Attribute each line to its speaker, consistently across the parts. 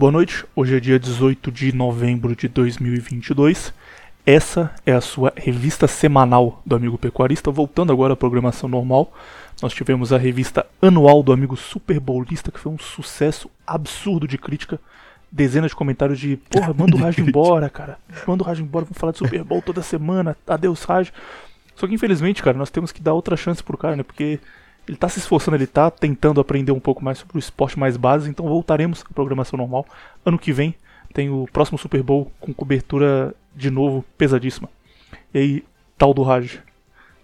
Speaker 1: Boa noite. Hoje é dia 18 de novembro de 2022. Essa é a sua revista semanal do Amigo Pecuarista. Voltando agora à programação normal, nós tivemos a revista anual do Amigo Super Bowlista, que foi um sucesso absurdo de crítica. Dezenas de comentários de, porra, manda o Raj embora, cara. Manda o Raj embora, vamos falar de Super Bowl toda semana. Adeus, Raj. Só que infelizmente, cara, nós temos que dar outra chance pro cara, né? Porque ele tá se esforçando, ele tá tentando aprender um pouco mais sobre o esporte mais básico, então voltaremos à programação normal. Ano que vem tem o próximo Super Bowl com cobertura de novo pesadíssima. E aí, tal do Raj.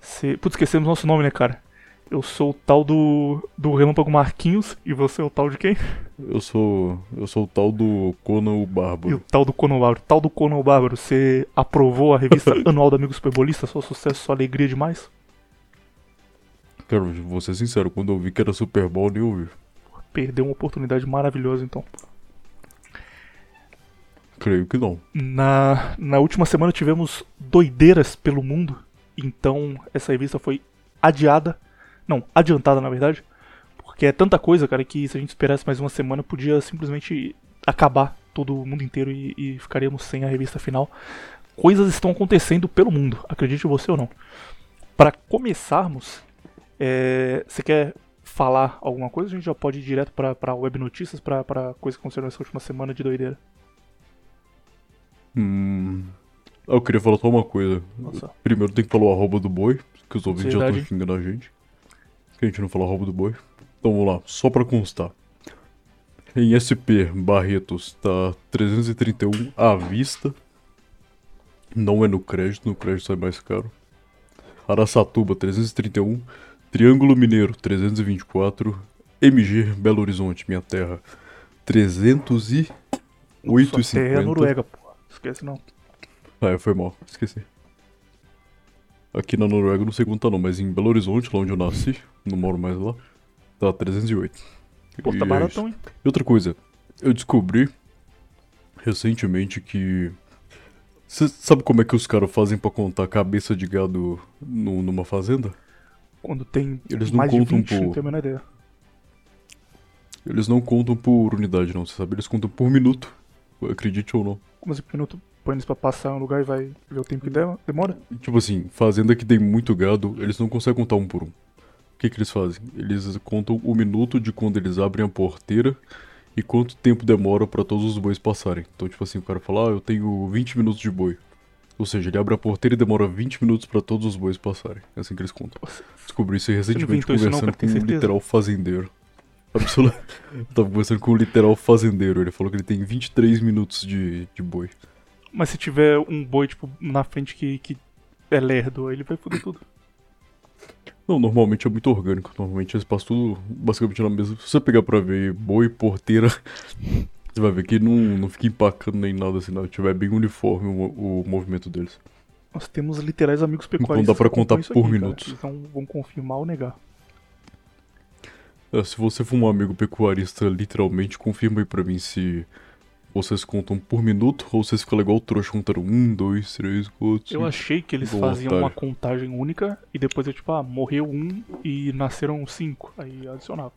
Speaker 1: Cê... Putz, esquecemos nosso nome, né, cara? Eu sou o tal do, do Relâmpago Marquinhos e você é o tal de quem?
Speaker 2: Eu sou. Eu sou o tal do Conan o Bárbaro.
Speaker 1: E o tal do Conan o Bárbaro. Tal do Conan o Bárbaro, você aprovou a revista anual do Amigo Superbolista? Só sucesso, só alegria demais?
Speaker 2: Cara, vou ser sincero, quando eu vi que era Super Bowl, nem ouvi.
Speaker 1: Perdeu uma oportunidade maravilhosa, então.
Speaker 2: Creio que não.
Speaker 1: Na, na última semana tivemos doideiras pelo mundo, então essa revista foi adiada. Não, adiantada na verdade. Porque é tanta coisa, cara, que se a gente esperasse mais uma semana, podia simplesmente acabar todo o mundo inteiro e, e ficaríamos sem a revista final. Coisas estão acontecendo pelo mundo, acredite você ou não. Para começarmos, é, você quer falar alguma coisa? A gente já pode ir direto para web notícias, para coisa que aconteceu nessa última semana de doideira.
Speaker 2: Hum. Eu queria falar só uma coisa.
Speaker 1: Nossa.
Speaker 2: Primeiro tem que falar o arroba do boi, que os ouvintes já
Speaker 1: Verdade.
Speaker 2: estão xingando a gente. Que a gente não falou arroba do boi. Então vamos lá, só pra constar. Em SP Barretos tá 331 à vista. Não é no crédito, no crédito sai mais caro. Araçatuba 331. Triângulo Mineiro 324. MG Belo Horizonte, minha terra. 308,50.
Speaker 1: Sua terra é a Noruega, pô. Esquece não.
Speaker 2: Ah, é, foi mal, esqueci. Aqui na Noruega não sei quanto tá não, mas em Belo Horizonte, lá onde eu nasci, não moro mais lá, tá 308.
Speaker 1: Pô,
Speaker 2: E
Speaker 1: tá
Speaker 2: é
Speaker 1: baratão, hein?
Speaker 2: isso. E outra coisa, eu descobri recentemente que. Você sabe como é que os caras fazem pra contar cabeça de gado no- numa fazenda?
Speaker 1: Quando tem
Speaker 2: Eles
Speaker 1: mais de
Speaker 2: contam
Speaker 1: 20,
Speaker 2: por-
Speaker 1: não tenho a menor ideia.
Speaker 2: Eles não contam por unidade não, você sabe? Eles contam por minuto. Acredite ou não.
Speaker 1: Como assim, por minuto põe eles pra passar um lugar e vai ver o tempo que de- demora?
Speaker 2: Tipo assim, fazenda que tem muito gado, eles não conseguem contar um por um. O que, que eles fazem? Eles contam o minuto de quando eles abrem a porteira e quanto tempo demora pra todos os bois passarem. Então, tipo assim, o cara fala, ah, eu tenho 20 minutos de boi. Ou seja, ele abre a porteira e demora 20 minutos pra todos os bois passarem. É assim que eles contam. Descobri isso recentemente
Speaker 1: não,
Speaker 2: conversando?
Speaker 1: Tem
Speaker 2: com um literal fazendeiro. Absolutamente. eu tava conversando com um literal fazendeiro. Ele falou que ele tem 23 minutos de, de boi.
Speaker 1: Mas se tiver um boi, tipo, na frente que, que é lerdo, ele vai foder tudo.
Speaker 2: Não, normalmente é muito orgânico. Normalmente eles passam tudo basicamente na mesma. Se você pegar pra ver boi, porteira, você vai ver que não, não fica empacando nem nada assim, não. Tiver bem uniforme o, o movimento deles.
Speaker 1: Nós temos literais amigos pecuaristas.
Speaker 2: Então dá pra contar por
Speaker 1: aqui, cara.
Speaker 2: minutos.
Speaker 1: Eles não vão confirmar ou negar.
Speaker 2: É, se você for um amigo pecuarista, literalmente, confirma aí pra mim se vocês contam por minuto ou vocês ficam igual o trouxa contando um, dois, três, quatro,
Speaker 1: Eu achei que eles faziam
Speaker 2: otário.
Speaker 1: uma contagem única e depois é tipo, ah, morreu um e nasceram cinco. Aí adicionava.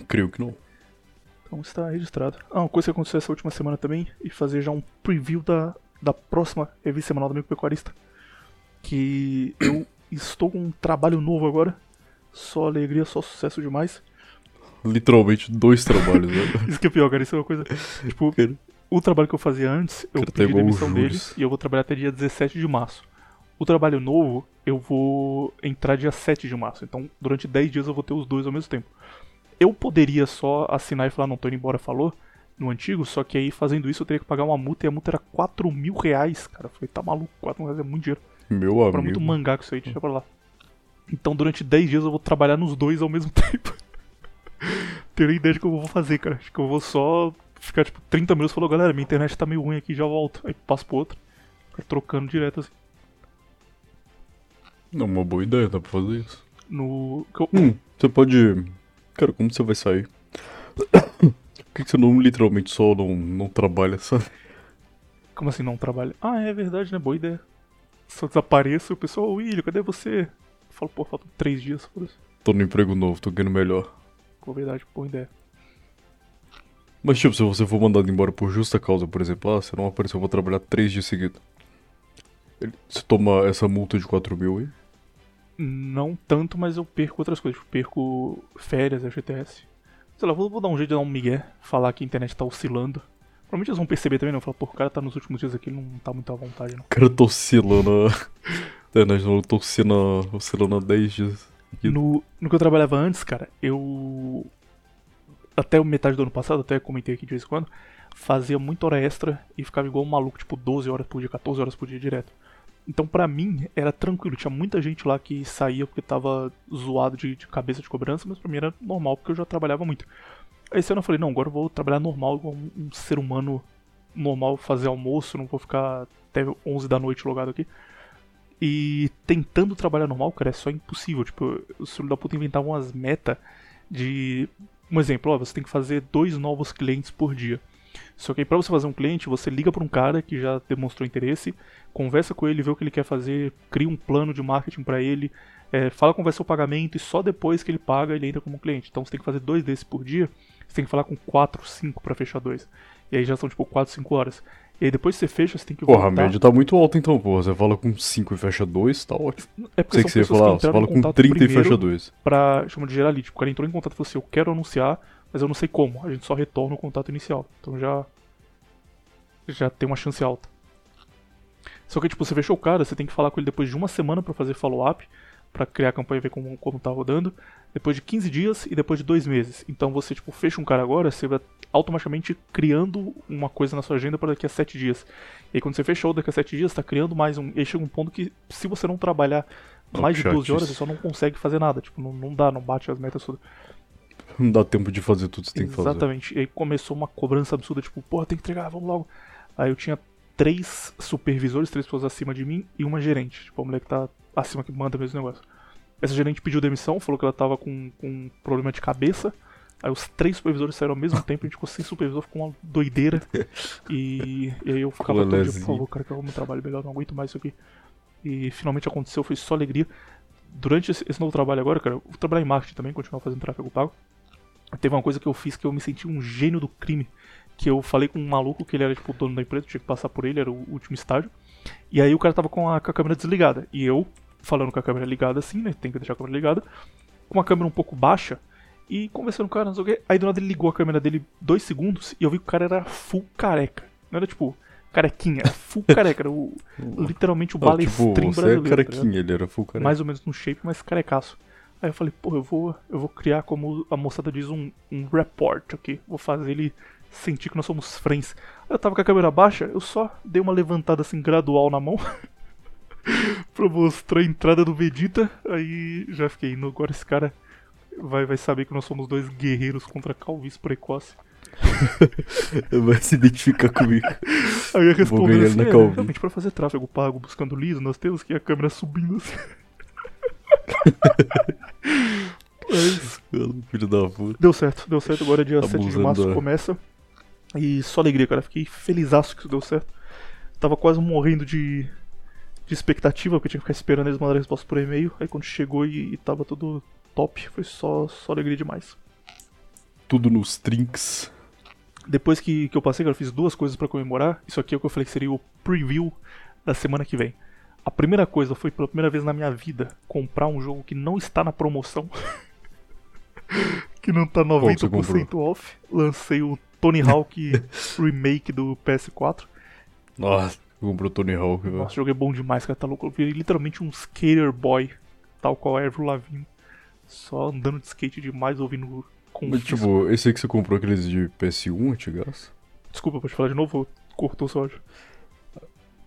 Speaker 2: Creio que não.
Speaker 1: Então está registrado. Ah, uma coisa que aconteceu essa última semana também, e fazer já um preview da, da próxima revista semanal do Amigo Pecuarista. Que eu estou com um trabalho novo agora. Só alegria, só sucesso demais.
Speaker 2: Literalmente dois trabalhos, né?
Speaker 1: Isso que é pior, cara. Isso é uma coisa. Tipo,
Speaker 2: Cara,
Speaker 1: o trabalho que eu fazia antes, eu
Speaker 2: Cara, tá
Speaker 1: pedi demissão deles e eu vou trabalhar até dia 17 de março. O trabalho novo, eu vou entrar dia 7 de março. Então, durante 10 dias eu vou ter os dois ao mesmo tempo. Eu poderia só assinar e falar, não, tô indo embora, falou, no antigo, só que aí fazendo isso eu teria que pagar uma multa e a multa era 4 mil reais, cara. Eu falei, tá maluco, 4 mil reais é muito dinheiro.
Speaker 2: meu
Speaker 1: Pra muito
Speaker 2: amigo.
Speaker 1: mangá com isso aí, deixa pra lá. Então durante 10 dias eu vou trabalhar nos dois ao mesmo tempo. Terei ideia de que eu vou fazer, cara. Acho que eu vou só ficar tipo 30 minutos e falar, galera, minha internet tá meio ruim aqui, já volto. Aí passo pro outro. Fica trocando direto assim.
Speaker 2: Não, uma boa ideia, dá pra fazer isso.
Speaker 1: No. eu-
Speaker 2: Hum, você pode. Cara, como você vai sair? Por que que você não literalmente só não, não trabalha, sabe?
Speaker 1: Como assim não trabalha? Ah, é verdade, né? Boa ideia. Só desapareço e o pessoal, ô William, cadê você? Eu falo, pô, faltam 3 dias, foda-se.
Speaker 2: Tô no emprego novo, tô ganhando melhor.
Speaker 1: com verdade, boa ideia.
Speaker 2: Mas tipo, se você for mandado embora por justa causa, por exemplo, ah, você não apareceu, eu vou trabalhar três dias seguidos. Você toma essa multa de 4 mil aí?
Speaker 1: Não tanto, mas eu perco outras coisas. Tipo, perco férias, FGTS. Sei lá, vou, vou dar um jeito de dar um migué, falar que a internet tá oscilando. Provavelmente eles vão perceber também, não. Falar, pô, o cara tá nos últimos dias aqui, ele não tá muito à vontade, não.
Speaker 2: O cara tá oscilando. a internet não tá oscilando, oscilando há 10 dias.
Speaker 1: No, no que eu trabalhava antes, cara, eu. Até metade do ano passado, até comentei aqui de vez em quando, fazia muita hora extra e ficava igual um maluco, tipo 12 horas por dia, 14 horas por dia direto. Então pra mim era tranquilo, tinha muita gente lá que saía porque tava zoado de, de cabeça de cobrança, mas pra mim era normal porque eu já trabalhava muito. Aí esse ano eu falei, não, agora eu vou trabalhar normal, igual um, um ser humano normal, fazer almoço, não vou ficar até 11 da noite logado aqui. E tentando trabalhar normal, cara, é só impossível. Tipo, os filhos da puta inventavam umas metas de. Um exemplo, ó, você tem que fazer dois novos clientes por dia. Só que aí pra você fazer um cliente, você liga pra um cara que já demonstrou interesse, conversa com ele, vê o que ele quer fazer, cria um plano de marketing pra ele, é, fala vai ser o pagamento e só depois que ele paga ele entra como cliente. Então você tem que fazer dois desses por dia, você tem que falar com quatro, cinco pra fechar dois. E aí já são tipo quatro, cinco horas. E aí depois que você fecha, você tem que
Speaker 2: Porra, a
Speaker 1: voltar.
Speaker 2: média tá muito alta então, porra. Você fala com 5 e fecha 2, tá ótimo.
Speaker 1: É porque
Speaker 2: Sei que você ia falar,
Speaker 1: que
Speaker 2: você fala com
Speaker 1: contato
Speaker 2: 30 e fecha 2.
Speaker 1: pra, chama de. Tipo, o cara entrou em contato e falou assim, eu quero anunciar, mas eu não sei como. A gente só retorna o contato inicial. Então já já tem uma chance alta. Só que tipo, você fechou o cara, você tem que falar com ele depois de uma semana pra fazer follow-up, pra criar a campanha e ver como, como tá rodando, depois de 15 dias e depois de dois meses. Então você tipo fecha um cara agora, você vai automaticamente criando uma coisa na sua agenda para daqui a 7 dias. E aí quando você fechou daqui a 7 dias, tá criando mais um. E aí chega um ponto que se você não trabalhar mais de 12
Speaker 2: chatice.
Speaker 1: horas, você só não consegue fazer nada. Tipo, não, não dá, não bate as metas todas.
Speaker 2: Não dá tempo de fazer tudo que você tem que fazer.
Speaker 1: Exatamente. E aí começou uma cobrança absurda, tipo, porra, tem que entregar, vamos logo. Aí eu tinha três supervisores, três pessoas acima de mim e uma gerente. Tipo, a mulher que tá acima que manda mesmo negócio. Essa gerente pediu demissão, falou que ela tava com, com um problema de cabeça. Aí os três supervisores saíram ao mesmo tempo, a gente ficou sem supervisor, ficou uma doideira. E, e aí eu ficava todo dia, por
Speaker 2: Colezinho.
Speaker 1: favor, cara, que eu arrumo um trabalho melhor, não aguento mais isso aqui. E finalmente aconteceu, foi só alegria. Durante esse, esse novo trabalho agora, cara, eu vou trabalhar em marketing também, continuar fazendo tráfego pago. Teve uma coisa que eu fiz que eu me senti um gênio do crime. Que eu falei com um maluco que ele era tipo o dono da empresa, tinha que passar por ele, era o último estágio. E aí o cara tava com a, com a câmera desligada. E eu, falando com a câmera ligada assim, né? Tem que deixar a câmera ligada. Com a câmera um pouco baixa. E conversando com o cara, não sei o quê. Aí do nada ele ligou a câmera dele dois segundos e eu vi que o cara era full careca. Não era tipo carequinha, era full careca. Era o, literalmente o
Speaker 2: Não, tipo,
Speaker 1: balestrim
Speaker 2: você é
Speaker 1: tá
Speaker 2: carequinha, ele era full careca.
Speaker 1: mais ou menos no shape, mas carecaço. Aí eu falei, pô, eu vou, eu vou criar, como a moçada diz, um, um report aqui. Vou fazer ele sentir que nós somos friends. Eu tava com a câmera baixa, eu só dei uma levantada assim gradual na mão. pra mostrar a entrada do Vegeta. Aí já fiquei, "No, agora esse cara vai, vai saber que nós somos dois guerreiros contra calvície precoce.
Speaker 2: Vai se identificar comigo.
Speaker 1: Aí eu respondi
Speaker 2: ganhar
Speaker 1: assim,
Speaker 2: na
Speaker 1: é,
Speaker 2: calvície."
Speaker 1: realmente pra fazer tráfego pago buscando liso, nós temos que ir a câmera subindo assim. Mas
Speaker 2: Filho da puta.
Speaker 1: Deu certo, deu certo. Agora é dia 7 de
Speaker 2: Abusando
Speaker 1: março
Speaker 2: da-
Speaker 1: começa. E só alegria, cara. Fiquei felizaço que isso deu certo. Tava quase morrendo de, de expectativa, porque tinha que ficar esperando eles mandarem a resposta por e-mail. Aí quando chegou e, e tava tudo top, foi só, só alegria demais.
Speaker 2: Tudo nos trinks.
Speaker 1: Depois que, que eu passei, cara, eu fiz duas coisas pra comemorar. Isso aqui é o que eu falei que seria o preview da semana que vem. A primeira coisa foi pela primeira vez na minha vida comprar um jogo que não está na promoção. que não tá
Speaker 2: Qual que você
Speaker 1: 90% off. Lancei o Tony Hawk Remake do PS4.
Speaker 2: Nossa, comprou Tony Hawk, velho.
Speaker 1: Nossa, o jogo é bom demais, cara. Tá louco. Eu virei literalmente um skater boy. Tal qual a Avril Lavigne. Só andando de skate demais, ouvindo com
Speaker 2: Mas tipo, esse aí que você comprou aqueles de PS1 antigas?
Speaker 1: Desculpa, pode falar de novo? ou Cortou áudio.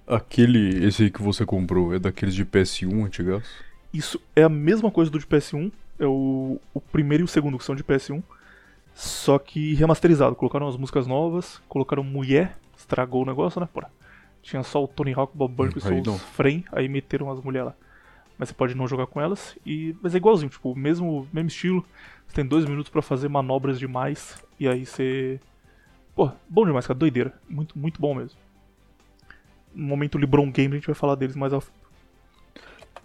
Speaker 2: Aquele, esse aí que você comprou, é daqueles de PS1 antigas?
Speaker 1: Isso é a mesma coisa do de PS1. É o, o primeiro e o segundo que são de PS1. Só que remasterizado. Colocaram as músicas novas, colocaram mulher, estragou o negócio, né? Porra. Tinha só o Tony Hawk, o Bob Burns e os
Speaker 2: não.
Speaker 1: Frame, aí meteram as mulheres lá. Mas você pode não jogar com elas. E, mas é igualzinho, tipo, mesmo, mesmo estilo. Você tem dois minutos pra fazer manobras demais. E aí você. Pô, bom demais, cara. Doideira. Muito, muito bom mesmo. No momento LeBron Game a gente vai falar deles mais ao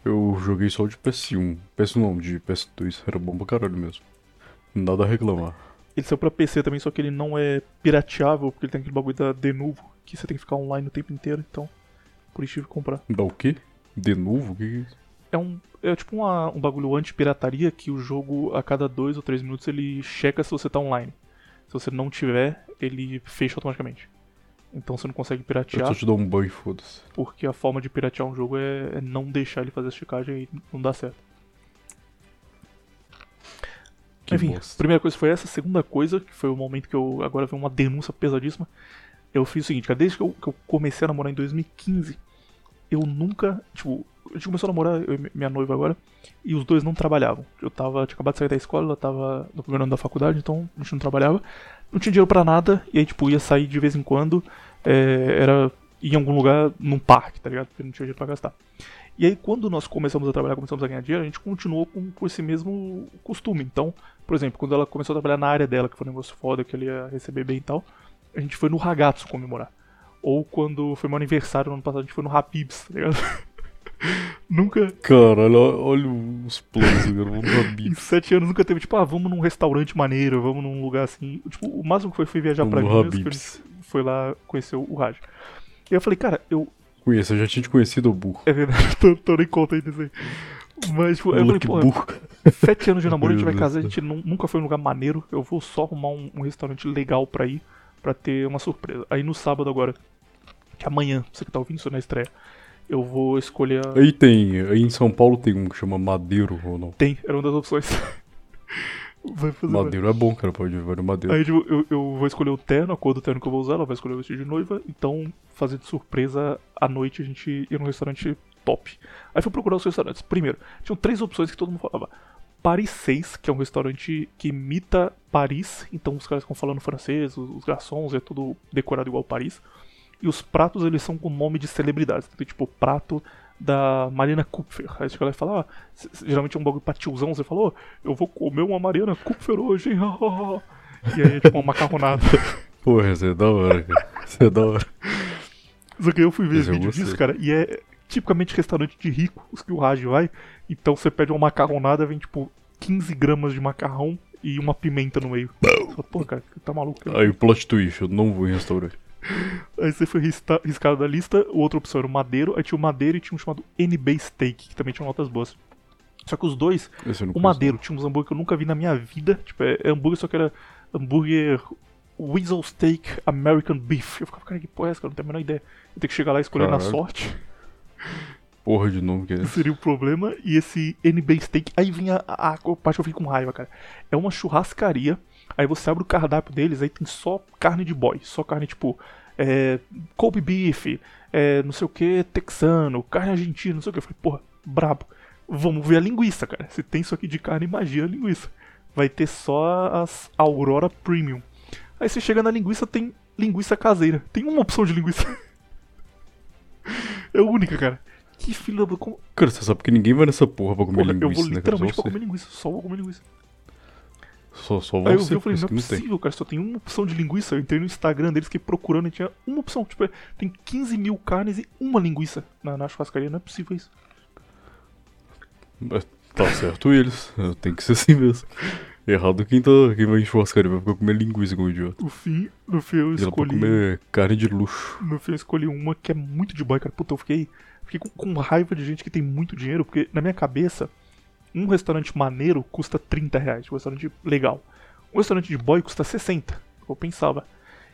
Speaker 2: Eu joguei só o de PS1. PS1 não, de PS2. Era bom pra caralho mesmo. Nada a reclamar.
Speaker 1: Ele saiu pra PC também, só que ele não é pirateável, porque ele tem aquele bagulho da Denuvo, que você tem que ficar online o tempo inteiro, então. Por isso tive que comprar.
Speaker 2: Dá o quê? De novo? O que é isso?
Speaker 1: É um. É tipo uma- um bagulho anti-pirataria que o jogo, a cada dois ou três minutos, ele checa se você tá online. Se você não tiver, ele fecha automaticamente. Então você não consegue
Speaker 2: Eu
Speaker 1: piratear,
Speaker 2: só te dou um banho, foda-se.
Speaker 1: porque a forma de piratear um jogo é, é não deixar ele fazer a checagem e não dá certo.
Speaker 2: Que
Speaker 1: Enfim,
Speaker 2: bosta.
Speaker 1: primeira coisa foi essa. Segunda coisa, que foi o momento que eu. Agora veio uma denúncia pesadíssima. Eu fiz o seguinte, cara, desde que eu, que eu comecei a namorar em 2015, eu nunca. Tipo, a gente começou a namorar, eu e minha noiva agora, e os dois não trabalhavam. Eu tava. Tinha acabado de sair da escola, ela tava no primeiro ano da faculdade, então a gente não trabalhava. Não tinha dinheiro pra nada, e aí, tipo, ia sair de vez em quando. é, era ir em algum lugar num parque, tá ligado? Porque não tinha dinheiro pra gastar. E aí, quando nós começamos a trabalhar, começamos a ganhar dinheiro, a gente continuou com, com esse mesmo costume. Então, por exemplo, quando ela começou a trabalhar na área dela, que foi um negócio foda, que ela ia receber bem e tal, a gente foi no Ragazzo comemorar. Ou quando foi meu aniversário no ano passado, a gente foi no Habib's, tá ligado? nunca,
Speaker 2: Caralho, olha os planos, cara. Vamos dar
Speaker 1: em
Speaker 2: bico.
Speaker 1: sete anos, nunca teve, tipo, ah, vamos num restaurante maneiro, vamos num lugar assim. Tipo, o máximo que foi foi viajar pra
Speaker 2: No
Speaker 1: Minas, que
Speaker 2: Habib's.
Speaker 1: foi lá conhecer o Raj. E eu falei, cara, eu.
Speaker 2: Conheço, eu já tinha te conhecido, ô burro.
Speaker 1: É verdade, tô, tô nem conta aí disso aí. Mas, tipo, eu falei,
Speaker 2: burro.
Speaker 1: Sete anos de namoro, a gente vai casar, a gente nu- nunca foi um lugar maneiro. Eu vou só arrumar um, um restaurante legal pra ir, pra ter uma surpresa. Aí no sábado agora, que amanhã, você que tá ouvindo isso na estreia, eu vou escolher a...
Speaker 2: Aí tem, aí em São Paulo tem um que chama Madeiro ou não.
Speaker 1: Tem, era uma das opções. vai fazer
Speaker 2: Madeiro é bom, cara, pode ver o Madeiro.
Speaker 1: Aí tipo, eu, eu vou escolher o terno, a cor do terno que eu vou usar, ela vai escolher o vestido de noiva, então, fazer de surpresa, à noite a gente ia num restaurante top. Aí fui procurar os restaurantes. Primeiro, tinham três opções que todo mundo falava. Paris 6, que é um restaurante que imita Paris, então os caras ficam falando francês, os, os garçons, é tudo decorado igual Paris. E os pratos, eles são com nome de celebridades. Tem tipo prato da Mariana Kupfer. Aí você chega lá e fala, ah, geralmente é um bagulho pra tiozão, você falou, eu vou comer uma Mariana Kupfer hoje, hein? e aí é tipo uma macarronada.
Speaker 2: Porra, isso é da hora, cara. Isso é da hora.
Speaker 1: Só que eu fui ver
Speaker 2: Esse
Speaker 1: vídeo disso, cara, e é tipicamente restaurante de rico, os que o Raj vai. Então você pede uma macarronada, vem tipo 15 gramas de macarrão e uma pimenta no meio. Você Pô, cara, tá maluco?
Speaker 2: Aí o plot twist, eu não vou em restaurante.
Speaker 1: Aí você foi riscado da lista, o outra opção era o Madeiro, aí tinha o Madeiro e tinha um chamado NB Steak, que também tinha notas boas. Só que os dois, o. Madeiro tinha uns hambúrguer que eu nunca vi na minha vida. Tipo, é, é hambúrguer, só que era hambúrguer Weasel Steak American Beef. Eu ficava, cara, que porra é essa, cara? Não tenho a menor ideia. Eu tenho que chegar lá e escolher na
Speaker 2: Caralho.
Speaker 1: sorte.
Speaker 2: Porra de nome que é
Speaker 1: seria o problema. E esse NB Steak, aí vinha a, a parte que eu fiquei com raiva, cara. É uma churrascaria. Aí você abre o cardápio deles, aí tem só carne de boi. Só carne tipo. É, Kobe beef, é, não sei o que, texano, carne argentina, não sei o que. Eu falei, porra, brabo. Vamos ver a linguiça, cara. Se tem isso aqui de carne, imagina a linguiça. Vai ter só as Aurora Premium. Aí você chega na linguiça, tem linguiça caseira. Tem uma opção de linguiça. é a única, cara. Que filho da. Como,
Speaker 2: Cara, você sabe que ninguém vai nessa porra pra comer
Speaker 1: Porra, eu
Speaker 2: linguiça,
Speaker 1: vou
Speaker 2: né? cara?
Speaker 1: literalmente
Speaker 2: Só
Speaker 1: pra comer linguiça, só vou comer linguiça.
Speaker 2: Só, só
Speaker 1: Aí eu vi
Speaker 2: você,
Speaker 1: e falei, não é
Speaker 2: não tem.
Speaker 1: possível, cara, só tem uma opção de linguiça. Eu entrei no Instagram deles, fiquei procurando e tinha uma opção. Tipo, é, tem 15 mil carnes e uma linguiça na, na churrascaria. Não é possível isso.
Speaker 2: Mas Tá certo eles, tem que ser assim mesmo. Errado quem, tá, quem vai em churrascaria vai ficar comer linguiça como idiota.
Speaker 1: No fim, no fim eu escolhi.
Speaker 2: comer carne de luxo.
Speaker 1: No fim eu escolhi uma que é muito de boy, cara. Puta, eu fiquei, fiquei com, com raiva de gente que tem muito dinheiro, porque na minha cabeça, um restaurante maneiro custa 30 reais, um restaurante legal. Um restaurante de boy custa 60, eu pensava.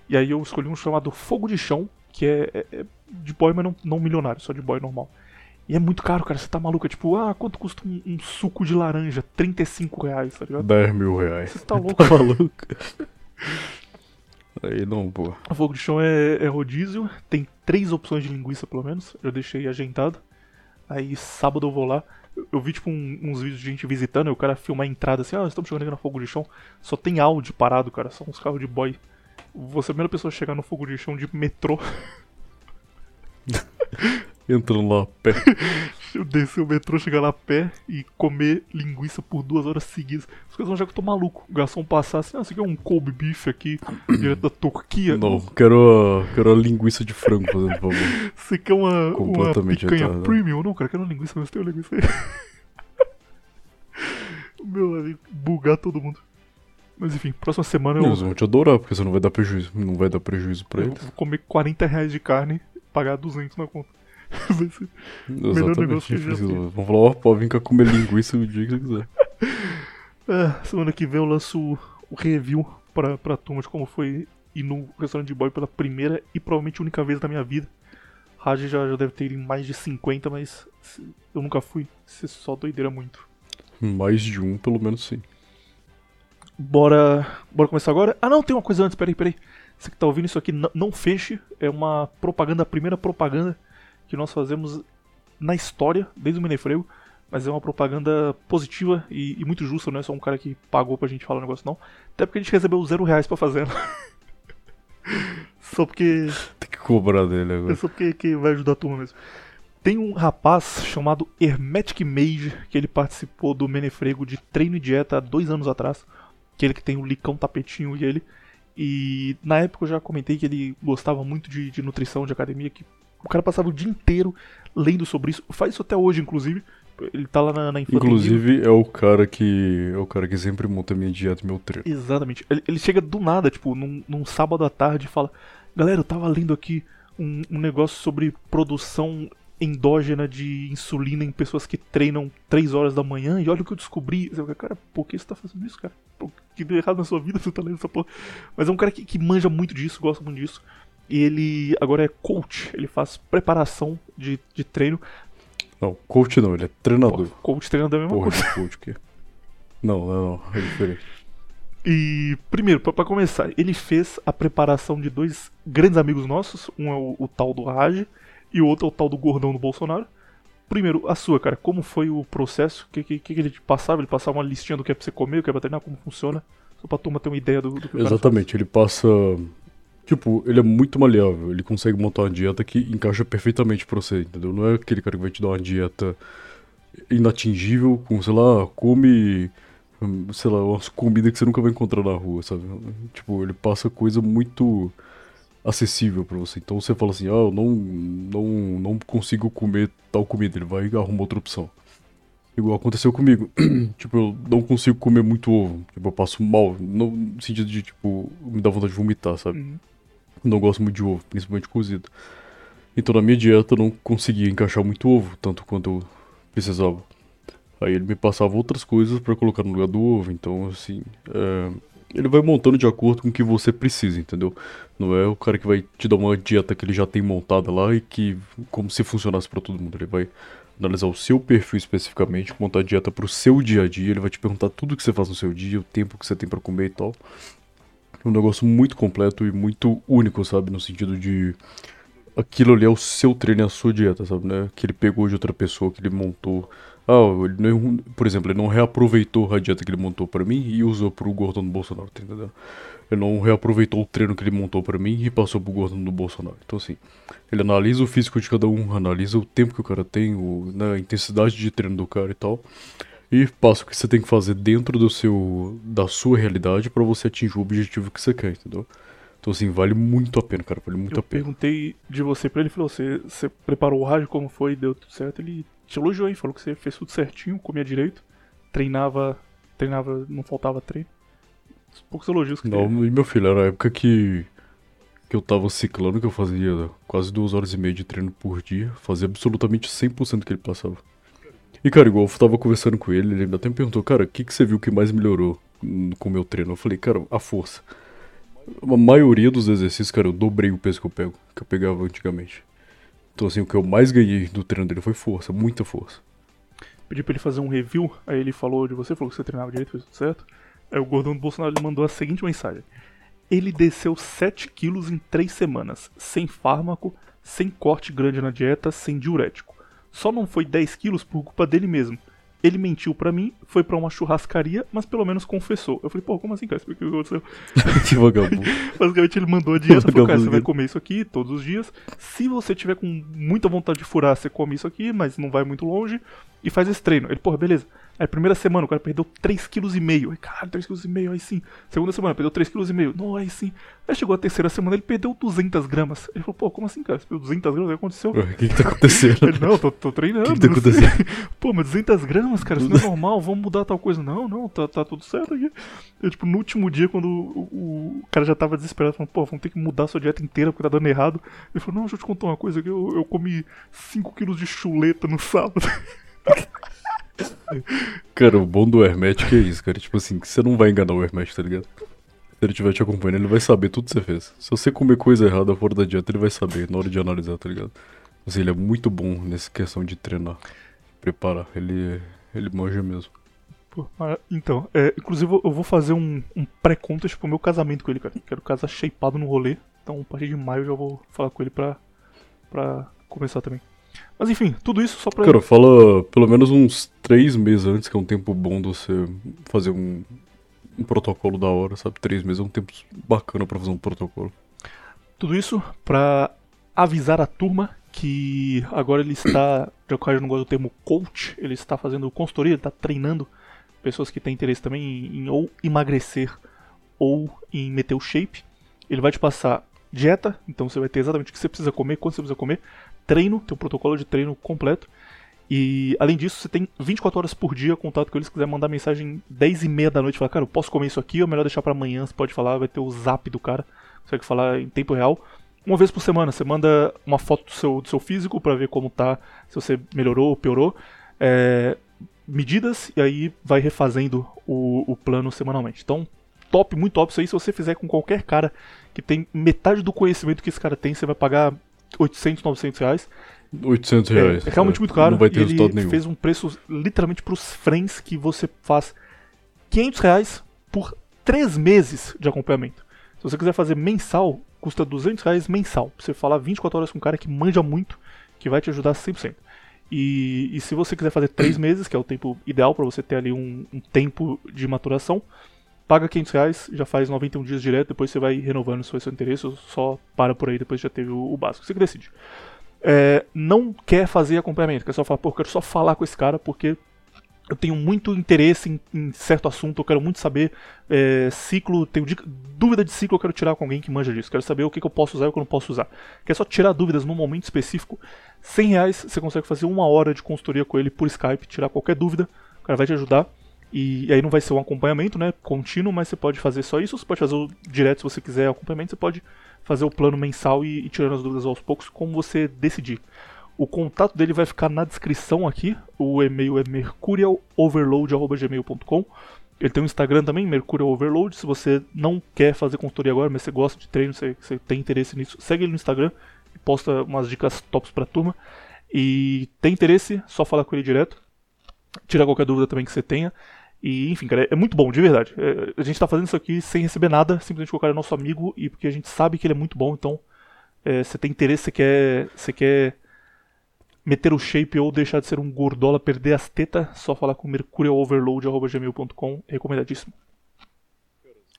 Speaker 1: E aí eu escolhi um chamado Fogo de Chão, que é, é- é de boy, mas não, não milionário, só de boy normal. E é muito caro, cara, você tá maluco. É tipo, ah, quanto custa um, um suco de laranja? 35 reais, tá ligado?
Speaker 2: 10 mil reais.
Speaker 1: Você tá louco?
Speaker 2: Tá maluco? Aí não, pô.
Speaker 1: O fogo de chão é, é rodízio, tem três opções de linguiça pelo menos, eu deixei agendado. Aí sábado eu vou lá. Eu, vi tipo um- uns vídeos de gente visitando, e o cara filmar a entrada assim, ah, estamos chegando aqui no fogo de chão. Só tem áudio parado, cara, são uns carros de boy. Você é a primeira pessoa a chegar no fogo de chão de metrô.
Speaker 2: Entrando lá a pé.
Speaker 1: Eu descer o metrô, chegar lá a pé e comer linguiça por duas horas seguidas. Os caras vão achar que eu tô maluco. O garçom passar assim, ah, você quer um Kobe beef aqui, direto da Turquia?
Speaker 2: Não, quero quero a linguiça de frango, fazendo favor.
Speaker 1: Você quer uma, uma
Speaker 2: Completamente
Speaker 1: picanha
Speaker 2: retardado.
Speaker 1: premium? Não, cara, quero uma linguiça, mas tem uma linguiça aí. Meu amigo, bugar todo mundo. Mas enfim, próxima semana eu,
Speaker 2: Eles vão te adorar, porque você não vai dar prejuízo. Não vai dar prejuízo pra
Speaker 1: eu
Speaker 2: eles.
Speaker 1: vou comer 40 reais de carne e pagar 200 na conta. Vai ser- negócio que eu já
Speaker 2: precisa-
Speaker 1: fiz.
Speaker 2: Vão falar, ó, pode vir cá comer linguiça o dia que você quiser.
Speaker 1: Ah, semana que vem eu lanço o, o review pra, pra turma de como foi ir no restaurante de boy pela primeira e provavelmente única vez da minha vida. Raj já, já deve ter ido em mais de 50, mas eu nunca fui. Isso é só doideira muito.
Speaker 2: Mais de um, pelo menos sim.
Speaker 1: Bora, bora começar agora? Ah não, tem uma coisa antes, peraí, peraí. Você que tá ouvindo isso aqui, não feche. É uma propaganda, a primeira propaganda que nós fazemos na história, desde o Menefrego. Mas é uma propaganda positiva e, e muito justa, não é só um cara que pagou pra gente falar o negócio, não. Até porque a gente recebeu zero reais pra fazer ela. só porque.
Speaker 2: Tem que cobrar dele
Speaker 1: É
Speaker 2: agora.
Speaker 1: só porque que vai ajudar a turma mesmo. Tem um rapaz chamado Hermetic Mage, que ele participou do Menefrego de treino e dieta há dois anos atrás. Aquele que tem o licão tapetinho e ele. E na época eu já comentei que ele gostava muito de, de nutrição, de academia, que o cara passava o dia inteiro lendo sobre isso. Faz isso até hoje, inclusive. Ele tá lá na, na.
Speaker 2: Inclusive, é o cara que. É o cara que sempre monta minha dieta e meu treino.
Speaker 1: Exatamente. Ele, ele chega do nada, tipo, num, num sábado à tarde e fala: Galera, eu tava lendo aqui um, um negócio sobre produção endógena de insulina em pessoas que treinam 3 horas da manhã e olha o que eu descobri. Cara, por que você tá fazendo isso, cara? Que deu errado na sua vida você tá lendo essa porra? Mas é um cara que, que manja muito disso, gosta muito disso. E ele agora é coach, ele faz preparação de, de treino.
Speaker 2: Não, coach não, ele é treinador.
Speaker 1: Pô, coach treinador é a mesma
Speaker 2: Porra
Speaker 1: coisa.
Speaker 2: coach que. Não, não, não, é diferente.
Speaker 1: E, primeiro, pra, pra começar, ele fez a preparação de dois grandes amigos nossos. Um é o, o tal do Raj e o outro é o tal do gordão do Bolsonaro. Primeiro, a sua, cara, como foi o processo? O que, que, que ele te passava? Ele passava uma listinha do que é pra você comer, o que é pra treinar, como funciona? Só pra turma ter uma ideia do, do que
Speaker 2: Exatamente, ele passa. Tipo, ele é muito maleável, ele consegue montar uma dieta que encaixa perfeitamente pra você, entendeu? Não é aquele cara que vai te dar uma dieta inatingível com, sei lá, come, hum, sei lá, umas comidas que você nunca vai encontrar na rua, sabe? Tipo, ele passa coisa muito acessível pra você. Então você fala assim, ah, eu não, não, não consigo comer tal comida, ele vai e arruma outra opção. Igual aconteceu comigo. tipo, eu não consigo comer muito ovo. Tipo, eu passo mal. No sentido de, tipo, me dá vontade de vomitar, sabe?
Speaker 1: Uhum.
Speaker 2: Não gosto muito de ovo, principalmente cozido. Então na minha dieta eu não conseguia encaixar muito ovo, tanto quanto eu precisava. Aí ele me passava outras coisas pra colocar no lugar do ovo. Então, assim, é, ele vai montando de acordo com o que você precisa, entendeu? Não é o cara que vai te dar uma dieta que ele já tem montada lá e que, como se funcionasse pra todo mundo. Ele vai analisar o seu perfil especificamente, montar a dieta pro seu dia a dia. Ele vai te perguntar tudo que você faz no seu dia, o tempo que você tem pra comer e tal. É um negócio muito completo e muito único, sabe? No sentido de. Aquilo ali é o seu treino, é a sua dieta, sabe? Né? Que ele pegou de outra pessoa, que ele montou. Ah, ele não, por exemplo, ele não reaproveitou a dieta que ele montou pra mim e usou pro gordão do Bolsonaro, tá entendendo? Ele não reaproveitou o treino que ele montou pra mim e passou pro gordão do Bolsonaro. Então, assim, ele analisa o físico de cada um, analisa o tempo que o cara tem, o, né, a intensidade de treino do cara e tal. E passa o que você tem que fazer dentro do seu, da sua realidade pra você atingir o objetivo que você quer, entendeu? Então, assim, vale muito a pena, cara, vale muito
Speaker 1: Eu
Speaker 2: a pena.
Speaker 1: perguntei de você pra ele, falou, você, você preparou o rádio, como foi, deu tudo certo? Ele te elogiou, hein? Falou que você fez tudo certinho, comia direito, treinava, treinava, não faltava treino. Os poucos elogios que
Speaker 2: Não,
Speaker 1: teve.
Speaker 2: e meu filho, era a época que, que eu tava ciclando, que eu fazia quase duas horas e meia de treino por dia, fazia absolutamente 100% do que ele passava. E, cara, igual eu tava conversando com ele, ele até me perguntou, cara, o que, que você viu que mais melhorou com o meu treino? Eu falei, cara, a força. A maioria dos exercícios, cara, eu dobrei o peso que eu pego, que eu pegava antigamente. Então, assim, o que eu mais ganhei do treino dele foi força, muita força.
Speaker 1: Pedi pra ele fazer um review, aí ele falou de você, falou que você treinava direito, fez tudo certo. Aí o gordão do Bolsonaro mandou a seguinte mensagem. Ele desceu 7 quilos em 3 semanas, sem fármaco, sem corte grande na dieta, sem diurético. Só não foi 10 quilos por culpa dele mesmo. Ele mentiu pra mim, foi pra uma churrascaria, mas pelo menos confessou. Eu falei, pô, como assim, cara? Explica o que aconteceu.
Speaker 2: que vagabundo.
Speaker 1: Basicamente ele mandou a dieta, falou, cara, você vai comer isso aqui todos os dias. Se você tiver com muita vontade de furar, você come isso aqui, mas não vai muito longe. E faz esse treino. Ele, porra, beleza. Aí primeira semana o cara perdeu 3,5 kg. Aí, caralho, 3,5 kg, aí sim. Segunda semana perdeu 3,5 kg. Não, aí sim. Aí chegou a terceira semana, ele perdeu 200 gramas. Ele falou, pô, como assim, cara? Você perdeu 200 gramas? O que aconteceu?
Speaker 2: O que que tá acontecendo?
Speaker 1: Ele, não, tô, tô treinando.
Speaker 2: O que que tá
Speaker 1: não sei."
Speaker 2: acontecendo?
Speaker 1: Pô, mas 200 gramas, cara, isso não é normal, vamos mudar tal coisa. Não, não, tá, tá tudo certo aqui. Eu, tipo, no último dia, quando o, o cara já tava desesperado, falando, pô, vamos ter que mudar a sua dieta inteira porque tá dando errado. Ele falou, não, deixa eu te contar uma coisa aqui, eu, eu comi 5 quilos de chuleta no sábado.
Speaker 2: Cara, o bom do Hermético é isso, cara. Tipo assim, que você não vai enganar o Hermético, tá ligado? Se ele estiver te acompanhando, ele vai saber tudo que você fez. Se você comer coisa errada fora da dieta, ele vai saber na hora de analisar, tá ligado? Assim, ele é muito bom nessa questão de treinar, preparar. Ele, ele manja mesmo.
Speaker 1: Pô, então, é, inclusive eu vou fazer um, um pré-contest pro meu casamento com ele, cara. Quero casar shapeado no rolê. Então, a partir de maio eu já vou falar com ele pra, pra começar também. Mas enfim, tudo isso só pra.
Speaker 2: Cara, fala pelo menos uns três meses antes, que é um tempo bom de você fazer um, um protocolo da hora, sabe? Três meses é um tempo bacana pra fazer um protocolo.
Speaker 1: Tudo isso pra avisar a turma que agora ele está, eu não gosto do termo coach, ele está fazendo consultoria, ele está treinando pessoas que têm interesse também em, em ou emagrecer ou em meter o shape. Ele vai te passar dieta, então você vai ter exatamente o que você precisa comer, quando você precisa comer, treino, tem um protocolo de treino completo. E além disso, você tem 24 horas por dia contato com eles. Se quiser mandar mensagem 10 e meia da noite, falar, cara, eu posso comer isso aqui, ou é melhor deixar pra amanhã, você pode falar, vai ter o zap do cara, consegue falar em tempo real. Uma vez por semana, você manda uma foto do seu, do seu físico pra ver como tá, se você melhorou ou piorou. É, medidas, e aí vai refazendo o, o plano semanalmente. Então, top, muito top isso aí. Se você fizer com qualquer cara que tem metade do conhecimento que esse cara tem, você vai pagar 800, 900 reais.
Speaker 2: 800
Speaker 1: É,
Speaker 2: reais.
Speaker 1: é realmente muito caro.
Speaker 2: Não vai ter resultado
Speaker 1: ele
Speaker 2: nenhum.
Speaker 1: fez um preço literalmente pros friends que você faz 500 reais por 3 meses de acompanhamento. Se você quiser fazer mensal, custa 200 reais mensal. Pra você falar 24 horas com um cara que manja muito, que vai te ajudar 100%. E, e se você quiser fazer 3 meses, que é o tempo ideal para você ter ali um, um tempo de maturação, paga 500 reais, já faz 91 dias direto, depois você vai renovando se for seu interesse, ou só para por aí, depois já teve o, básico. Você que decide. É, não quer fazer acompanhamento, quer só falar, pô, eu quero só falar com esse cara porque eu tenho muito interesse em, em certo assunto, eu quero muito saber é, ciclo, tenho dúvida de ciclo, eu quero tirar com alguém que manja disso, quero saber o que, que eu posso usar e o que eu não posso usar. Quer só tirar dúvidas num momento específico, 100 reais você consegue fazer uma hora de consultoria com ele por Skype, tirar qualquer dúvida, o cara vai te ajudar. E, aí não vai ser um acompanhamento, né, contínuo, mas você pode fazer só isso, você pode fazer o direto se você quiser acompanhamento, você pode fazer o plano mensal e, e tirando as dúvidas aos poucos, como você decidir. O contato dele vai ficar na descrição aqui, o e-mail é mercurialoverload.gmail.com ele tem um Instagram também, Mercurial Overload. Se você não quer fazer consultoria agora, mas você gosta de treino, você, você tem interesse nisso, segue ele no Instagram e posta umas dicas tops pra turma. E tem interesse, só falar com ele direto. Tirar qualquer dúvida também que você tenha. E, enfim, cara, é muito bom, de verdade. É, a gente tá fazendo isso aqui sem receber nada, simplesmente porque o cara é nosso amigo e porque a gente sabe que ele é muito bom, então é, você tem interesse, você quer, você quer meter o shape ou deixar de ser um gordola, perder as tetas, só falar com mercurialoverload.gmail.com, recomendadíssimo.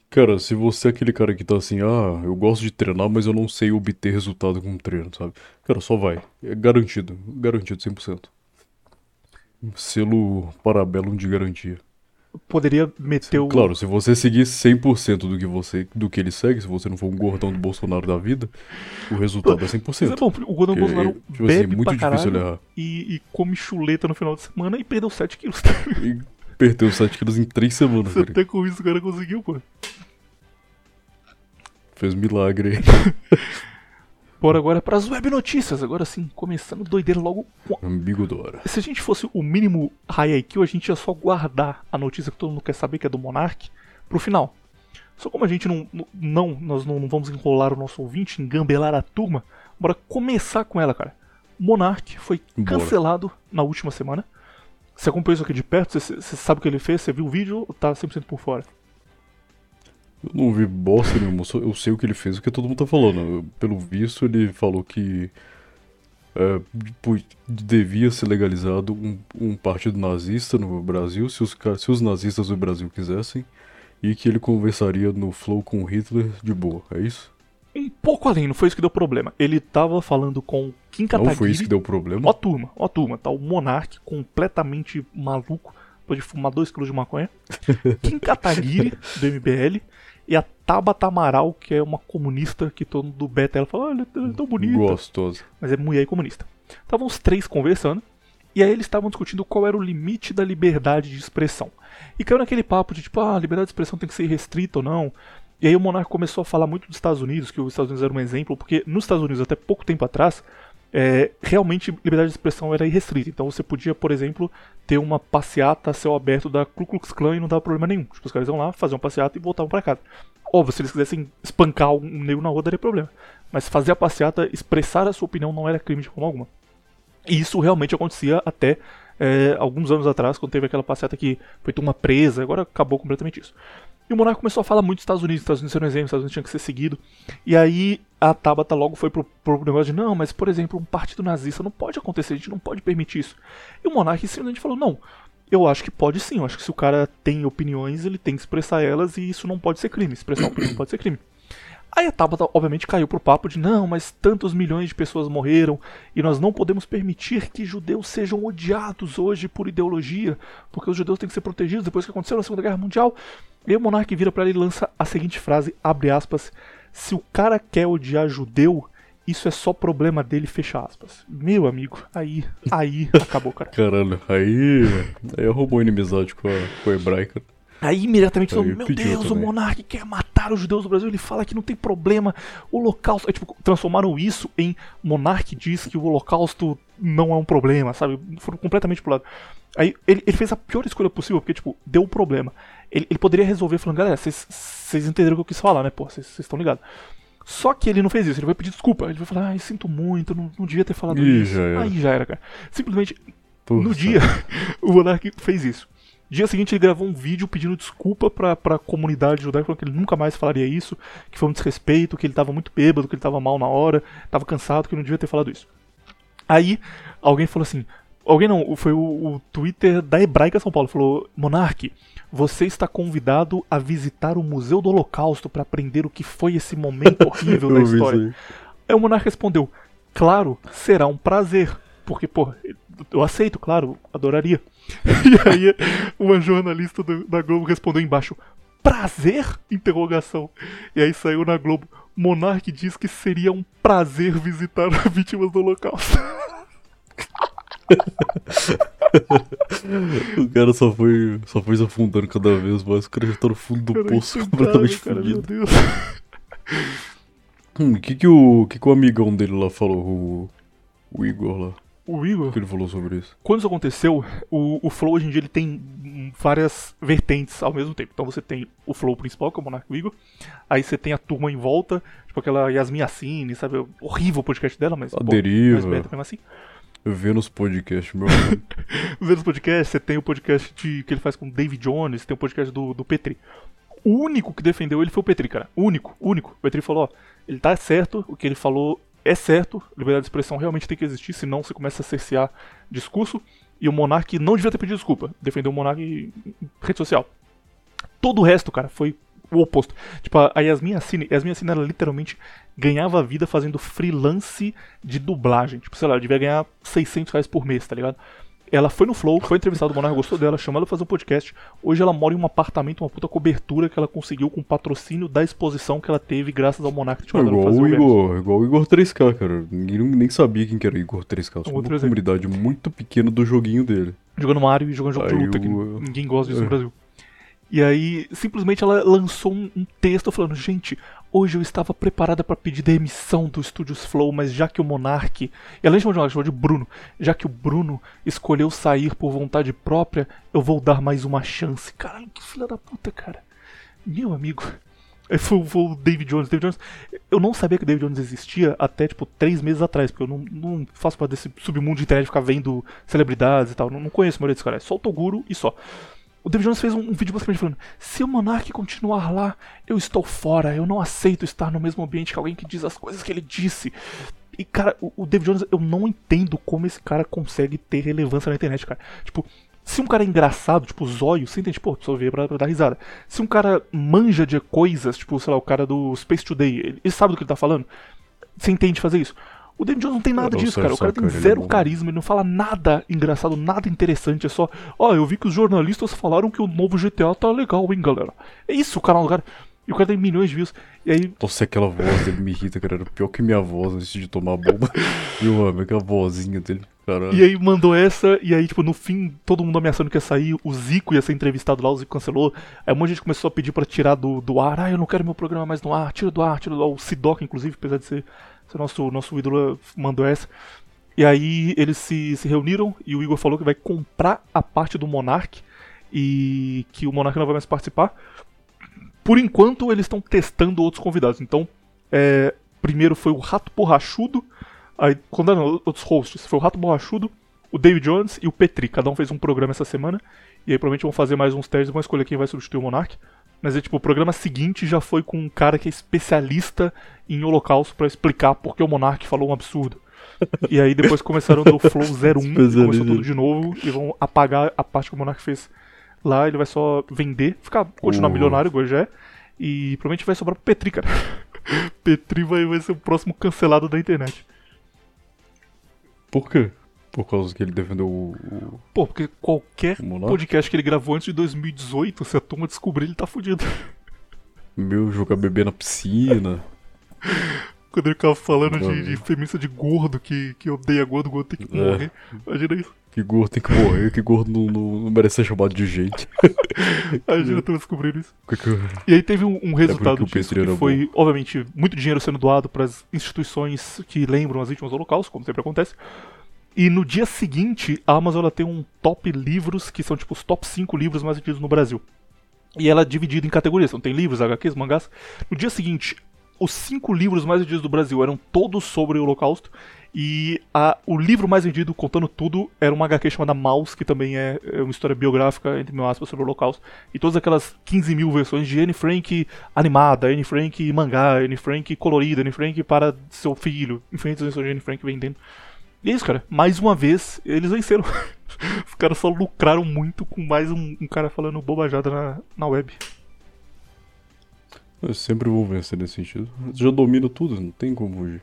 Speaker 2: Cara, se você é aquele cara que tá assim, ah, eu gosto de treinar, mas eu não sei obter resultado com o treino, sabe? Cara, só vai. É garantido. Garantido 100%. Selo Parabellum de garantia.
Speaker 1: Poderia meter o.
Speaker 2: Claro, se você seguir 100% do que você do que ele segue, se você não for um gordão do Bolsonaro da vida, o resultado é
Speaker 1: Mas é
Speaker 2: 100%.
Speaker 1: bom, o Gordon
Speaker 2: Porque,
Speaker 1: Bolsonaro
Speaker 2: tipo assim,
Speaker 1: bebe
Speaker 2: muito
Speaker 1: pra
Speaker 2: difícil errar.
Speaker 1: e, e come chuleta no final de semana e perdeu 7 quilos.
Speaker 2: E perdeu 7 quilos em 3 semanas,
Speaker 1: Você até com isso o cara conseguiu, pô.
Speaker 2: Fez milagre aí.
Speaker 1: Bora agora pras web notícias. Agora sim, começando doideira logo. com a-
Speaker 2: Amigo Dora.
Speaker 1: Se a gente fosse o mínimo high IQ, a gente ia só guardar a notícia que todo mundo quer saber, que é do Monark, pro final. Só como a gente não. Não, nós não, não vamos enrolar o nosso ouvinte, engambelar a turma, bora começar com ela, cara. Monark foi
Speaker 2: Bora.
Speaker 1: cancelado na última semana. Você acompanhou isso aqui de perto? Você, você sabe o que ele fez? Você viu o vídeo tá 100% por fora?
Speaker 2: Eu não vi bosta nenhuma, eu sei o que ele fez, o que todo mundo tá falando. Pelo visto, ele falou que é, pu- devia ser legalizado um, um partido nazista no Brasil, se os, se os nazistas do Brasil quisessem, e que ele conversaria no flow com Hitler de boa, é isso?
Speaker 1: Um pouco além, não foi isso que deu problema. Ele tava falando com Kim
Speaker 2: Não foi isso
Speaker 1: Kataguiri.
Speaker 2: que deu problema?
Speaker 1: Ó turma, ó turma, tá o Monark completamente maluco, depois de fumar 2kg de maconha. Kim Kataguiri, do MBL. E a Tabata Amaral, que é uma comunista que todo mundo beta ela fala, olha, ela é tão bonita.
Speaker 2: Gostoso.
Speaker 1: Mas é mulher e comunista. Estavam os três conversando. E aí eles estavam discutindo qual era o limite da liberdade de expressão. E caiu naquele papo de tipo, ah, a liberdade de expressão tem que ser restrita ou não. E aí o Monarca começou a falar muito dos Estados Unidos, que os Estados Unidos era um exemplo, porque nos Estados Unidos, até pouco tempo atrás, é, realmente liberdade de expressão era irrestrita. Então você podia, por exemplo, ter uma passeata a céu aberto da Ku Klux Klan e não dava problema nenhum. Tipo, os caras iam lá, faziam uma passeata e voltavam para casa. Óbvio, se eles quisessem espancar um negro na rua, daria problema. Mas fazer a passeata, expressar a sua opinião não era crime de forma alguma. E isso realmente acontecia até é, alguns anos atrás, quando teve aquela passeata que foi uma presa, agora acabou completamente isso. E o Monarca começou a falar muito dos Estados Unidos, Estados Unidos eram um exemplo, Estados Unidos tinha que ser seguido. E aí a Tabata logo foi pro, pro negócio de, não, mas por exemplo, um partido nazista não pode acontecer, a gente não pode permitir isso. E o Monarca simplesmente falou, não, eu acho que pode sim, eu acho que se o cara tem opiniões, ele tem que expressar elas e isso não pode ser crime, expressar opinião pode ser crime. Aí a Tabata, obviamente, caiu pro papo de não, mas tantos milhões de pessoas morreram e nós não podemos permitir que judeus sejam odiados hoje por ideologia, porque os judeus têm que ser protegidos depois que aconteceu na Segunda Guerra Mundial. E o monarca vira para ele e lança a seguinte frase, abre aspas, se o cara quer odiar judeu, isso é só problema dele, fecha aspas. Meu amigo, aí, aí acabou, cara.
Speaker 2: Caralho, aí. Aí arrumou inimizade com a, com a hebraica.
Speaker 1: Aí imediatamente falou, meu Deus, o
Speaker 2: também.
Speaker 1: monarca quer matar os judeus do Brasil, ele fala que não tem problema, o holocausto, é, tipo, transformaram isso em monarca diz que o holocausto não é um problema, sabe, foram completamente pro lado. Aí ele, ele fez a pior escolha possível, porque, tipo, deu um problema. Ele, ele poderia resolver falando, galera, vocês- entenderam o que eu quis falar, né, pô, vocês estão ligados. Só que ele não fez isso, ele vai pedir desculpa, ele vai falar, ai, sinto muito, não, não devia ter falado
Speaker 2: Ih,
Speaker 1: isso.
Speaker 2: já.
Speaker 1: Aí já era, cara. Simplesmente
Speaker 2: Puta.
Speaker 1: no dia, o Monark fez isso. Dia seguinte ele gravou um vídeo pedindo desculpa pra, pra comunidade judaica, falando que ele nunca mais falaria isso, que foi um desrespeito, que ele tava muito bêbado, que ele tava mal na hora, tava cansado, que não devia ter falado isso. Aí, alguém falou assim, alguém não, foi o, o Twitter da Hebraica São Paulo, falou, Monark, você está convidado a visitar o Museu do Holocausto pra aprender o que foi esse momento horrível da história.
Speaker 2: aí.
Speaker 1: O Monarca respondeu: Claro, será um prazer. Porque, pô, eu aceito, claro, adoraria. E aí uma jornalista do- da Globo respondeu embaixo: Prazer? Interrogação. E aí saiu na Globo: Monark diz que seria um prazer visitar vítimas do Holocausto.
Speaker 2: O cara só foi, só foi se afundando cada vez mais. O cara já tá no fundo do poço completamente fudido.
Speaker 1: Deus.
Speaker 2: Hum, o que que o, que que o amigão dele lá falou? O, o Igor lá.
Speaker 1: O
Speaker 2: O
Speaker 1: Igor,
Speaker 2: que ele falou sobre isso?
Speaker 1: quando isso aconteceu, o, o Flow hoje em dia ele tem várias vertentes ao mesmo tempo. Então você tem o Flow principal, que é o Monark e o Igor. Aí você tem a turma em volta, tipo aquela Yasmin Assine, sabe? O horrível podcast dela, mas.
Speaker 2: A
Speaker 1: pô,
Speaker 2: deriva.
Speaker 1: mas mesmo assim.
Speaker 2: Vendo os podcasts, meu amigo.
Speaker 1: Vendo os podcasts, você tem o podcast de- que ele faz com o David Jones, tem o podcast do, do Petri. O único que defendeu ele foi o Petri, cara. Único, único. O Petri falou, ó, ele tá certo, o que ele falou é certo, liberdade de expressão realmente tem que existir, senão você começa a cercear discurso. E o Monark não devia ter pedido desculpa. Defendeu o Monark em rede social. Todo o resto, cara, foi o oposto. Tipo, a Yasmin Assine, Yasmin Assine, ela literalmente ganhava vida fazendo freelance de dublagem. Tipo, sei lá, ela devia ganhar 600 reais por mês, tá ligado? Ela foi no Flow, foi entrevistada, o Monarca gostou dela, chamou ela pra fazer um podcast. Hoje ela mora em um apartamento, uma puta cobertura que ela conseguiu com patrocínio da exposição que ela teve graças ao Monarca mandando
Speaker 2: igual
Speaker 1: fazer
Speaker 2: o. Igor, igual o Igor 3K, cara. Ninguém nem sabia quem que era o Igor 3K. Só
Speaker 1: Um
Speaker 2: uma comunidade muito pequena do joguinho dele.
Speaker 1: Jogando Mario e jogando jogo de
Speaker 2: Aí
Speaker 1: luta, que
Speaker 2: o-
Speaker 1: ninguém gosta disso no
Speaker 2: é.
Speaker 1: Brasil. E aí, simplesmente ela lançou um, um texto falando: Gente, hoje eu estava preparada para pedir demissão do Studios Flow, mas já que o Monark. E chamou de Monark, chamou de Bruno. Já que o Bruno escolheu sair por vontade própria, eu vou dar mais uma chance. Caralho, que filha da puta, cara. Meu amigo. Foi, o David Jones. David Jones. Eu não sabia que o David Jones existia até, tipo, três meses atrás, porque eu não, não faço parte desse submundo de internet ficar vendo celebridades e tal. Não, não conheço a maioria desses caras. Só o Toguro e só. O David Jones fez um, um vídeo basicamente falando: se o Monark continuar lá, eu estou fora. Eu não aceito estar no mesmo ambiente que alguém que diz as coisas que ele disse. E, cara, o, o David Jones, eu não entendo como esse cara consegue ter relevância na internet, cara. Tipo, se um cara é engraçado, tipo, zóio, você entende, pô, só vê pra, pra dar risada. Se um cara manja de coisas, tipo, sei lá, o cara do Space Today, ele, ele sabe do que ele tá falando, você entende fazer isso. O David Jones não tem nada disso, cara. O cara tem
Speaker 2: ele é
Speaker 1: zero
Speaker 2: bom.
Speaker 1: carisma, ele não fala nada engraçado, nada interessante. É só, ó, eu vi que os jornalistas falaram que o novo GTA tá legal, hein, galera. É isso o canal do cara. E o cara tem milhões de views. E aí,
Speaker 2: Nossa, aquela voz dele me irrita, cara. Era pior que minha voz antes de tomar bomba. Eu amo aquela vozinha dele, caralho.
Speaker 1: E aí mandou essa, e aí, tipo, no fim, todo mundo ameaçando que ia sair, o Zico ia ser entrevistado lá, o Zico cancelou. Aí um monte de gente começou a pedir pra tirar do, do ar, ah, eu não quero meu programa mais no ar, tira do ar, tira do ar. O Sidoca, inclusive, apesar de ser nosso, nosso ídolo, mandou essa. E aí eles se, se reuniram e o Igor falou que vai comprar a parte do Monark e que o Monark não vai mais participar. Por enquanto, eles estão testando outros convidados. Então, é, primeiro foi o Rato Borrachudo, aí, quando eram outros hosts, foi o Rato Borrachudo, o David Jones e o Petri. Cada um fez um programa essa semana. E aí provavelmente vão fazer mais uns testes vão escolher quem vai substituir o Monark. Mas é tipo, o programa seguinte já foi com um cara que é especialista em holocausto pra explicar por que o Monark falou um absurdo. E aí depois começaram do Flow 01,
Speaker 2: Especialista.
Speaker 1: começou tudo de novo e vão apagar a parte que o Monark fez lá, ele vai só vender, ficar, continuar
Speaker 2: Oh.
Speaker 1: milionário, igual já é. E provavelmente vai sobrar pro Petri, cara. Petri vai, vai ser o próximo cancelado da internet.
Speaker 2: Por quê? Por causa que ele defendeu o. o-
Speaker 1: Pô, porque qualquer podcast que ele gravou antes de 2018, se a turma descobrir, ele tá fudido.
Speaker 2: Meu, jogar bebê na piscina.
Speaker 1: Quando ele ficava falando de, de feminista de gordo, que, que odeia gordo, gordo tem que
Speaker 2: É.
Speaker 1: morrer. Imagina isso.
Speaker 2: Que gordo tem que morrer, que gordo não, não, não merece ser chamado de gente.
Speaker 1: Imagina turma descobrindo isso.
Speaker 2: Que que-
Speaker 1: E aí teve um, um resultado
Speaker 2: que o
Speaker 1: disso, que foi, obviamente, muito dinheiro sendo doado para as instituições que lembram as vítimas do Holocausto, como sempre acontece. E no dia seguinte, a Amazon ela tem um top livros, que são tipo os top 5 livros mais vendidos no Brasil. E ela é dividida em categorias, então tem livros, HQs, mangás. No dia seguinte, os cinco livros mais vendidos do Brasil eram todos sobre o Holocausto. E a- o livro mais vendido, contando tudo, era uma HQ chamada Maus, que também é, é uma história biográfica, entre mil aspas, sobre o Holocausto. E todas aquelas 15 mil versões de Anne Frank animada, Anne Frank mangá, Anne Frank colorida, Anne Frank para seu filho. Infinitas versões de Anne Frank vendendo. E é isso, cara. Mais uma vez, eles venceram. Os caras só lucraram muito com mais um, um cara falando bobajada na, na web.
Speaker 2: Eu sempre vou vencer nesse sentido. Já domina tudo, não tem como fugir.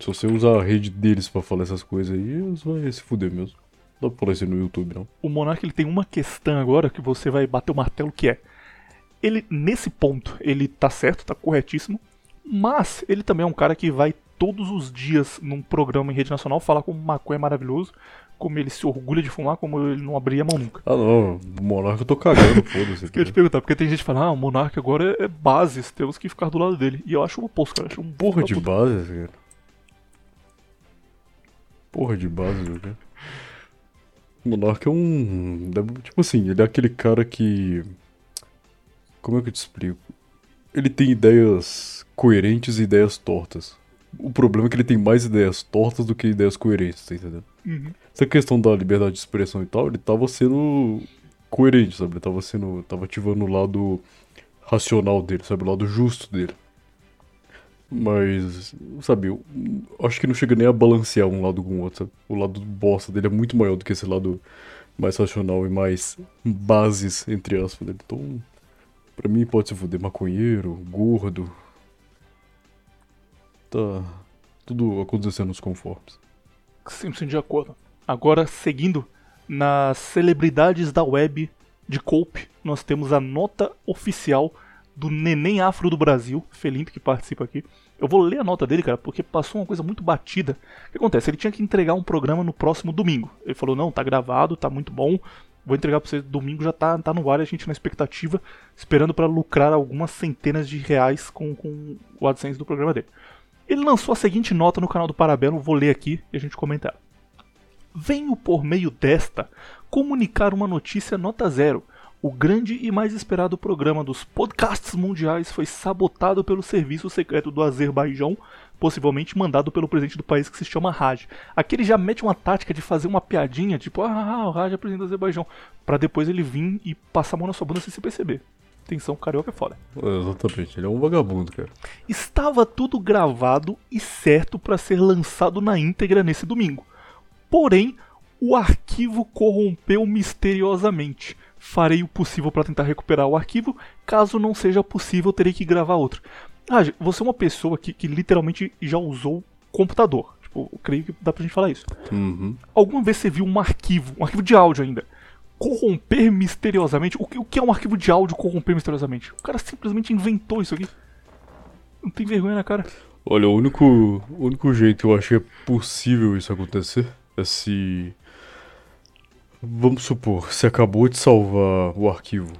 Speaker 2: Se você usar a rede deles pra falar essas coisas aí, eles vão se fuder mesmo. Não dá pra falar isso no YouTube, não.
Speaker 1: o Monark ele tem uma questão agora que você vai bater o martelo que é ele nesse ponto ele tá certo, tá corretíssimo, mas ele também é um cara que vai todos os dias num programa em rede nacional falar como maconha é maravilhoso, como ele se orgulha de fumar, como ele não abria a mão nunca.
Speaker 2: Ah não, o Monarca eu tô cagando, foda-se.
Speaker 1: Queria te perguntar, porque tem gente que fala, ah, o Monark agora é, é bases, temos que ficar do lado dele. E eu acho o oposto, cara. Acho um
Speaker 2: Porra de
Speaker 1: puta-
Speaker 2: base, cara. Porra de base, cara. O Monarca é um. Tipo assim, ele é aquele cara que. Como é que eu te explico? Ele tem ideias coerentes e ideias tortas. O problema é que ele tem mais ideias tortas do que ideias coerentes, tá entendendo?
Speaker 1: Uhum.
Speaker 2: Essa questão da liberdade de expressão e tal, ele tava sendo coerente, sabe? Ele tava sendo. tava ativando o lado racional dele, sabe? O lado justo dele. Mas, sabe, eu acho que não chega nem a balancear um lado com o outro, sabe? O lado bosta dele é muito maior do que esse lado mais racional e mais bases, entre aspas, dele. Então, pra mim pode se fuder maconheiro, gordo. Tá tudo acontecendo nos conformes.
Speaker 1: 100% de acordo. Agora, seguindo nas celebridades da web de Cope, nós temos a nota oficial do Neném Afro do Brasil, Felimpe que participa aqui. Eu vou ler a nota dele, cara, porque passou uma coisa muito batida. O que acontece? Ele tinha que entregar um programa no próximo domingo. Ele falou: não, tá gravado, tá muito bom. Vou entregar pra vocês domingo, já tá, tá no ar, a gente na expectativa, esperando pra lucrar algumas centenas de reais com, com o AdSense do programa dele. Ele lançou a seguinte nota no canal do Parabelo, vou ler aqui e a gente comentar. Venho por meio desta comunicar uma notícia nota zero. O grande e mais esperado programa dos podcasts mundiais foi sabotado pelo serviço secreto do Azerbaijão, possivelmente mandado pelo presidente do país que se chama Raj. Aqui ele já mete uma tática de fazer uma piadinha, tipo, ah, o Raj é presidente do Azerbaijão, pra depois ele vir e passar a mão na sua bunda sem se perceber. Atenção, carioca é foda.
Speaker 2: Exatamente, ele é um vagabundo, cara.
Speaker 1: Estava tudo gravado e certo para ser lançado na íntegra nesse domingo. Porém, o arquivo corrompeu misteriosamente. Farei o possível para tentar recuperar o arquivo. Caso não seja possível, terei que gravar outro. Ah, você é uma pessoa que, que literalmente já usou computador. Tipo, eu creio que dá pra gente falar isso.
Speaker 2: Uhum.
Speaker 1: Alguma vez você viu um arquivo, um arquivo de áudio ainda, corromper misteriosamente? O que, o que é um arquivo de áudio corromper misteriosamente? O cara simplesmente inventou isso aqui. Não tem vergonha na cara.
Speaker 2: Olha, o único, o único jeito que eu acho que é possível isso acontecer é se. Vamos supor, você acabou de salvar o arquivo.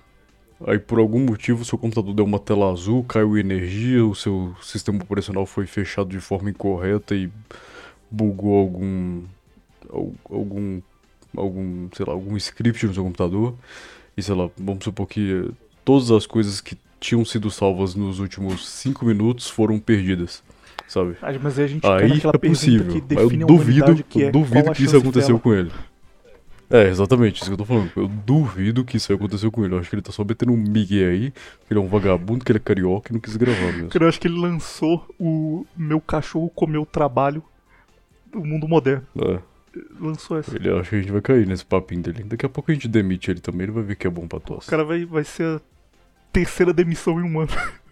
Speaker 2: Aí por algum motivo seu computador deu uma tela azul, caiu energia, o seu sistema operacional foi fechado de forma incorreta e bugou algum. algum. Algum. sei lá, algum script no seu computador. E sei lá, vamos supor que todas as coisas que tinham sido salvas nos últimos 5 minutos foram perdidas. Sabe?
Speaker 1: Ah, Mas aí a gente
Speaker 2: Aí é possível. eu duvido,
Speaker 1: que
Speaker 2: eu
Speaker 1: é
Speaker 2: duvido
Speaker 1: qual a
Speaker 2: que isso aconteceu
Speaker 1: dela.
Speaker 2: com ele. É, exatamente, isso que eu tô falando. Eu duvido que isso aconteceu com ele. Eu acho que ele tá só metendo um migué aí, que ele é um vagabundo, que ele é carioca e não quis gravar mesmo.
Speaker 1: Eu acho que ele lançou o Meu Cachorro Comeu Trabalho do mundo moderno.
Speaker 2: É,
Speaker 1: Lançou essa.
Speaker 2: ele acha que a gente vai cair nesse papinho dele. Daqui a pouco a gente demite ele também, ele vai ver que é bom pra
Speaker 1: O
Speaker 2: tosse.
Speaker 1: cara vai, vai ser a terceira demissão em um ano.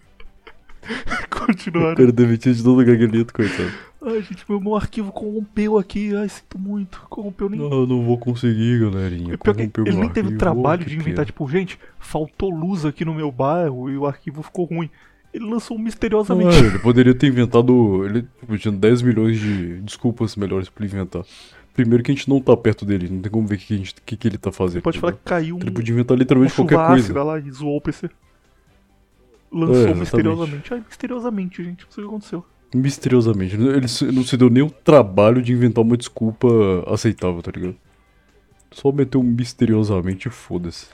Speaker 2: O
Speaker 1: Continuaram.
Speaker 2: cara demitiu de todo lugar que ele coitado.
Speaker 1: Ai, gente, meu, meu arquivo corrompeu aqui. Ai, sinto muito. Corrompeu nem.
Speaker 2: Não, eu não vou conseguir, galerinha.
Speaker 1: É
Speaker 2: Corrompeu
Speaker 1: ele nem teve trabalho
Speaker 2: Oh,
Speaker 1: de inventar,
Speaker 2: pena.
Speaker 1: tipo, gente, faltou luz aqui no meu bairro e o arquivo ficou ruim. Ele lançou misteriosamente.
Speaker 2: é, ele poderia ter inventado. Ele tipo, tinha 10 milhões de desculpas melhores pra inventar. Primeiro que a gente não tá perto dele, não tem como ver o que, a gente- que, que ele tá fazendo.
Speaker 1: Pode falar que caiu um,
Speaker 2: Ele podia inventar literalmente
Speaker 1: chuva
Speaker 2: qualquer coisa.
Speaker 1: lá e zoou o PC. Lançou
Speaker 2: É,
Speaker 1: misteriosamente. Ai, misteriosamente, gente. Não sei o que aconteceu.
Speaker 2: Misteriosamente. Ele não se deu nem o trabalho de inventar uma desculpa aceitável, tá ligado? Só meteu um misteriosamente e foda-se.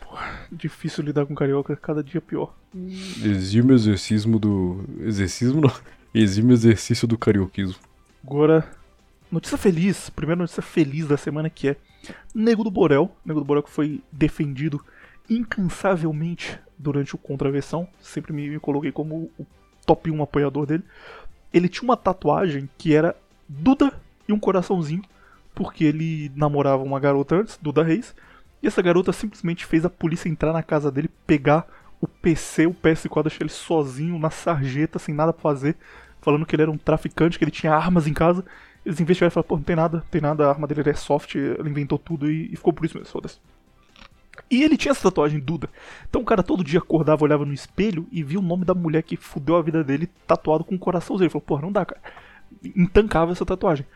Speaker 1: Difícil lidar com carioca, cada dia pior.
Speaker 2: Exime exercício do. Exercício não. Exime exercício do carioquismo.
Speaker 1: Agora, notícia feliz. Primeira notícia feliz da semana que é Nego do Borel. Nego do Borel que foi defendido incansavelmente durante o contraversão. Sempre me, me coloquei como o top 1 apoiador dele. Ele tinha uma tatuagem que era Duda e um coraçãozinho. Porque ele namorava uma garota antes, Duda Reis. E essa garota simplesmente fez a polícia entrar na casa dele, pegar o PC, o PS4, deixar ele sozinho na sarjeta, sem nada pra fazer, falando que ele era um traficante, que ele tinha armas em casa. Eles investigaram e falaram, pô, não tem nada, não tem nada, a arma dele é soft, ele inventou tudo e, e ficou por isso mesmo, foda-se. E ele tinha essa tatuagem Duda. Então o cara todo dia acordava, olhava no espelho e via o nome da mulher que fudeu a vida dele tatuado com um coraçãozinho. Ele falou, porra, não dá, cara. Intancável essa tatuagem.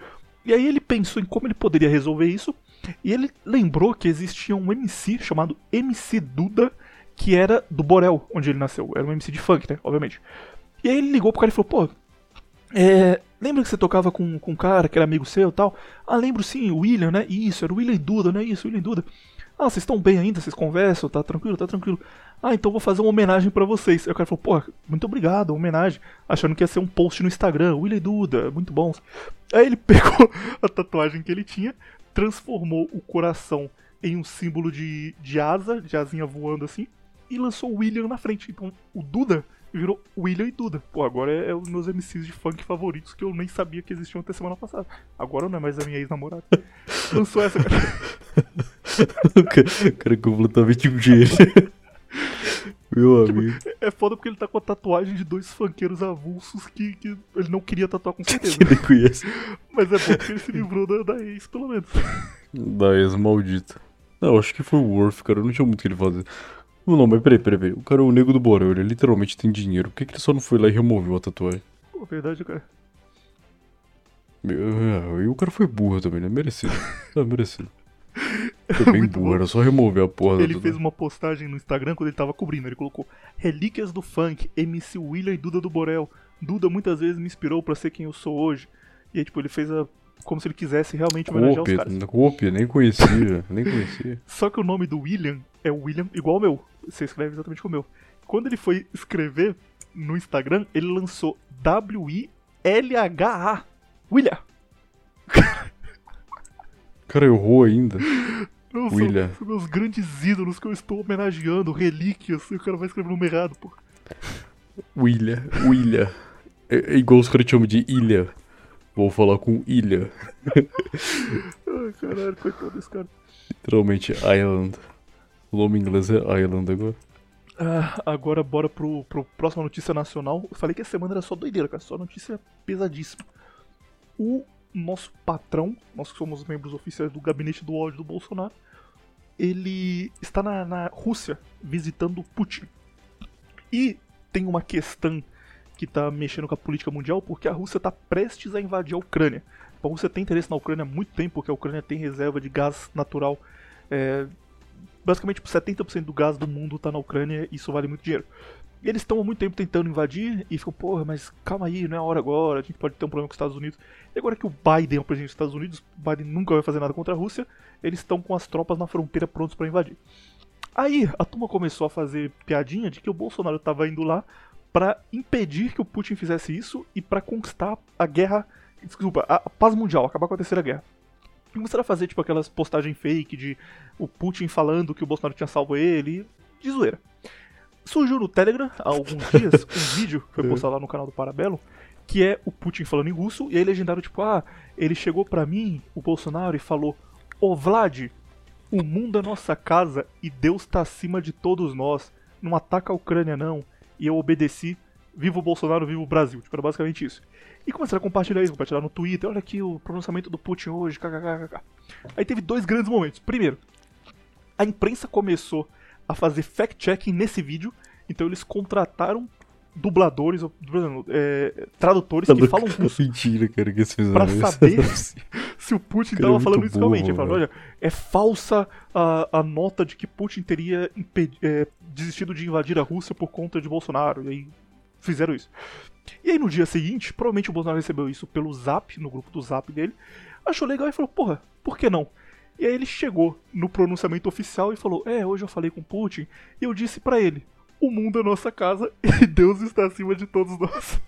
Speaker 1: E aí ele pensou em como ele poderia resolver isso. E ele lembrou que existia um MC chamado MC Duda, que era do Borel, onde ele nasceu. Era um MC de funk, né? Obviamente. E aí ele ligou pro cara e falou, pô, é, lembra que você tocava com, com um cara que era amigo seu e tal? Ah, lembro sim, o William, né? Isso, era o William Duda, né? Isso, William Duda. Ah, vocês estão bem ainda? Vocês conversam? Tá tranquilo? Tá tranquilo. Ah, então vou fazer uma homenagem pra vocês. Aí o cara falou, pô, muito obrigado, homenagem. Achando que ia ser um post no Instagram. William Duda, muito bom. Aí ele pegou a tatuagem que ele tinha, transformou o coração em um símbolo de, de asa, de asinha voando assim, e lançou o William na frente. Então o Duda virou William e Duda. Pô, agora é, é os meus MCs de funk favoritos que eu nem sabia que existiam até semana passada. Agora não é mais a minha ex-namorada. Lançou essa, cara.
Speaker 2: o cara, é completamente um gênio. Meu amigo.
Speaker 1: É foda porque ele tá com a tatuagem de dois funkeiros avulsos que, que ele não queria tatuar com certeza.
Speaker 2: Que nem conhece.
Speaker 1: Mas é bom que ele se livrou da, da ex, pelo menos.
Speaker 2: Da ex-maldita. Não, eu acho que foi o Worth, cara. Não tinha muito o que ele fazer. Não, não, mas peraí, peraí, peraí. O cara é o nego do Borel, ele literalmente tem dinheiro. Por que, que ele só não foi lá e removeu a tatuagem?
Speaker 1: Pô, verdade, cara.
Speaker 2: Meu, é, e o cara foi burro também, né? Merecido. É, merecido. Foi bem burro,
Speaker 1: bom.
Speaker 2: era só remover a porra
Speaker 1: Ele
Speaker 2: da
Speaker 1: fez uma postagem no Instagram quando ele tava cobrindo. Ele colocou Relíquias do Funk, MC William e Duda do Borel. Duda muitas vezes me inspirou pra ser quem eu sou hoje. E aí, tipo, ele fez a. como se ele quisesse realmente homenagear os caras.
Speaker 2: copia, nem conhecia, nem conhecia.
Speaker 1: Só que o nome do William é William igual ao meu. Você escreve exatamente como o meu. Quando ele foi escrever no Instagram, ele lançou W-I-L-H-A. William.
Speaker 2: O cara errou ainda.
Speaker 1: Não, são-
Speaker 2: William.
Speaker 1: São, meus grandes ídolos que eu estou homenageando, relíquias. E o cara vai escrever o nome errado, pô.
Speaker 2: William, William. É, é igual os caras te chamam de ilha. Vou falar com ilha.
Speaker 1: Ai, caralho, coitado desse cara.
Speaker 2: Literalmente Island. O nome inglês é Island agora.
Speaker 1: Ah, agora bora pro, pro próxima notícia nacional. Eu falei que a semana era só doideira, cara. Só notícia pesadíssima. O nosso patrão, nós que somos membros oficiais do gabinete do ódio do Bolsonaro, ele está na, na Rússia visitando Putin. E tem uma questão que está mexendo com a política mundial, porque a Rússia está prestes a invadir a Ucrânia. A Rússia tem interesse na Ucrânia há muito tempo, porque a Ucrânia tem reserva de gás natural. É, basicamente, 70% do gás do mundo está na Ucrânia e isso vale muito dinheiro. E eles estão há muito tempo tentando invadir e ficam, porra, mas calma aí, não é a hora agora, a gente pode ter um problema com os Estados Unidos. E agora que o Biden é o presidente dos Estados Unidos, o Biden nunca vai fazer nada contra a Rússia, eles estão com as tropas na fronteira prontos para invadir. Aí a turma começou a fazer piadinha de que o Bolsonaro estava indo lá para impedir que o Putin fizesse isso e para conquistar a guerra, desculpa, a paz mundial, acabar com a terceira guerra. E começaram a fazer tipo aquelas postagens fake de o Putin falando que o Bolsonaro tinha salvo ele, de zoeira. Surgiu no Telegram há alguns dias um vídeo que foi postado lá no canal do Parabelo, que é o Putin falando em russo, e aí legendário tipo, ah, ele chegou pra mim, o Bolsonaro, e falou: Ô Vlad, o mundo é nossa casa e Deus tá acima de todos nós. Não ataca a Ucrânia, não. E eu obedeci. Viva o Bolsonaro, viva o Brasil. Tipo, era basicamente isso. E começaram a compartilhar isso, compartilhar no Twitter. Olha aqui o pronunciamento do Putin hoje, kkkk. Aí teve dois grandes momentos. Primeiro, a imprensa começou a fazer fact-checking nesse vídeo. Então eles contrataram dubladores, é, tradutores que falam russo.
Speaker 2: Mentira, cara, que eles fizeram
Speaker 1: pra saber se o Putin estava é falando isso realmente. Ele falou, olha, é falsa a, a nota de que Putin teria é, desistido de invadir a Rússia por conta de Bolsonaro. E aí fizeram isso. E aí no dia seguinte, provavelmente o Bolsonaro recebeu isso pelo Zap, no grupo do Zap dele, achou legal e falou, porra, por que não? E aí ele chegou no pronunciamento oficial e falou, é, hoje eu falei com Putin e eu disse para ele, o mundo é nossa casa e Deus está acima de todos nós.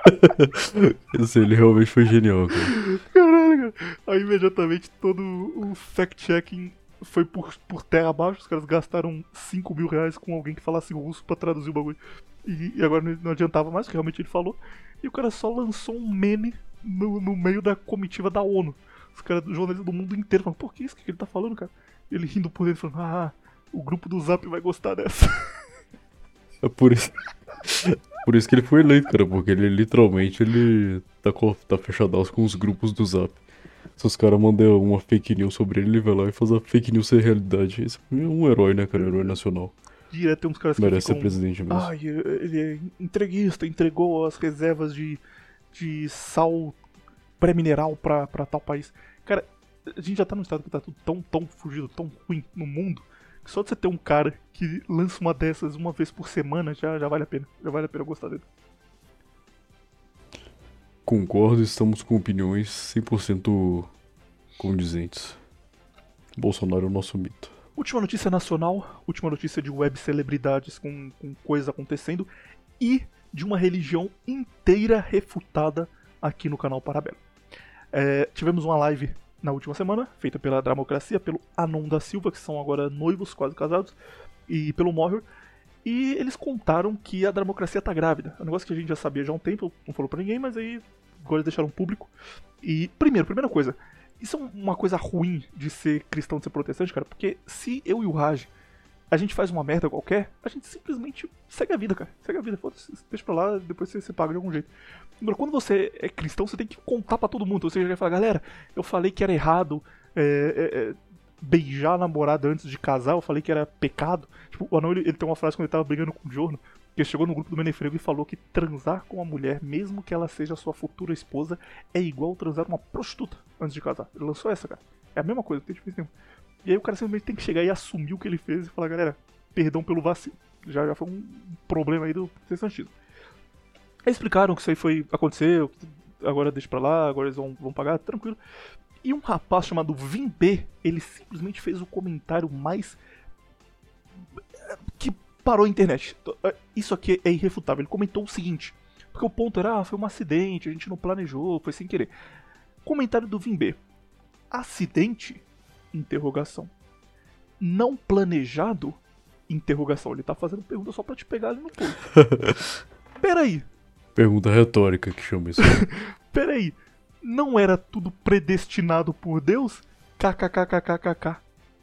Speaker 2: Esse ele realmente foi genial, cara.
Speaker 1: Caralho, cara. Aí imediatamente todo o fact-checking foi por, por terra abaixo. Os caras gastaram 5 mil reais com alguém que falasse russo pra traduzir o bagulho. E, agora não adiantava mais, porque realmente ele falou. E o cara só lançou um meme no, no meio da comitiva da ONU. Os caras, jornalistas do mundo inteiro, falando, por que isso? Que ele tá falando, cara? Ele rindo por dentro, falando, ah, o grupo do Zap vai gostar dessa.
Speaker 2: É por isso. Por isso que ele foi eleito, cara, porque ele literalmente ele tá, tá fechadaço com os grupos do Zap. Se os caras mandam uma fake news sobre ele, ele vai lá e faz a fake news ser realidade. Esse é um herói, né, cara? Herói nacional.
Speaker 1: Direto tem uns caras que
Speaker 2: Merece
Speaker 1: ficam...
Speaker 2: ser presidente mesmo.
Speaker 1: Ai, ele é entreguista, entregou as reservas de, de sal pré-mineral pra, pra tal país. Cara, a gente já tá num estado que tá tudo tão, tão fugido, tão ruim no mundo, só de você ter um cara que lança uma dessas uma vez por semana já, já vale a pena. Já vale a pena gostar dele.
Speaker 2: Concordo, estamos com opiniões 100% condizentes. Bolsonaro é o nosso mito.
Speaker 1: Última notícia nacional, última notícia de web celebridades com, com coisas acontecendo e de uma religião inteira refutada aqui no canal Parabelo. É, tivemos uma live na última semana, feita pela Dramocracia, pelo Anon da Silva, que são agora noivos, quase casados, e pelo Morrior. E eles contaram que a Dramocracia tá grávida. É um negócio que a gente já sabia já há um tempo, não falou pra ninguém, mas aí agora eles deixaram público. E, primeiro, primeira coisa, isso é uma coisa ruim de ser cristão, de ser protestante, cara, porque se eu e o Raj a gente faz uma merda qualquer, a gente simplesmente segue a vida, cara. Segue a vida, foda-se, deixa pra lá, depois você, você paga de algum jeito. Agora, quando você é cristão, você tem que contar para todo mundo. Você já vai falar, galera, eu falei que era errado é, é, é, beijar a namorada antes de casar, eu falei que era pecado. Tipo, o Anão, ele, ele tem uma frase quando ele tava brigando com o Jorno, que chegou no grupo do Menefrego e falou que transar com uma mulher, mesmo que ela seja sua futura esposa, é igual transar com uma prostituta antes de casar. Ele lançou essa, cara. É a mesma coisa, tem diferença nenhuma. E aí o cara simplesmente tem que chegar e assumir o que ele fez e falar, galera, perdão pelo vacilo. Já, já foi um problema aí do protestantismo. Aí explicaram que isso aí foi. aconteceu, agora deixa pra lá, agora eles vão, vão pagar, tranquilo. E um rapaz chamado Vim B, ele simplesmente fez o comentário mais. que parou a internet. É, isso aqui é irrefutável. Ele comentou o seguinte: porque o ponto era, ah, foi um acidente, a gente não planejou, foi sem querer. Comentário do Vim B: acidente interrogação. Não planejado? Interrogação. Ele tá fazendo pergunta só pra te pegar ali no pulo. Peraí.
Speaker 2: Pergunta retórica que chama isso.
Speaker 1: Peraí. Não era tudo predestinado por Deus? KKKKKK.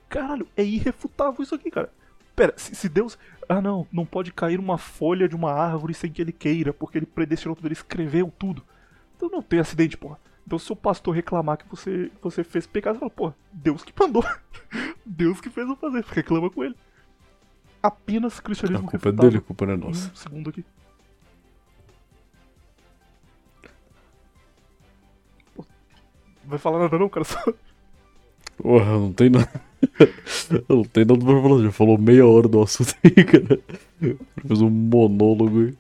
Speaker 1: Caralho, é irrefutável isso aqui, cara. Pera, se, se Deus. Ah, não, não pode cair uma folha de uma árvore sem que ele queira, porque ele predestinou tudo, ele escreveu tudo. Então não tem acidente, porra. Então se o pastor reclamar que você, você fez pecado, você fala, pô, Deus que mandou. Deus que fez eu fazer. Reclama com ele. Apenas
Speaker 2: A
Speaker 1: cristianismo
Speaker 2: culpa é dele, a culpa não é nossa.
Speaker 1: Um segundo aqui. Pô, Vai falar nada não, cara? Só...
Speaker 2: Porra, não tem nada. não tem nada pra falar, já falou meia hora do assunto aí, cara. Fez um monólogo aí.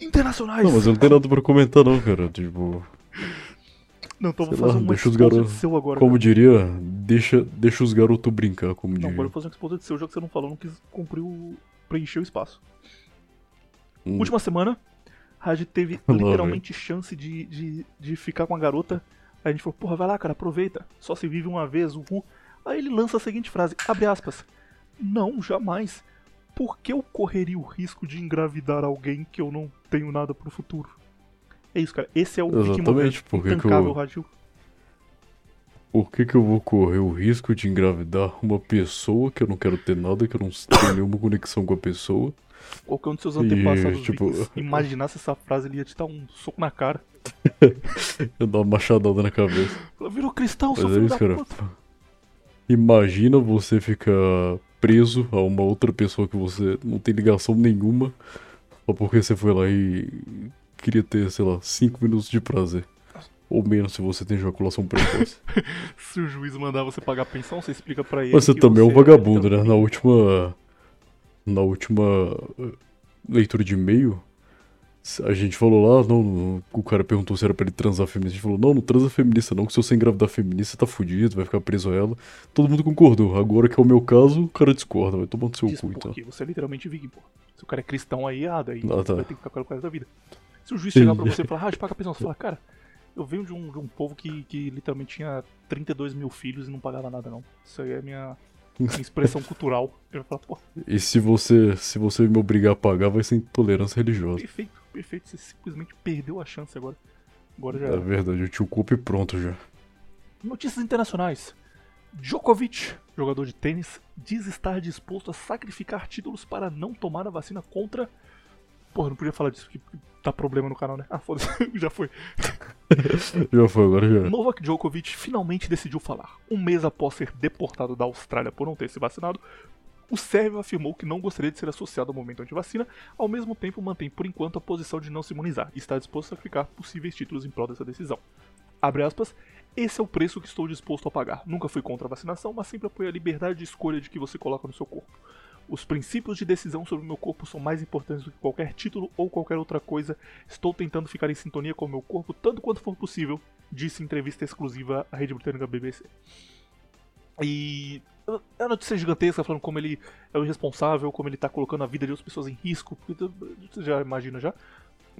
Speaker 1: Internacionais!
Speaker 2: Não, mas eu não tenho nada pra comentar não, cara. Tipo,
Speaker 1: Não, então vou fazer
Speaker 2: lá,
Speaker 1: um
Speaker 2: deixa os garotos-
Speaker 1: seu agora.
Speaker 2: como
Speaker 1: cara.
Speaker 2: diria, deixa, deixa os garotos brincar, como
Speaker 1: Não, agora eu
Speaker 2: diria.
Speaker 1: vou fazer um exposed seu, já que você não falou, não quis cumprir o... preencher o espaço.
Speaker 2: Hum.
Speaker 1: Última semana, Raj teve
Speaker 2: Lá,
Speaker 1: literalmente chance de, de, de ficar com a garota. Aí a gente falou, porra, vai lá, cara, aproveita. Só se vive uma vez, uhul. Aí ele lança a seguinte frase, abre aspas. Não, jamais. Por que eu correria o risco de engravidar alguém que eu não tenho nada pro futuro? É isso, cara. Esse é o
Speaker 2: Exatamente, por que que eu-
Speaker 1: Radil.
Speaker 2: Por que que eu vou correr o risco de engravidar uma pessoa que eu não quero ter nada, que eu não tenho nenhuma conexão com a pessoa?
Speaker 1: Qualquer um dos seus
Speaker 2: E,
Speaker 1: antepassados
Speaker 2: tipo-
Speaker 1: imaginasse essa frase, ele ia te dar um soco na cara.
Speaker 2: Eu dar uma machadada na cabeça.
Speaker 1: Virou cristão, seu
Speaker 2: Mas é
Speaker 1: filho
Speaker 2: isso, cara.
Speaker 1: puta.
Speaker 2: Imagina você ficar preso a uma outra pessoa que você não tem ligação nenhuma, só porque você foi lá e queria ter, sei lá, 5 minutos de prazer. Ou menos se você tem ejaculação precoce.
Speaker 1: Se o juiz mandar você pagar pensão, você explica pra ele.
Speaker 2: Mas você também é um
Speaker 1: você
Speaker 2: vagabundo, né? Na última. Na última eh, leitura de e-mail, a gente falou lá, não, não, o cara perguntou se era pra ele transar feminista. A gente falou, não, não transa feminista não, que se você engravidar feminista, você tá fudido, vai ficar preso a ela. Todo mundo concordou. Agora que é o meu caso, o cara discorda, vai tomar no seu
Speaker 1: Diz
Speaker 2: cu então.
Speaker 1: Você é literalmente viking, pô. Se o cara é cristão aí, errado, aí
Speaker 2: Ah, tá.
Speaker 1: vai ter que ficar com ela pro resto da vida. Se o juiz chegar pra você e falar, ah, paga a pensão, você fala, cara, eu venho de um, de um povo que, que literalmente tinha 32 mil filhos e não pagava nada, não. Isso aí é minha, minha expressão cultural. Vai falar, pô,
Speaker 2: E se você, se você me obrigar a pagar, vai ser intolerância religiosa.
Speaker 1: perfeito, perfeito. Você simplesmente perdeu a chance agora. Agora já
Speaker 2: É verdade, eu tinha o culpa e pronto já.
Speaker 1: Notícias internacionais. Djokovic, jogador de tênis, diz estar disposto a sacrificar títulos para não tomar a vacina contra. Porra, não podia falar disso porque dá problema no canal, né? Ah, foda-se, já foi.
Speaker 2: Já foi, agora já.
Speaker 1: Novak Djokovic finalmente decidiu falar. Um mês após ser deportado da Austrália por não ter se vacinado, o sérvio afirmou que não gostaria de ser associado ao movimento anti-vacina, ao mesmo tempo mantém por enquanto a posição de não se imunizar e está disposto a sacrificar possíveis títulos em prol dessa decisão. Abre aspas, esse é o preço que estou disposto a pagar. Nunca fui contra a vacinação, mas sempre apoio a liberdade de escolha de que você coloca no seu corpo. Os princípios de decisão sobre o meu corpo são mais importantes do que qualquer título ou qualquer outra coisa. Estou tentando ficar em sintonia com o meu corpo tanto quanto for possível, disse em entrevista exclusiva à rede britânica BBC. E é uma notícia gigantesca falando como ele é o irresponsável, como ele tá colocando a vida de outras pessoas em risco, você já imagina já.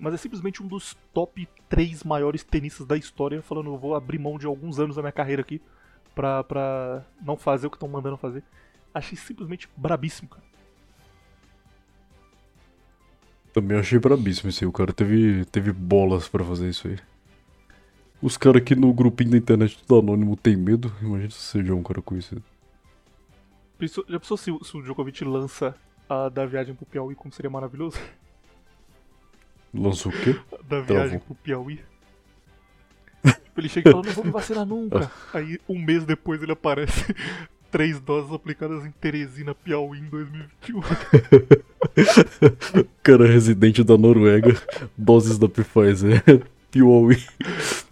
Speaker 1: Mas é simplesmente um dos top 3 maiores tenistas da história, falando, eu vou abrir mão de alguns anos da minha carreira aqui pra, pra não fazer o que estão mandando fazer. Achei simplesmente brabíssimo, cara.
Speaker 2: Também achei brabíssimo isso aí. O cara teve, teve bolas pra fazer isso aí. Os caras aqui no grupinho da internet do Anônimo tem medo. Imagina se já é um cara conhecido.
Speaker 1: Já pensou se, o- se o Djokovic lança a da viagem pro Piauí, como seria maravilhoso?
Speaker 2: Lançou o quê?
Speaker 1: Da viagem
Speaker 2: Travou.
Speaker 1: pro Piauí. Tipo, ele chega e fala, não vou me vacinar nunca. Aí, um mês depois, ele aparece. Três doses aplicadas em Teresina, Piauí, em 2021.
Speaker 2: Cara residente da Noruega. Doses da Pfizer. Piauí.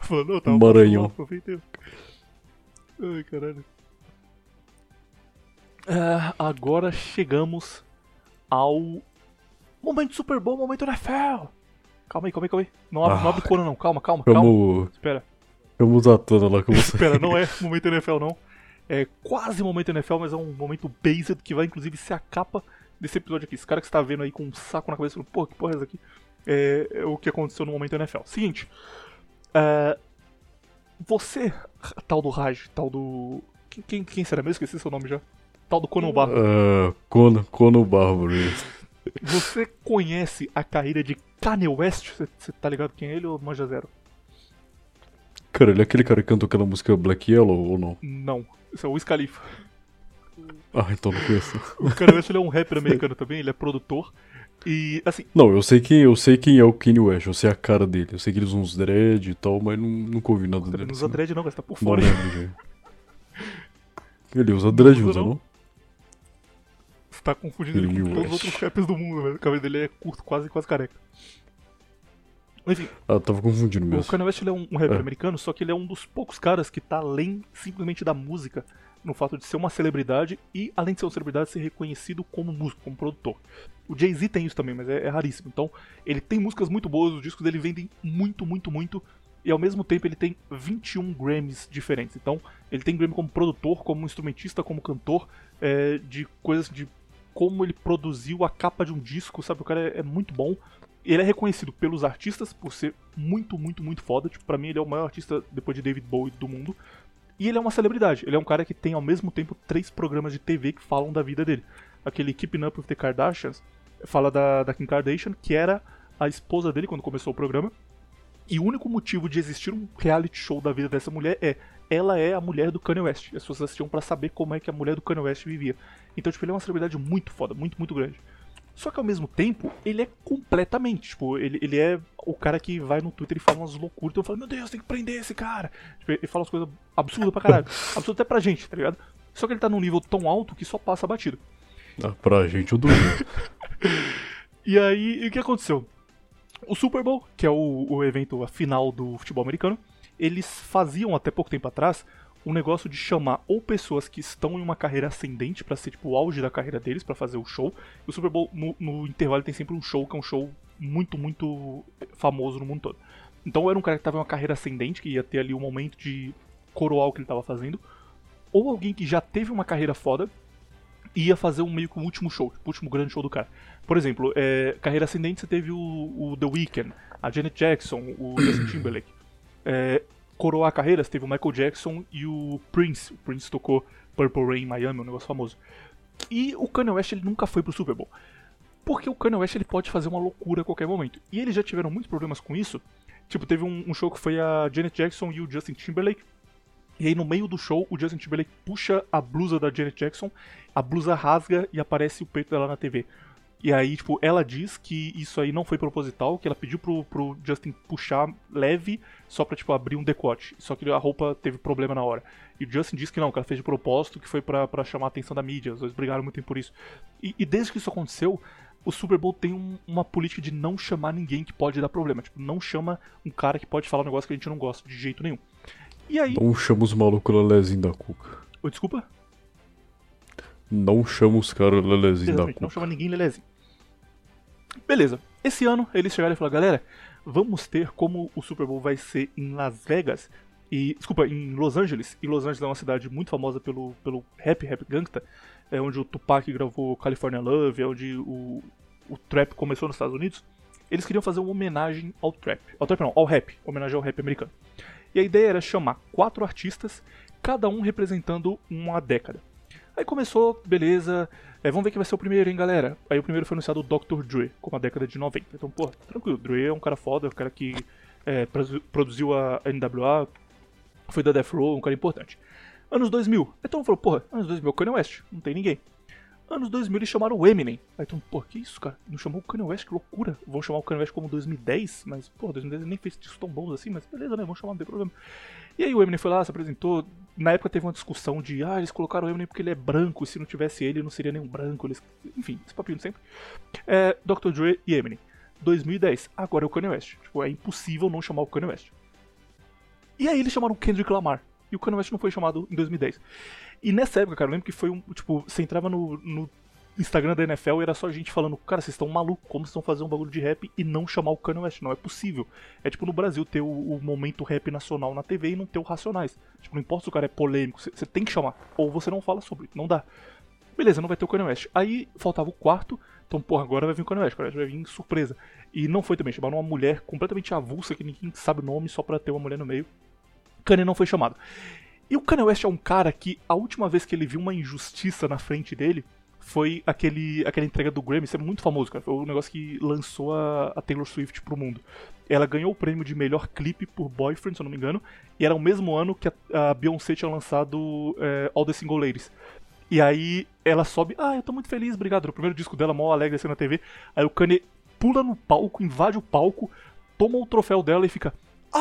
Speaker 1: Falou, não, tava
Speaker 2: Maranhão.
Speaker 1: passando lá, aproveitei. Ai, caralho. Ah, agora chegamos ao momento Super Bowl, momento NFL. Calma aí, calma aí, calma aí. Não abre, não
Speaker 2: Ah.
Speaker 1: abre cona não, calma, calma, calma.
Speaker 2: Vamos,
Speaker 1: Espera,
Speaker 2: vamos à tona lá vou sair.
Speaker 1: espera, não é momento NFL não. É quase momento NFL, mas é um momento based que vai inclusive ser a capa desse episódio aqui. Esse cara que você tá vendo aí com um saco na cabeça, falando, pô, que porra é essa aqui? É, é o que aconteceu no momento NFL. Seguinte, é, você, tal do Raj, tal do. Quem, quem, quem será mesmo? Esqueci seu nome já. Tal do Conan Barro.
Speaker 2: Ah, Conan, Conan Bárbaro.
Speaker 1: Você conhece a carreira de Kanye West? Você você tá ligado quem é ele ou manja zero?
Speaker 2: Cara, ele é aquele cara que cantou aquela música Black Yellow ou não?
Speaker 1: Não. Isso é o Wiz Khalifa.
Speaker 2: Ah, então não conheço.
Speaker 1: O Kanye West ele é um rapper americano também, ele é produtor. E, assim,
Speaker 2: Não, eu sei quem, eu sei quem é o Kanye West, eu sei a cara dele. Eu sei que eles usam uns dread e tal, mas não, nunca ouvi nada dele.
Speaker 1: não usa
Speaker 2: assim.
Speaker 1: dread não, mas tá por
Speaker 2: Não
Speaker 1: fora.
Speaker 2: lembro, gente. Ele usa dread,
Speaker 1: usa,
Speaker 2: usa
Speaker 1: não?
Speaker 2: não?
Speaker 1: Tá confundindo ele com todos os outros rappers do mundo, velho. O cabelo dele é curto, quase, quase careca. Enfim,
Speaker 2: Ah, tava confundindo
Speaker 1: o
Speaker 2: mesmo.
Speaker 1: Kanye West ele é um, um rapper
Speaker 2: É.
Speaker 1: americano, só que ele é um dos poucos caras que tá além simplesmente da música, no fato de ser uma celebridade e, além de ser uma celebridade, ser reconhecido como músico, como produtor. O Jay-Z tem isso também, mas é, é raríssimo. Então, ele tem músicas muito boas, os discos dele vendem muito, muito, muito. E ao mesmo tempo ele tem 21 Grammys diferentes. Então, ele tem Grammy como produtor, como instrumentista, como cantor, é, de coisas de como ele produziu a capa de um disco, sabe? O cara é, é muito bom. Ele é reconhecido pelos artistas por ser muito, muito, muito foda. Tipo, pra mim ele é o maior artista depois de David Bowie do mundo. E ele é uma celebridade. Ele é um cara que tem ao mesmo tempo três programas de TV que falam da vida dele. Aquele Keeping Up with the Kardashians fala da, da Kim Kardashian, que era a esposa dele quando começou o programa. E o único motivo de existir um reality show da vida dessa mulher é ela é a mulher do Kanye West. As pessoas assistiam pra saber como é que a mulher do Kanye West vivia. Então, tipo, ele é uma celebridade muito foda, muito, muito grande. Só que ao mesmo tempo, ele é completamente, tipo, ele, ele é o cara que vai no Twitter e fala umas loucuras, então fala, meu Deus, tem que prender esse cara. Tipo, ele fala umas coisas absurdas pra caralho. Absurdo até pra gente, tá ligado? Só que ele tá num nível tão alto que só passa batido.
Speaker 2: Ah, pra gente eu duvido.
Speaker 1: E aí, e o que aconteceu? O Super Bowl, que é o, o evento final do futebol americano, eles faziam até pouco tempo atrás um negócio de chamar ou pessoas que estão em uma carreira ascendente pra ser tipo o auge da carreira deles pra fazer o show. O Super Bowl no, no intervalo tem sempre um show que é um show muito muito famoso no mundo todo. Então era um cara que tava em uma carreira ascendente que ia ter ali um momento de coroar o que ele tava fazendo, ou alguém que já teve uma carreira foda ia fazer um meio que um último show, tipo, o último grande show do cara. Por exemplo, é, carreira ascendente você teve o, o The Weeknd, a Janet Jackson, o Justin Timberlake. É, coroar a carreira, você teve o Michael Jackson e o Prince. O Prince tocou Purple Rain em Miami, um negócio famoso. E o Kanye West ele nunca foi pro Super Bowl. Porque o Kanye West ele pode fazer uma loucura a qualquer momento. E eles já tiveram muitos problemas com isso. Tipo, teve um, um show que foi a Janet Jackson e o Justin Timberlake. E aí no meio do show, o Justin Timberlake puxa a blusa da Janet Jackson, a blusa rasga e aparece o peito dela na TV. E aí, tipo, ela diz que isso aí não foi proposital, que ela pediu pro, pro Justin puxar leve só pra, tipo, abrir um decote. Só que a roupa teve problema na hora. E o Justin disse que não, que ela fez de propósito, que foi pra, pra chamar a atenção da mídia. Os dois brigaram muito tempo por isso. E, e desde que isso aconteceu, o Super Bowl tem um- uma política de não chamar ninguém que pode dar problema. Tipo, não chama um cara que pode falar um negócio que a gente não gosta de jeito nenhum. E aí.
Speaker 2: Não chama os malucos lelezinho da cuca.
Speaker 1: Oi, desculpa?
Speaker 2: Não chama os caras lelezinho da
Speaker 1: Exatamente, não
Speaker 2: cuca.
Speaker 1: chama ninguém Lelezinho. Beleza. Esse ano eles chegaram e falaram, galera, vamos ter como o Super Bowl vai ser em Las Vegas. E, desculpa, em Los Angeles. E Los Angeles é uma cidade muito famosa pelo, pelo rap, rap gangsta. É onde o Tupac gravou California Love, é onde o, o trap começou nos Estados Unidos. Eles queriam fazer uma homenagem ao trap. Ao trap não, ao rap. Homenagem ao rap americano. E a ideia era chamar quatro artistas, cada um representando uma década. Aí começou, beleza, é, vamos ver quem vai ser o primeiro, hein, galera. Aí o primeiro foi anunciado o Dr. Dre, como a década de 90. Então, pô, tranquilo, Dre é um cara foda, é um cara que é, produ- produziu a NWA, foi da Death Row, um cara importante. Anos 2000, então falou, porra, anos 2000, Kanye West, não tem ninguém. Anos 2000 eles chamaram o Eminem. Aí então, pô, que isso, cara? Não chamou o Kanye West, que loucura. Vão chamar o Kanye West como 2010, mas, pô, 2010 ele nem fez discos tão bons assim, mas beleza, né? Vamos chamar, não tem problema. E aí o Eminem foi lá, se apresentou. Na época teve uma discussão de, ah, eles colocaram o Eminem porque ele é branco, e se não tivesse ele, não seria nenhum branco. Eles... Enfim, esse papinho de sempre. É, Dr. Dre e Eminem. 2010, agora é o Kanye West. Tipo, é impossível não chamar o Kanye West. E aí eles chamaram o Kendrick Lamar. E o Kanye West não foi chamado em 2010. E nessa época, cara, eu lembro que foi um. Tipo, você entrava no, no Instagram da NFL e era só gente falando, cara, vocês estão malucos, como vocês estão fazendo um bagulho de rap e não chamar o Kanye West? Não é possível. É tipo no Brasil ter o, o momento rap nacional na TV e não ter o Racionais. Tipo, não importa se o cara é polêmico, você tem que chamar. Ou você não fala sobre, não dá. Beleza, não vai ter o Kanye West. Aí faltava o quarto, então, porra, agora vai vir o Kanye West, o Kanye West vai vir surpresa. E não foi também, chamaram uma mulher completamente avulsa, que ninguém sabe o nome, só pra ter uma mulher no meio. Kanye não foi chamado. E o Kanye West é um cara que a última vez que ele viu uma injustiça na frente dele foi aquele, aquela entrega do Grammy, isso é muito famoso, cara. Foi o negócio que lançou a, a Taylor Swift pro mundo. Ela ganhou o prêmio de melhor clipe por Boyfriend, se eu não me engano, e era o mesmo ano que a, a Beyoncé tinha lançado é, All the Single Ladies. E aí ela sobe, ah, eu tô muito feliz, obrigado. No primeiro disco dela, mó alegre assim na TV. Aí o Kanye pula no palco, invade o palco, toma o troféu dela e fica,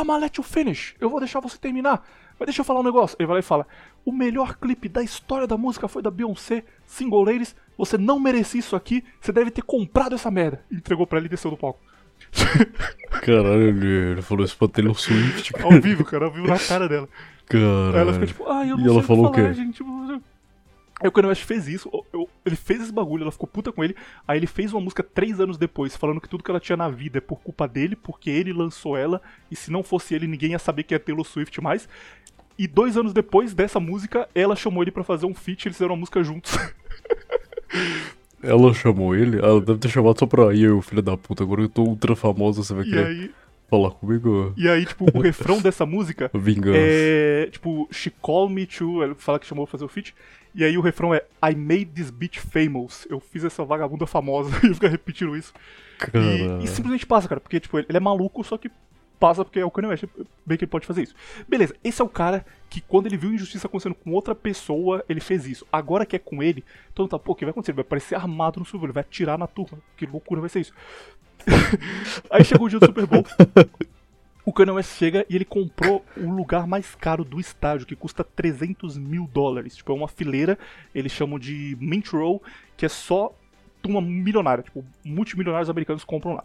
Speaker 1: mas let you finish, eu vou deixar você terminar. Mas deixa eu falar um negócio. Ele vai lá e fala: O melhor clipe da história da música foi da Beyoncé, Single Ladies. Você não merecia isso aqui, você deve ter comprado essa merda. Entregou pra ele e desceu do palco.
Speaker 2: Caralho, ele falou isso pra Taylor Swift. Cara.
Speaker 1: Ao vivo, cara, ao vivo na cara dela.
Speaker 2: Caralho.
Speaker 1: Aí ela fica tipo, ah, eu não
Speaker 2: E ela
Speaker 1: sei
Speaker 2: falou
Speaker 1: o que
Speaker 2: o
Speaker 1: falar,
Speaker 2: quê?
Speaker 1: gente. Aí o Kanye West fez isso, eu- ele fez esse bagulho, ela ficou puta com ele. Aí ele fez uma música três anos depois, falando que tudo que ela tinha na vida é por culpa dele, porque ele lançou ela, e se não fosse ele, ninguém ia saber que é Taylor Swift mais. E dois anos depois dessa música, ela chamou ele pra fazer um feat, eles fizeram uma música juntos.
Speaker 2: Ela chamou ele? Ela deve ter chamado só pra eu, filho da puta. Agora eu tô ultra famosa, você vai
Speaker 1: e
Speaker 2: querer
Speaker 1: aí,
Speaker 2: falar comigo?
Speaker 1: e aí, tipo, o refrão dessa música
Speaker 2: Vingança.
Speaker 1: é, tipo, She Called Me To, ele fala que chamou pra fazer o feat. E aí o refrão é I made this bitch famous. Eu fiz essa vagabunda famosa e fica repetindo isso. E, e simplesmente passa, cara, porque tipo, ele ele é maluco, só que passa porque é o Kanye West, bem que ele pode fazer isso. Beleza, esse é o cara que quando ele viu injustiça acontecendo com outra pessoa, ele fez isso. Agora que é com ele, todo mundo tá, pô, o que vai acontecer? Ele vai aparecer armado no Bowl, ele vai atirar na turma. Que loucura vai ser isso. Aí chegou o dia do Super Bowl. O Kanye West chega e ele comprou o lugar mais caro do estádio, que custa 300 mil dólares. Tipo, é uma fileira, eles chamam de Mint Row, que é só turma milionária. Tipo, multimilionários americanos compram lá.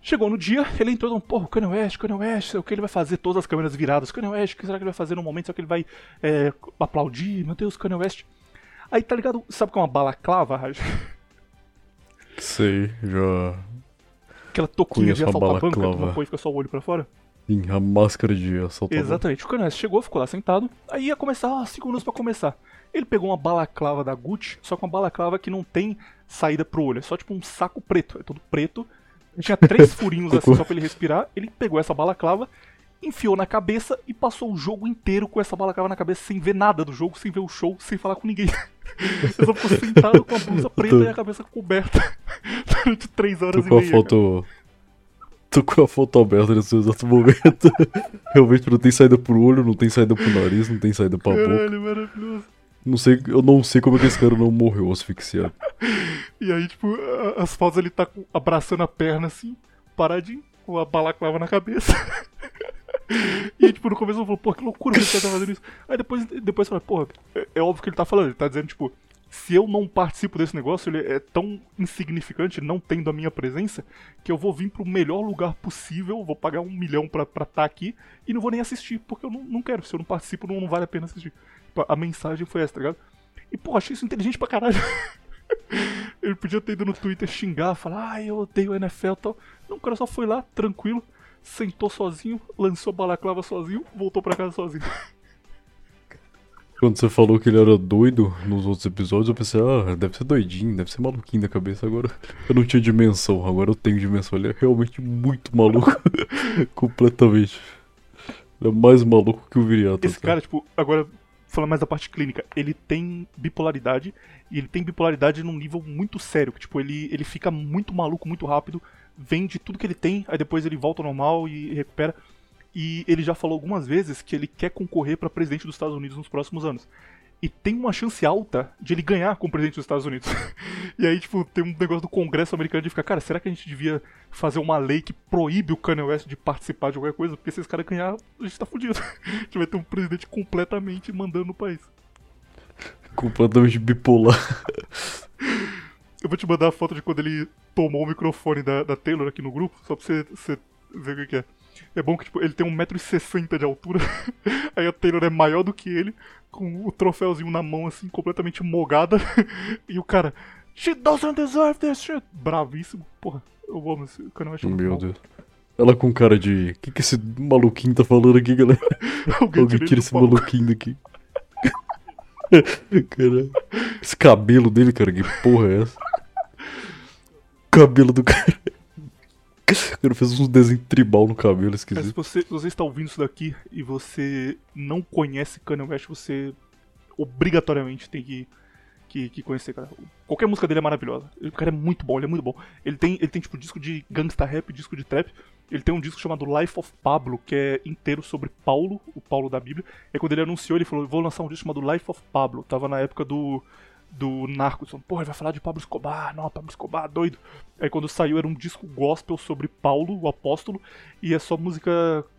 Speaker 1: Chegou no dia, ele entrou e falou, porra, Kanye West, Kanye West, o que ele vai fazer? Todas as câmeras viradas. Kanye West, o que será que ele vai fazer no momento? Será que ele vai é, aplaudir? Meu Deus, Kanye West. Aí, tá ligado? Sabe o que é uma balaclava, Raj?
Speaker 2: Sei, já.
Speaker 1: Aquela toquinha de
Speaker 2: Conheço a
Speaker 1: assaltar banca, que não põe e fica só o olho pra fora?
Speaker 2: Sim, a máscara de assaltador.
Speaker 1: Exatamente. O Kanye chegou, ficou lá sentado, aí ia começar, ah, 5 minutos pra começar. Ele pegou uma balaclava da Gucci, só com uma balaclava que não tem saída pro olho, é só tipo um saco preto, é todo preto. Tinha três furinhos assim só pra ele respirar. Ele pegou essa balaclava, enfiou na cabeça e passou o jogo inteiro com essa balaclava na cabeça sem ver nada do jogo, sem ver o show, sem falar com ninguém. Ele só ficou sentado com a blusa preta e a cabeça coberta durante três horas
Speaker 2: Tô
Speaker 1: e meia.
Speaker 2: foto. Tô com a foto aberta nesse exato momento. Realmente não tem saída pro olho, não tem saída pro nariz, não tem saída pra boca.
Speaker 1: Caralho, maravilhoso.
Speaker 2: Não sei, eu não sei como é que esse cara não morreu asfixiado.
Speaker 1: E aí, tipo, as fotos ele tá abraçando a perna assim, paradinho, com a balaclava na cabeça. E tipo, no começo eu falou, pô, que loucura que cara tá fazendo isso. Aí depois, depois fala, porra, é, é óbvio que ele tá falando, ele tá dizendo, tipo, se eu não participo desse negócio, ele é tão insignificante, não tendo a minha presença, que eu vou vir pro melhor lugar possível, vou pagar um milhão pra estar tá aqui e não vou nem assistir, porque eu não, não quero, se eu não participo, não, não vale a pena assistir. Tipo, a mensagem foi essa, tá ligado? E, pô, achei isso inteligente pra caralho. Ele podia ter ido no Twitter xingar, falar, ah, eu odeio a NFL e tal. Não, o cara só foi lá, tranquilo, sentou sozinho, lançou a balaclava sozinho, voltou pra casa sozinho.
Speaker 2: Quando você falou que ele era doido nos outros episódios, eu pensei, ah, deve ser doidinho, deve ser maluquinho da cabeça. Agora eu não tinha dimensão, agora eu tenho dimensão. Ele é realmente muito maluco. Completamente. Ele é mais maluco que o Viriato.
Speaker 1: Esse cara, tipo, agora, falando mais da parte clínica, ele tem bipolaridade, e ele tem bipolaridade num nível muito sério, que, tipo, ele, ele fica muito maluco muito rápido, vende tudo que ele tem, aí depois ele volta ao normal e recupera. E ele já falou algumas vezes que ele quer concorrer pra presidente dos Estados Unidos nos próximos anos. E tem uma chance alta de ele ganhar como presidente dos Estados Unidos. e aí, tipo, tem um negócio do Congresso americano de ficar, cara, será que a gente devia fazer uma lei que proíbe o Kanye West de participar de qualquer coisa? Porque se esse cara ganhar, a gente tá fudido. a gente vai ter um presidente completamente mandando no país.
Speaker 2: Completamente bipolar.
Speaker 1: Eu vou te mandar a foto de quando ele tomou o microfone da, da Taylor aqui no grupo, só pra você, você ver o que é. É bom que tipo, ele tem 1,60m de altura, aí a Taylor é maior do que ele, com o troféuzinho na mão, assim, completamente mogada, e o cara, She doesn't deserve this shit! Bravíssimo. Porra, eu amo esse é muito
Speaker 2: Meu
Speaker 1: bom.
Speaker 2: Deus. Ela com cara de. O que, que esse maluquinho tá falando aqui, galera?
Speaker 1: Alguém
Speaker 2: Alguém
Speaker 1: tira
Speaker 2: esse maluquinho daqui. Caralho. Esse cabelo dele, cara, que porra é essa? Cabelo do cara. O cara fez uns desenhos tribal no cabelo,
Speaker 1: Mas se
Speaker 2: esquisito.
Speaker 1: você, se você está ouvindo isso daqui e você não conhece Kanye West, você obrigatoriamente tem que, que, que conhecer, cara. Qualquer música dele é maravilhosa. O cara é muito bom, ele é muito bom. Ele tem, ele tem tipo disco de gangsta rap, disco de trap. Ele tem um disco chamado Life of Pablo, que é inteiro sobre Paulo, o Paulo da Bíblia. E quando ele anunciou, ele falou: Vou lançar um disco chamado Life of Pablo. Tava na época do. Do Narcos, falando, porra, ele vai falar de Pablo Escobar, não, Pablo Escobar, doido. Aí quando saiu era um disco gospel sobre Paulo, o apóstolo, e é só música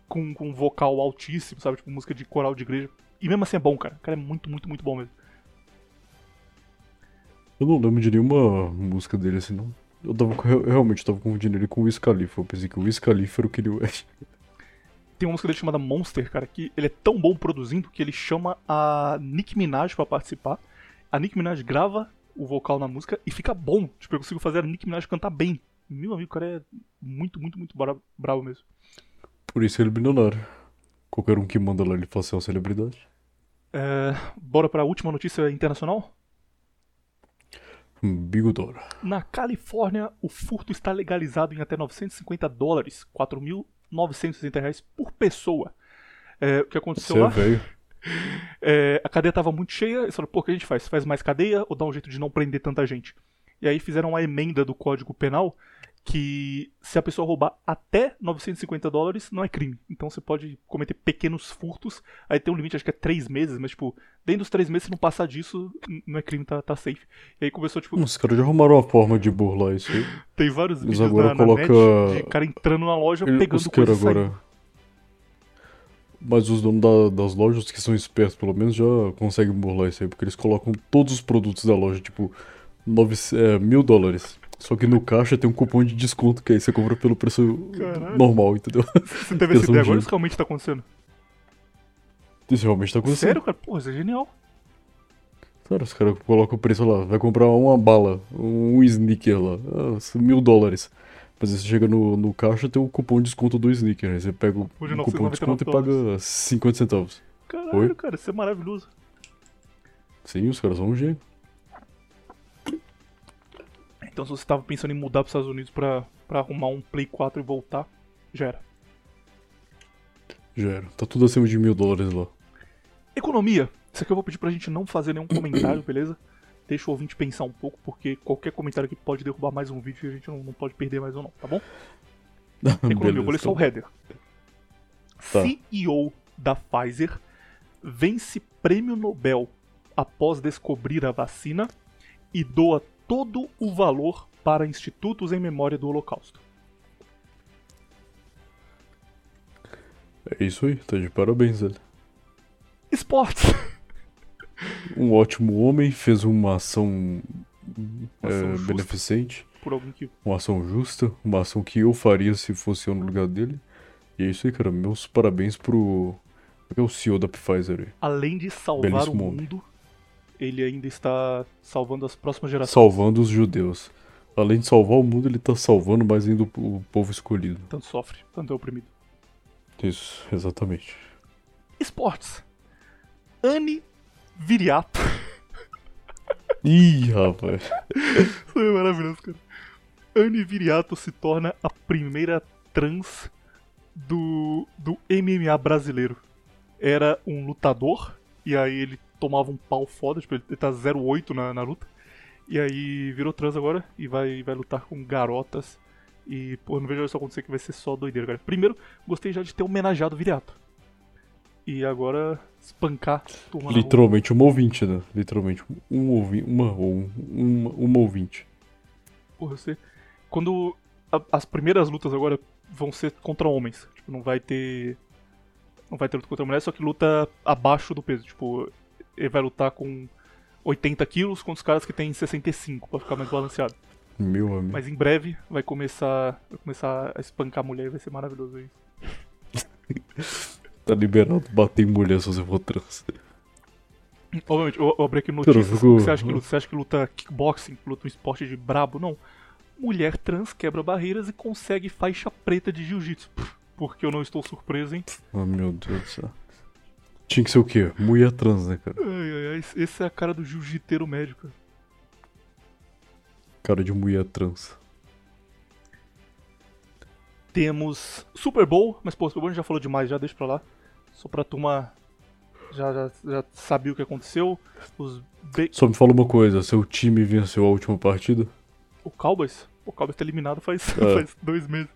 Speaker 1: com, com vocal altíssimo, sabe? Tipo música de coral de igreja. E mesmo assim é bom, cara. O cara é muito, muito, muito bom mesmo.
Speaker 2: Eu não lembro de nenhuma música dele assim, não. Eu tava, eu realmente tava confundindo ele com o Wiz Khalifa. Eu pensei que o Wiz Khalifa era o Kanye West.
Speaker 1: Tem uma música dele chamada Monster, cara, que ele é tão bom produzindo que ele chama a Nick Minaj pra participar. A Nick Minaj grava o vocal na música e fica bom. Tipo, eu consigo fazer a Nick Minaj cantar bem. Meu amigo, o cara é muito, muito, muito bravo, bravo mesmo.
Speaker 2: Por isso ele é bilionário. Qualquer um que manda lá ele fala ser uma celebridade.
Speaker 1: É, bora pra última notícia internacional?
Speaker 2: Bigodora.
Speaker 1: Na Califórnia, o furto está legalizado em até 950 dólares, 4.960 reais por pessoa. É, o que aconteceu
Speaker 2: Você é
Speaker 1: lá?
Speaker 2: velho.
Speaker 1: É, a cadeia tava muito cheia, eles falaram, pô, o que a gente faz? Faz mais cadeia ou dá um jeito de não prender tanta gente? E aí fizeram uma emenda do Código Penal que se a pessoa roubar até 950 dólares, não é crime. Então você pode cometer pequenos furtos, aí tem um limite, acho que é 3 meses, mas tipo, dentro dos 3 meses, se não passar disso, não é crime, tá, tá safe. E aí começou, tipo,
Speaker 2: Os caras já arrumaram uma forma de burlar isso aí.
Speaker 1: tem vários
Speaker 2: Eles
Speaker 1: vídeos
Speaker 2: agora
Speaker 1: na, na
Speaker 2: coloca-
Speaker 1: net de cara entrando na loja,
Speaker 2: Ele-
Speaker 1: pegando coisa
Speaker 2: agora. Mas os donos da- das lojas que são espertos, pelo menos, já conseguem burlar isso aí, porque eles colocam todos os produtos da loja, tipo, nove, é, mil dólares. Só que no caixa tem um cupom de desconto que aí você compra pelo preço
Speaker 1: Caralho.
Speaker 2: normal, entendeu?
Speaker 1: Você teve essa ideia
Speaker 2: de-
Speaker 1: agora isso realmente tá acontecendo?
Speaker 2: Isso realmente tá acontecendo.
Speaker 1: Sério, cara? Pô, isso é genial.
Speaker 2: Cara, os caras colocam o preço lá, vai comprar uma bala, um sneaker lá, ah, mil dólares. Mas aí você chega no, no caixa tem o cupom de desconto do sneaker, aí você pega o,
Speaker 1: não,
Speaker 2: cupom de desconto e
Speaker 1: 999
Speaker 2: paga 50 centavos.
Speaker 1: Caralho,
Speaker 2: Oi?
Speaker 1: cara, isso é maravilhoso.
Speaker 2: Sim, os caras são um gênio.
Speaker 1: Então se você tava pensando em mudar pros Estados Unidos pra, pra arrumar um Play 4 e voltar, já era.
Speaker 2: Já era. Tá tudo acima de mil dólares lá.
Speaker 1: Economia. Isso aqui eu vou pedir pra gente não fazer nenhum comentário, beleza? Deixa o ouvinte pensar um pouco, porque qualquer comentário aqui pode derrubar mais um vídeo e a gente não, não pode perder mais um não, tá bom? Economia, eu vou ler só o
Speaker 2: então.
Speaker 1: header.
Speaker 2: Tá.
Speaker 1: CEO da Pfizer vence prêmio Nobel após descobrir a vacina e doa todo o valor para institutos em memória do Holocausto.
Speaker 2: É isso aí, tá de parabéns, ele.
Speaker 1: Esportes.
Speaker 2: Um ótimo homem, fez uma ação,
Speaker 1: Uma
Speaker 2: é,
Speaker 1: ação justa.
Speaker 2: beneficente,
Speaker 1: Por alguém que.
Speaker 2: uma ação justa, uma ação que eu faria se fosse eu no lugar dele. E é isso aí, cara. Meus parabéns pro. É o CEO da Pfizer aí.
Speaker 1: Além de salvar
Speaker 2: Belíssimo
Speaker 1: o
Speaker 2: homem.
Speaker 1: mundo, ele ainda está salvando as próximas gerações.
Speaker 2: Salvando os judeus. Além de salvar o mundo, ele tá salvando mais ainda o, o povo escolhido.
Speaker 1: Tanto sofre, tanto é oprimido.
Speaker 2: Isso, exatamente.
Speaker 1: Esportes. Anne Viriato.
Speaker 2: Ih, rapaz.
Speaker 1: Isso é maravilhoso, cara. Anne Viriato se torna a primeira trans do, do MMA brasileiro. Era um lutador, e aí ele tomava um pau foda, tipo, ele tá 08 na, na luta. E aí virou trans agora e vai, vai lutar com garotas. E, pô, não vejo isso acontecer que vai ser só doideira, cara. Primeiro, gostei já de ter homenageado o Viriato. E agora, espancar turma.
Speaker 2: Literalmente uma ouvinte, né? Literalmente um ouvinte, uma, ou uma, uma ouvinte.
Speaker 1: Porra, você. Quando. a- as primeiras lutas agora vão ser contra homens. Tipo, não vai ter. Não vai ter luta contra mulheres, só que luta abaixo do peso. Tipo, ele vai lutar com 80 quilos contra os caras que tem 65, pra ficar mais balanceado.
Speaker 2: Meu amigo.
Speaker 1: Mas em breve vai começar. Vai começar a espancar a mulher e vai ser maravilhoso isso.
Speaker 2: Tá liberado bater em mulher se você for trans.
Speaker 1: Obviamente, eu, eu abri aqui notícias. Você, acha que luta, você acha que luta kickboxing, luta um esporte de brabo? Não. Mulher trans quebra barreiras e consegue faixa preta de jiu-jitsu. Porque eu não estou surpreso, hein?
Speaker 2: Ah, meu Deus do céu. Tinha que ser o quê? Mulher trans, né, cara?
Speaker 1: Ai, ai, ai, esse é a cara do jiu-jiteiro médico.
Speaker 2: Cara de mulher trans.
Speaker 1: Temos Super Bowl, mas pô, Super Bowl a gente já falou demais, já deixa pra lá. Só pra turma já, já, já sabia o que aconteceu. Os Ba-
Speaker 2: Só me fala uma coisa, seu time venceu a última partida?
Speaker 1: O Cowboys? O Cowboys tá eliminado faz,
Speaker 2: É.
Speaker 1: faz dois meses.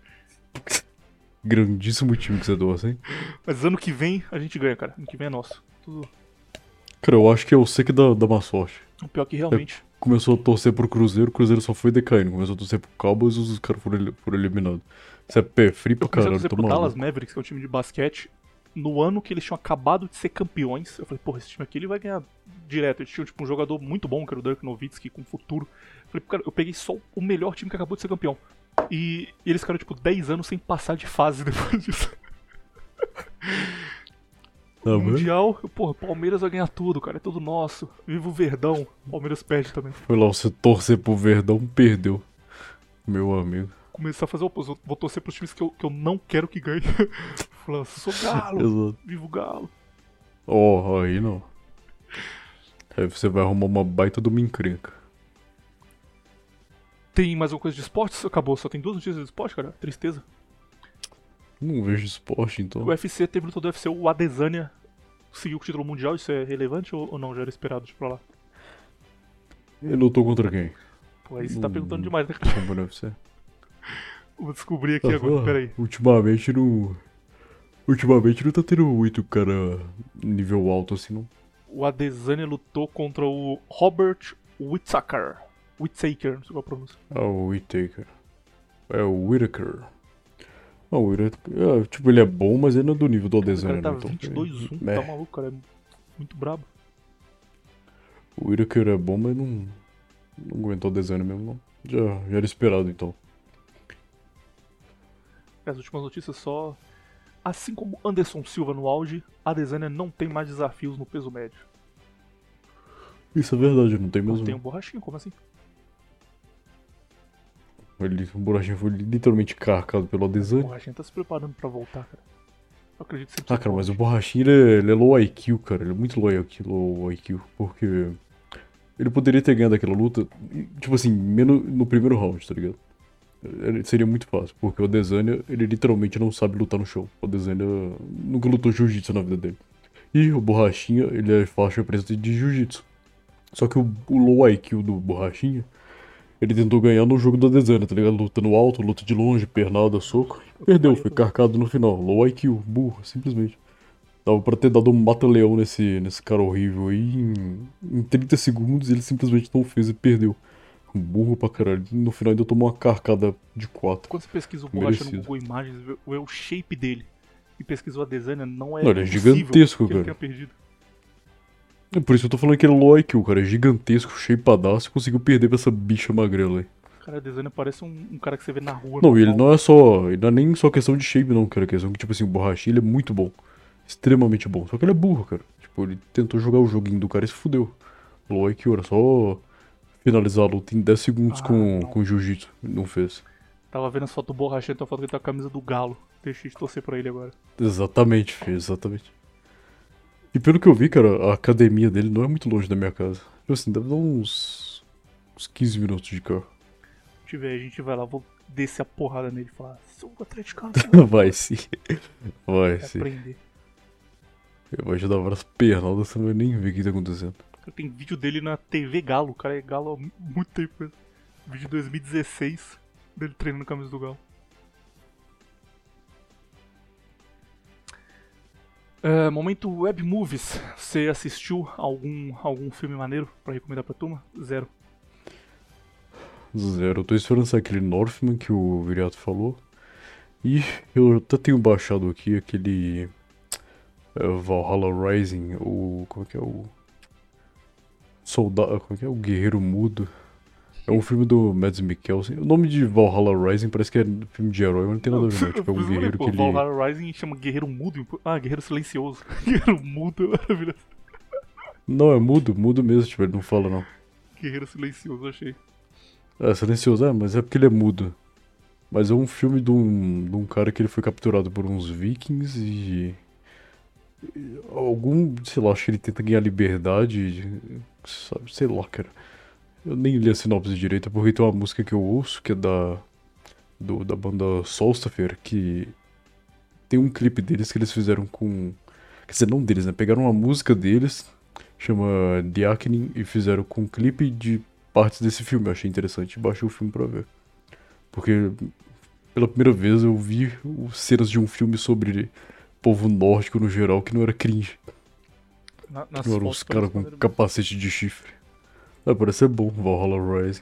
Speaker 2: grandíssimo time que você torce, hein?
Speaker 1: Mas ano que vem a gente ganha, cara. Ano que vem é nosso. Tudo...
Speaker 2: Cara, eu acho que é você que dá, dá má sorte.
Speaker 1: O pior que realmente.
Speaker 2: Começou a torcer pro Cruzeiro, o Cruzeiro só foi decaindo. Começou a torcer pro Cowboys e os caras foram, foram eliminados. Você é pé frio pra
Speaker 1: Eu comecei a
Speaker 2: caralho,
Speaker 1: torcer pro Dallas. Mavericks, que é um time de basquete, no ano que eles tinham acabado de ser campeões. Eu falei, porra, esse time aqui ele vai ganhar direto. Eles tinham tipo, um jogador muito bom, que era o Dirk Nowitzki, com futuro. Eu falei, cara, eu peguei só o melhor time que acabou de ser campeão. E, e eles ficaram, tipo, 10 anos sem passar de fase depois disso.
Speaker 2: Tá?
Speaker 1: Mundial, porra, Palmeiras vai ganhar tudo, cara, é tudo nosso. Viva o Verdão, Palmeiras perde também.
Speaker 2: Foi lá, você torcer pro Verdão, perdeu. Meu amigo.
Speaker 1: Começar a fazer o oposto, vou torcer pros times que eu, que eu não quero que ganhe. Falar, sou galo,
Speaker 2: Exato.
Speaker 1: viva o galo.
Speaker 2: Ó, aí não. Aí você vai arrumar uma baita uma encrenca.
Speaker 1: Tem mais alguma coisa de esportes? Acabou, só tem duas notícias de esporte, cara. Tristeza.
Speaker 2: Não vejo esporte, então.
Speaker 1: O UFC teve luta do UFC, o Adesanya seguiu com o título mundial, isso é relevante ou, ou não? Já era esperado de ir pra lá?
Speaker 2: Ele lutou contra quem?
Speaker 1: Pô, aí você tá
Speaker 2: Hum.
Speaker 1: perguntando demais, né?
Speaker 2: Como no UFC?
Speaker 1: Vou descobrir aqui agora, peraí.
Speaker 2: Ultimamente não. Ultimamente não tá tendo muito cara nível alto assim, não.
Speaker 1: O Adesanya lutou contra o Robert Whittaker. Whittaker, não sei qual a pronúncia.
Speaker 2: Ah, o Whittaker. É o Whittaker. Ah, o Whittaker. é, tipo, ele é bom, mas ele não é do nível do
Speaker 1: O
Speaker 2: Adesanya,
Speaker 1: cara tá
Speaker 2: né? Então,
Speaker 1: 22-1,
Speaker 2: é.
Speaker 1: tá maluco, cara. É muito brabo.
Speaker 2: O Whittaker é bom, mas não. Não aguentou o Adesanya mesmo, não. Já, já era esperado, então.
Speaker 1: As últimas notícias só. Assim como Anderson Silva no auge, Adesanya não tem mais desafios no peso médio.
Speaker 2: Isso é verdade, não tem
Speaker 1: Não
Speaker 2: mesmo.
Speaker 1: tem um borrachinho, como assim?
Speaker 2: Ele, o Borrachinha foi literalmente carcado pelo
Speaker 1: O
Speaker 2: Adesanya.
Speaker 1: borrachinho tá se preparando pra voltar, cara. Eu acredito que você
Speaker 2: Ah, cara, mas o Borrachinha ele é, ele é low IQ, cara. Ele é muito low IQ, low IQ. Porque ele poderia ter ganhado aquela luta, tipo assim, menos no primeiro round, tá ligado? Seria muito fácil, porque o Adesanya, ele literalmente não sabe lutar no chão. O Adesanya nunca lutou jiu-jitsu na vida dele. E o Borrachinha, ele é faixa preta de jiu-jitsu. Só que o, o low IQ do Borrachinha, ele tentou ganhar no jogo do Adesanya, tá ligado? Luta no alto, luta de longe, pernada, soco. Perdeu, foi carcado no final. Low IQ, burro, simplesmente. Dava pra ter dado um mata-leão nesse, nesse cara horrível aí. Em, em 30 segundos ele simplesmente não fez e perdeu. Burro pra caralho. No final ainda tomou uma carcada de 4.
Speaker 1: Quando você pesquisa o borracha no. Google Imagens, vê, o shape dele e pesquisa o Adesanya, não é
Speaker 2: Não, ele é gigantesco,
Speaker 1: que ele
Speaker 2: cara.
Speaker 1: tenha perdido.
Speaker 2: É por isso que eu tô falando que ele é low IQ, cara. É gigantesco, shapeadaço e conseguiu perder pra essa bicha magrela aí.
Speaker 1: Cara, a Adesanya parece um, um cara que você vê na rua.
Speaker 2: Não, e ele não é só. Ele não é nem só questão de shape, não, cara. É questão que, tipo assim, o borrachinha ele é muito bom. Extremamente bom. Só que ele é burro, cara. Tipo, ele tentou jogar o joguinho do cara e se fudeu. Low IQ, era só finalizar a luta em 10 segundos
Speaker 1: Ah,
Speaker 2: com,
Speaker 1: não.
Speaker 2: com jiu-jitsu. Não fez.
Speaker 1: Tava vendo as fotos do borracha, então a foto que ele tá com a camisa do Galo. Deixei de torcer pra ele agora.
Speaker 2: Exatamente, fez, exatamente. E pelo que eu vi, cara, a academia dele não é muito longe da minha casa. Tipo assim, deve dar uns. uns 15 minutos de carro.
Speaker 1: Se tiver, a gente vai lá, vou descer a porrada nele e falar, sou atleticano,
Speaker 2: Vai sim. Vai
Speaker 1: vai
Speaker 2: sim.
Speaker 1: aprender.
Speaker 2: Eu vou te dar várias pernadas, você não vai nem ver o que tá acontecendo.
Speaker 1: Cara, Tem vídeo dele na TV Galo, o cara é Galo há mu- muito tempo mesmo. Vídeo de 2016, dele treinando camisa do Galo. É, momento Web Movies. Você assistiu algum, algum filme maneiro pra recomendar pra turma? Zero.
Speaker 2: Zero. Eu tô esperando sair aquele Northman que o Viriato falou. E eu até tenho baixado aqui aquele. é, Valhalla Rising, o. Como é que é o. Soldado. Como é que é? O Guerreiro Mudo. É um filme do Mads Mikkelsen. O nome de Valhalla Rising parece que é filme de herói, mas não tem nada a ver, não. Tipo, é um guerreiro que ele.
Speaker 1: Valhalla Rising chama Guerreiro Mudo. Ah, Guerreiro Silencioso. Guerreiro Mudo é maravilhoso.
Speaker 2: Não, é mudo, mudo mesmo, tipo, ele não fala não.
Speaker 1: Guerreiro Silencioso, achei.
Speaker 2: É, silencioso, é, mas é porque ele é mudo. Mas é um filme de um, de um cara que ele foi capturado por uns vikings e. e Algum, sei lá, acho que ele tenta ganhar liberdade, sabe, sei lá, cara. Eu nem li a sinopse direito, porque tem uma música que eu ouço, que é da. Do, da banda Solstafer, que. Tem um clipe deles que eles fizeram com. Quer dizer, não deles, né? Pegaram uma música deles, chama Diakening, e fizeram com um clipe de partes desse filme. Eu achei interessante e baixei o filme pra ver. Porque Pela primeira vez eu vi cenas de um filme sobre povo nórdico no geral que não era cringe.
Speaker 1: Na, nas
Speaker 2: Não eram uns caras com capacete de chifre. Ah, parece ser bom, Valhalla Rising.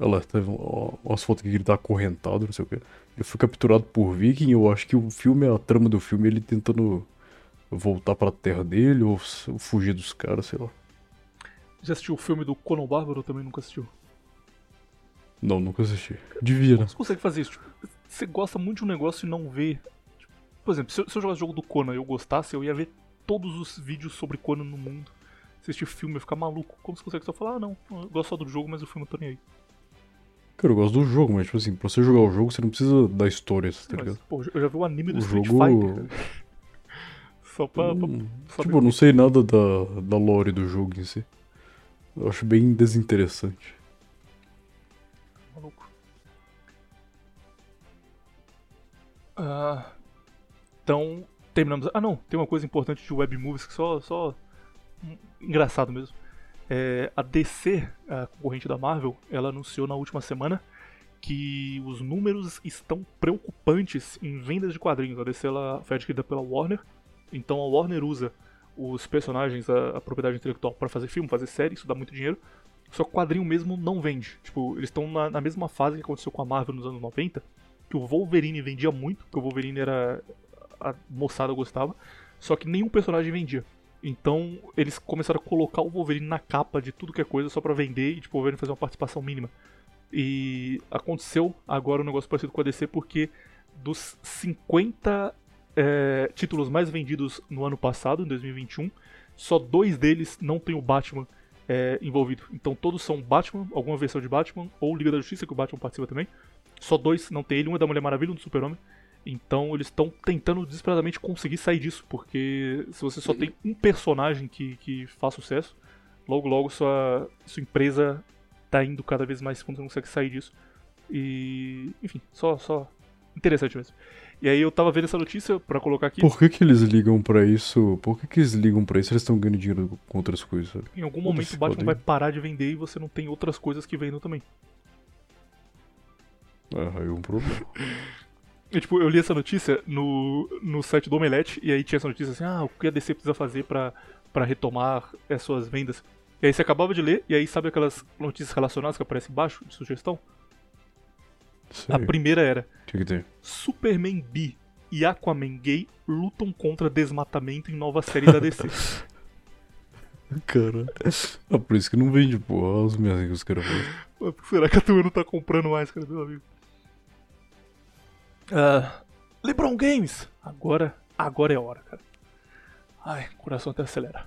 Speaker 2: Olha lá, teve um- umas fotos aqui que ele tá acorrentado, não sei o que. Ele foi capturado por viking, eu acho que o filme, a trama do filme, ele tentando voltar pra terra dele ou fugir dos caras, sei lá.
Speaker 1: Já assistiu o filme do Conan Bárbaro ou também nunca assistiu?
Speaker 2: Não, nunca assisti. Devia, né?
Speaker 1: Você consegue fazer isso? Tipo, você gosta muito de um negócio e não vê. Tipo, por exemplo, se eu, se eu jogasse o jogo do Conan e eu gostasse, eu ia ver todos os vídeos sobre Conan no mundo. Assistir filme, ia ficar maluco. Como você consegue só falar, ah não, eu gosto só do jogo, mas o filme eu tô nem aí.
Speaker 2: Cara, eu gosto do jogo, mas tipo assim, pra você jogar o jogo, você não precisa da história, tá
Speaker 1: Mas,
Speaker 2: ligado?
Speaker 1: pô, eu já vi o anime do
Speaker 2: O
Speaker 1: Street
Speaker 2: jogo-
Speaker 1: Fighter. cara. Só pra. pra-
Speaker 2: Hum,
Speaker 1: só
Speaker 2: tipo,
Speaker 1: pra-
Speaker 2: eu não sei nada da, da lore do jogo em si. Eu acho bem desinteressante.
Speaker 1: Maluco. Ah, então, terminamos. Ah, não, tem uma coisa importante de web movies que só. só engraçado mesmo. É, a DC, a concorrente da Marvel, ela anunciou na última semana que os números estão preocupantes em vendas de quadrinhos. A DC ela foi adquirida pela Warner, então a Warner usa os personagens, a, a propriedade intelectual, para fazer filme, fazer série, isso dá muito dinheiro. Só que quadrinho mesmo não vende. Tipo, eles estão na, na mesma fase que aconteceu com a Marvel nos anos 90, que o Wolverine vendia muito, porque o Wolverine era. a moçada gostava, só que nenhum personagem vendia. Então eles começaram a colocar o Wolverine na capa de tudo que é coisa só pra vender e tipo, o Wolverine fazer uma participação mínima. E aconteceu agora um negócio parecido com a DC porque dos 50 é, títulos mais vendidos no ano passado, em 2021, só dois deles não tem o Batman é, envolvido. Então todos são Batman, alguma versão de Batman, ou Liga da Justiça, que o Batman participa também. Só dois não tem ele, um é da Mulher Maravilha um do Super-Homem. Então eles estão tentando desesperadamente conseguir sair disso, porque se você só tem um personagem que, que faz sucesso, logo logo sua, sua empresa tá indo cada vez mais fundo, você não consegue sair disso. E. Enfim, só, só interessante mesmo. E aí eu tava vendo essa notícia pra colocar aqui.
Speaker 2: Por que que eles ligam pra isso? Por que que eles ligam pra isso? Eles estão ganhando dinheiro com outras coisas, sabe?
Speaker 1: Em algum
Speaker 2: Foda-se,
Speaker 1: momento o Batman
Speaker 2: quadrinho.
Speaker 1: vai parar de vender e você não tem outras coisas que vendam também.
Speaker 2: Ah, aí é um problema.
Speaker 1: E, tipo, eu li essa notícia no, no site do Omelete, e aí tinha essa notícia assim, ah, o que a DC precisa fazer pra, pra retomar as suas vendas. E aí você acabava de ler, e aí sabe aquelas notícias relacionadas que aparecem embaixo, de sugestão?
Speaker 2: Sei.
Speaker 1: A primeira era,
Speaker 2: O que que tem?
Speaker 1: Superman bi e Aquaman gay lutam contra desmatamento em nova série da DC.
Speaker 2: Cara. Ah, por isso que não vende, pô. Olha os meus que os caras fazem.
Speaker 1: Será que a turma não tá comprando mais, cara, meu amigo? Ah, LeBron Games! Agora, agora é a hora, cara. Ai, coração até acelera.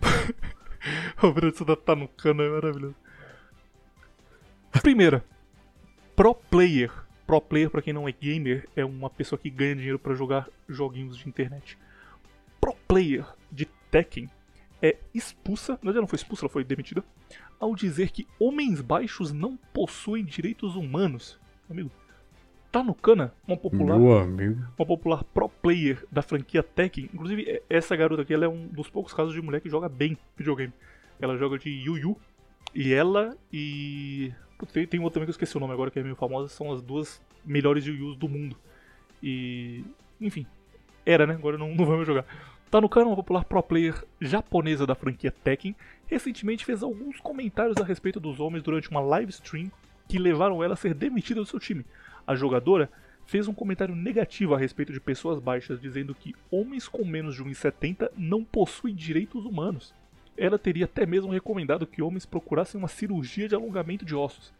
Speaker 1: o Brasil da tá no cano, é maravilhoso. Primeira, Pro Player. Pro Player, pra quem não é gamer, é uma pessoa que ganha dinheiro pra jogar joguinhos de internet. Pro Player de Tekken é expulsa, na verdade não foi expulsa, ela foi demitida, ao dizer que homens baixos não possuem direitos humanos. Amigo, tá no cana uma popular, uma popular pro player da franquia Tekken. Inclusive, essa garota aqui ela é um dos poucos casos de mulher que joga bem videogame. Ela joga de Yu Yu. E ela e. Putz, tem, tem outra também que eu esqueci o nome agora, que é meio famosa. São as duas melhores Yu Yus do mundo. E. Enfim. Era, né? Agora não, não vamos jogar. Tá no canal uma popular pro player japonesa da franquia Tekken. Recentemente fez alguns comentários a respeito dos homens durante uma live stream que levaram ela a ser demitida do seu time. A jogadora fez um comentário negativo a respeito de pessoas baixas, dizendo que homens com menos de 1,70 não possuem direitos humanos. Ela teria até mesmo recomendado que homens procurassem uma cirurgia de alongamento de ossos.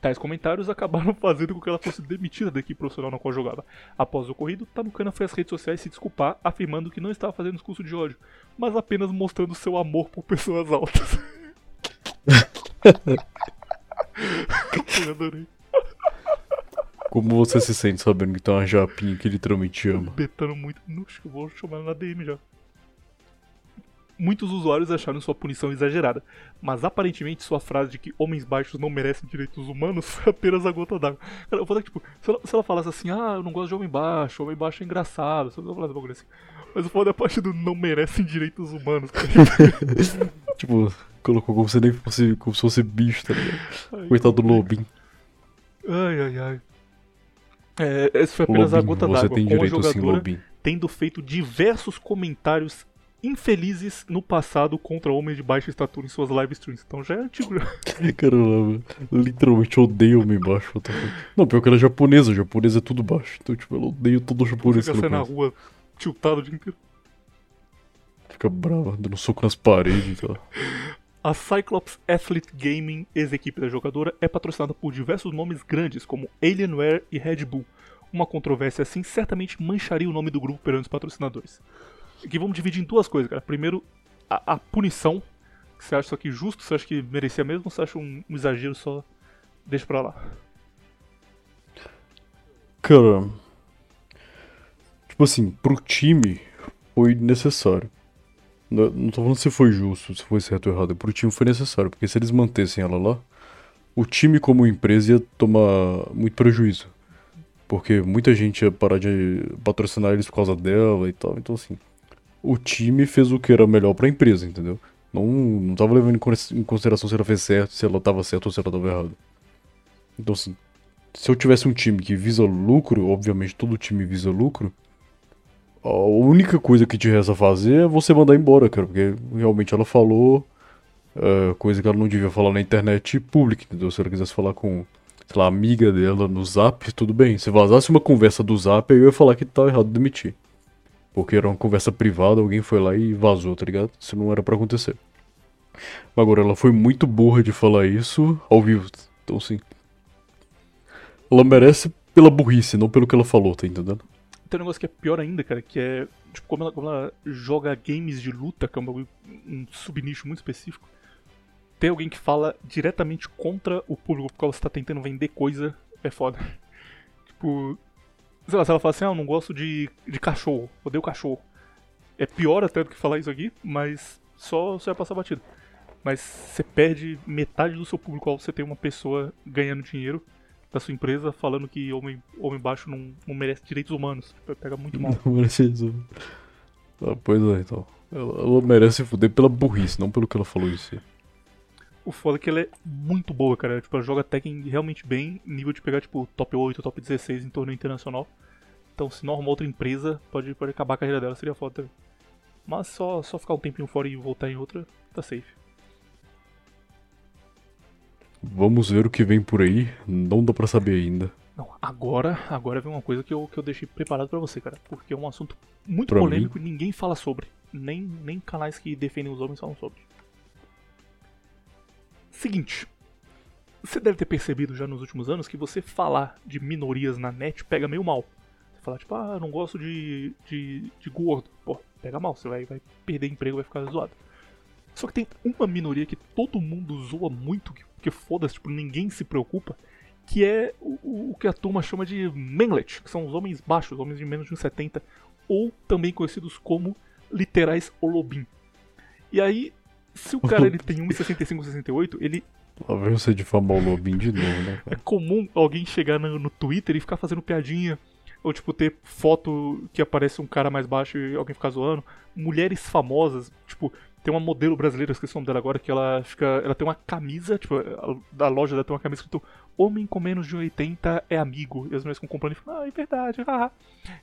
Speaker 1: Tais comentários acabaram fazendo com que ela fosse demitida da equipe profissional na qual jogava. Após o ocorrido, Tanukana foi às redes sociais se desculpar, afirmando que não estava fazendo discurso de ódio, mas apenas mostrando seu amor por pessoas altas. Eu adorei.
Speaker 2: Como você se sente sabendo que tem uma japinha que literalmente te ama?
Speaker 1: Betando muito. Acho que eu vou chamar ela na DM já. Muitos usuários acharam sua punição exagerada, mas aparentemente sua frase de que homens baixos não merecem direitos humanos foi apenas a gota d'água. Cara, eu vou dar tipo, se ela, se ela falasse assim, ah, eu não gosto de homem baixo, homem baixo é engraçado, se ela falasse um bagulho assim. Mas o foda é a parte do não merecem direitos humanos, cara.
Speaker 2: Tipo, colocou como se nem fosse, como se fosse bicho, tá ligado? Coitado do lobinho.
Speaker 1: Ai, ai, ai. É, essa foi apenas a
Speaker 2: Lobinho,
Speaker 1: gota
Speaker 2: você
Speaker 1: d'água
Speaker 2: tem
Speaker 1: com a
Speaker 2: sim,
Speaker 1: jogadora
Speaker 2: Lobinho.
Speaker 1: tendo feito diversos comentários infelizes no passado contra homens de baixa estatura em suas live streams. Então já é antigo. já.
Speaker 2: Cara, ela literalmente odeia homem baixo. Não, pior que ela é japonesa, japonesa é tudo baixo. Então, tipo, ela odeia todo japonês
Speaker 1: Fica na rua tiltado o dia inteiro.
Speaker 2: Fica brava, dando soco nas paredes e tal.
Speaker 1: A Cyclops Athlete Gaming, ex-equipe da jogadora, é patrocinada por diversos nomes grandes como Alienware e Red Bull. Uma controvérsia assim certamente mancharia o nome do grupo perante os patrocinadores. Aqui vamos dividir em duas coisas, cara. Primeiro, a, a punição. Você acha isso aqui justo? Você acha que merecia mesmo? Ou você acha um, um exagero só? Deixa pra lá.
Speaker 2: Cara. Tipo assim, pro time foi necessário. Não, tô falando se foi justo, se foi certo ou errado. Pro time foi necessário, porque se eles mantessem ela lá, o time como empresa ia tomar muito prejuízo. Porque muita gente ia parar de patrocinar eles por causa dela e tal. Então assim, o time fez o que era melhor pra empresa, entendeu? Não, não tava levando em consideração se ela fez certo, se ela tava certa ou se ela tava errada. Então assim, se eu tivesse um time que visa lucro, obviamente todo time visa lucro, a única coisa que te resta fazer é você mandar embora, cara, porque realmente ela falou é, coisa que ela não devia falar na internet pública, entendeu? Se ela quisesse falar com, sei lá, amiga dela no zap, tudo bem. Se vazasse uma conversa do zap, eu ia falar que tá errado demitir. Porque era uma conversa privada, alguém foi lá e vazou, tá ligado? Isso não era pra acontecer. Mas agora ela foi muito burra de falar isso ao vivo. Então, sim. Ela merece pela burrice, não pelo que ela falou, tá entendendo?
Speaker 1: Tem um negócio que é pior ainda, cara, que é. Tipo, como ela, como ela joga games de luta, que é um, um subnicho muito específico. Ter alguém que fala diretamente contra o público porque você tá tentando vender coisa é foda. Tipo. Sei lá, se ela fala assim, ah, eu não gosto de, de cachorro, odeio cachorro. É pior até do que falar isso aqui, mas só, só é passar batido. Mas você perde metade do seu público ao você ter uma pessoa ganhando dinheiro da sua empresa falando que homem, homem baixo não, não merece direitos humanos. Pega muito mal.
Speaker 2: Não merece isso. Ah, pois é, então. Ela, ela merece fuder pela burrice, não pelo que ela falou em si.
Speaker 1: O foda é que ela é muito boa, cara. Tipo, ela joga Tekken realmente bem, nível de pegar, tipo, top 8, top 16 em torneio internacional. Então, se não arrumar outra empresa, pode, pode acabar a carreira dela, seria foda também. Mas só, só ficar um tempinho fora e voltar em outra, tá safe.
Speaker 2: Vamos ver o que vem por aí. Não dá pra saber ainda.
Speaker 1: Não, agora, agora vem uma coisa que eu, que eu deixei preparado pra você, cara. Porque é um assunto muito
Speaker 2: Pra
Speaker 1: polêmico e ninguém fala sobre. Nem, nem canais que defendem os homens falam sobre. Seguinte. Você deve ter percebido já nos últimos anos que você falar de minorias na net pega meio mal. Você falar, tipo, ah, eu não gosto de, de, de gordo. Pô, pega mal, você vai, vai perder emprego, vai ficar zoado. Só que tem uma minoria que todo mundo zoa muito, que, que foda-se, tipo, ninguém se preocupa, que é o, o- que a turma chama de Menglet, que são os homens baixos, homens de menos de 1,70, ou também conhecidos como literais Olobim. E aí, se o cara ele tem 1,65, 68, ele
Speaker 2: Lá vem você difamar o Lobinho de novo, né,
Speaker 1: é comum alguém chegar no, no Twitter e ficar fazendo piadinha. Ou, tipo, ter foto que aparece um cara mais baixo e alguém ficar zoando. Mulheres famosas, tipo, tem uma modelo brasileira, eu esqueci o nome dela agora, que ela fica. Ela tem uma camisa, tipo, da loja dela tem uma camisa escrito Homem com menos de 80 é amigo. E as mulheres ficam comprando e ficam, ah, é verdade, haha.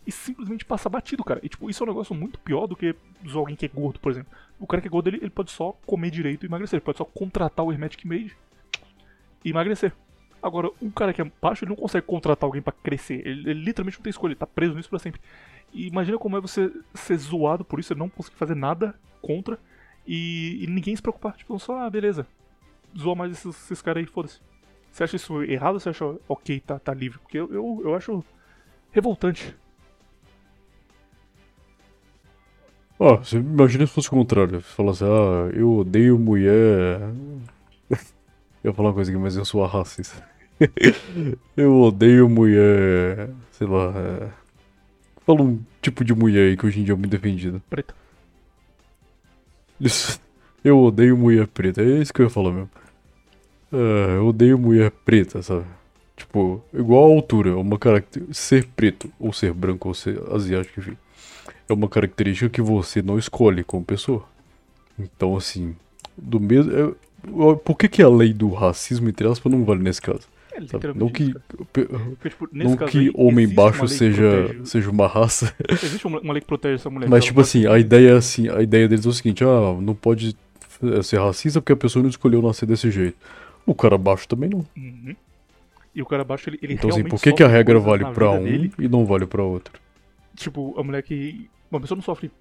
Speaker 1: E simplesmente passa batido, cara. E, tipo, isso é um negócio muito pior do que alguém que é gordo, por exemplo. O cara que é gordo, ele, ele pode só comer direito e emagrecer. Ele pode só contratar o Hermetic Mage e emagrecer. Agora, um cara que é baixo, ele não consegue contratar alguém pra crescer. Ele, ele literalmente não tem escolha, ele tá preso nisso pra sempre. E imagina como é você ser zoado por isso, ele não conseguir fazer nada contra e, e ninguém se preocupar. Tipo, só, ah, beleza. Zoa mais esses, esses caras aí, foda-se. Você acha isso errado ou você acha ok, tá, tá livre? Porque eu, eu, eu acho revoltante.
Speaker 2: Ah, você imagina se fosse o contrário. Você falasse, ah, eu odeio mulher. eu ia falar uma coisa aqui, mas eu sou a racista. eu odeio mulher. Sei lá. É... Fala um tipo de mulher aí que hoje em dia é muito defendida.
Speaker 1: Preta.
Speaker 2: Eu odeio mulher preta, é isso que eu ia falar mesmo. É, eu odeio mulher preta, sabe? Tipo, igual a altura, uma característica. Ser preto, ou ser branco, ou ser asiático, enfim. É uma característica que você não escolhe como pessoa. Então, assim, do mesmo. é- Por que, que a lei do racismo, entre aspas, não vale nesse caso?
Speaker 1: É, É
Speaker 2: Não que,
Speaker 1: Porque, tipo,
Speaker 2: não que
Speaker 1: aí,
Speaker 2: homem baixo seja,
Speaker 1: protege-
Speaker 2: seja uma raça.
Speaker 1: Existe uma, lei que protege essa mulher.
Speaker 2: Mas,
Speaker 1: ela
Speaker 2: tipo
Speaker 1: pode-
Speaker 2: assim, a ideia é assim, a ideia deles é o seguinte, ah, não pode ser racista porque a pessoa não escolheu nascer desse jeito. O cara baixo também não.
Speaker 1: Uhum. E o cara baixo, ele, ele
Speaker 2: Então, assim, por que, que a regra vale pra um
Speaker 1: dele.
Speaker 2: e não vale pra outro?
Speaker 1: Tipo, a mulher que. Uma pessoa não sofre.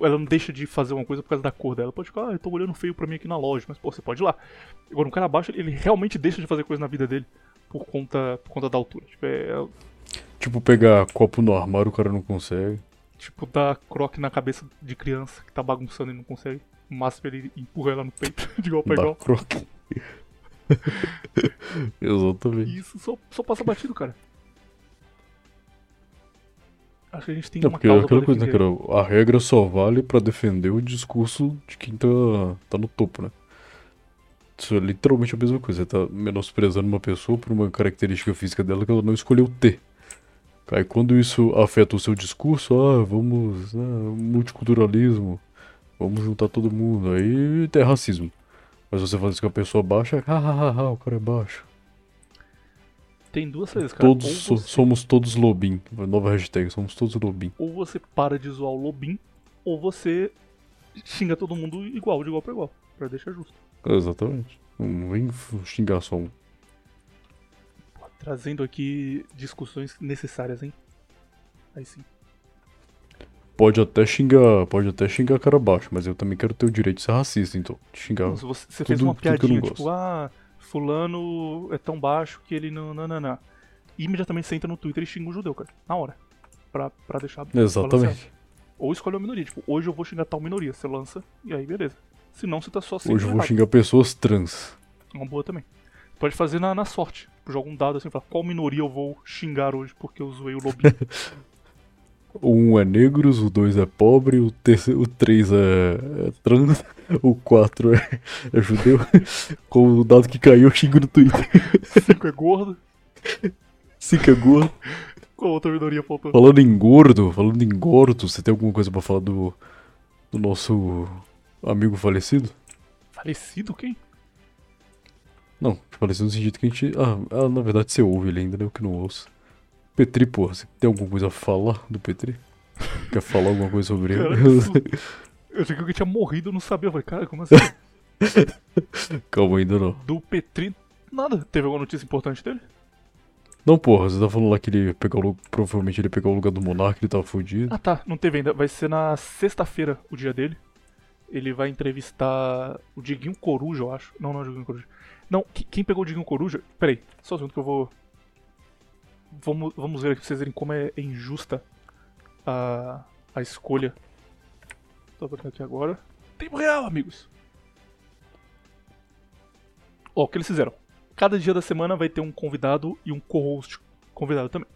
Speaker 1: Ela não deixa de fazer uma coisa por causa da cor dela. Pode ficar, ah, eu tô olhando feio pra mim aqui na loja, mas pô, você pode ir lá. Agora, um cara baixo, ele realmente deixa de fazer coisa na vida dele por conta, por conta da altura. Tipo, é, é
Speaker 2: Tipo, pegar copo no armário, o cara não consegue.
Speaker 1: tipo dar croque na cabeça de criança que tá bagunçando e não consegue. O máximo ele empurra ela no peito, de igual pra igual.
Speaker 2: croque. Exatamente.
Speaker 1: Isso só, só passa batido, cara. Acho que a gente tem
Speaker 2: É
Speaker 1: uma
Speaker 2: porque é
Speaker 1: causa
Speaker 2: aquela coisa, né, cara? A regra só vale pra defender o discurso de quem tá, tá no topo, né? Isso é literalmente a mesma coisa. Você tá menosprezando uma pessoa por uma característica física dela que ela não escolheu ter. Aí quando isso afeta o seu discurso, ah, vamos, né, multiculturalismo, vamos juntar todo mundo, aí é racismo. Mas você faz isso com a pessoa baixa, ah, ah, ah, o cara é baixo.
Speaker 1: Tem duas saídas, cara.
Speaker 2: Todos so-
Speaker 1: você,
Speaker 2: somos todos lobim. Nova hashtag, somos todos lobim.
Speaker 1: ou você para de zoar o Lobin, ou você xinga todo mundo igual, de igual pra igual. Pra deixar justo.
Speaker 2: Exatamente. Não vem xingar só um.
Speaker 1: Trazendo aqui discussões necessárias, hein? Aí sim.
Speaker 2: Pode até xingar, pode até xingar cara baixo, mas eu também quero ter o direito de ser racista, então. De xingar.
Speaker 1: Se você, você fez
Speaker 2: tudo-
Speaker 1: uma
Speaker 2: eu não
Speaker 1: piadinha, tipo, ah, fulano é tão baixo que ele não. não, não, não. E imediatamente você entra no Twitter e xinga o judeu, cara. Na hora. Pra, pra deixar. balanceado.
Speaker 2: Exatamente.
Speaker 1: Ou escolhe uma minoria. Tipo, hoje eu vou xingar tal minoria. Você lança e aí beleza. Senão você tá só sendo
Speaker 2: Hoje eu vou
Speaker 1: errado.
Speaker 2: xingar pessoas trans.
Speaker 1: Uma boa também. Pode fazer na, na sorte. Joga um dado assim, fala qual minoria eu vou xingar hoje porque eu zoei o lobinho.
Speaker 2: O um é negros, o dois é pobre, o, terceiro, o três é, é trans, o quatro é, é judeu. Com o dado que caiu, eu xingo no Twitter.
Speaker 1: Cinco é gordo.
Speaker 2: Cinco é gordo.
Speaker 1: Qual outra minoria faltou?
Speaker 2: Falando em gordo, falando em gordo, você tem alguma coisa pra falar do, do nosso amigo falecido?
Speaker 1: Falecido quem?
Speaker 2: Não, falecido no sentido que a gente. Ah, ah, na verdade você ouve ele ainda, né? Eu que não ouço. Petri, porra, você tem alguma coisa a falar do Petri? Quer falar alguma coisa sobre ele?
Speaker 1: Eu achei que alguém tinha morrido, eu não sabia. Eu falei, cara, como assim?
Speaker 2: Calma, ainda não.
Speaker 1: Do Petri, nada. Teve alguma notícia importante dele?
Speaker 2: Não, porra, você tá falando lá que ele lugar. Provavelmente ele pegar o lugar do Monarca, ele tava fudido.
Speaker 1: Ah tá, não teve ainda. Vai ser na sexta-feira o dia dele. Ele vai entrevistar o Diguinho Coruja, eu acho. Não, não é o Diguinho Coruja. Não, que- quem pegou o Diguinho Coruja. Peraí, só um segundo que eu vou. Vamos, vamos ver aqui pra vocês verem como é injusta a, a escolha. Tô abrindo aqui agora. Tempo real, amigos! Ó, o que eles fizeram? Cada dia da semana vai ter um convidado e um co-host convidado também.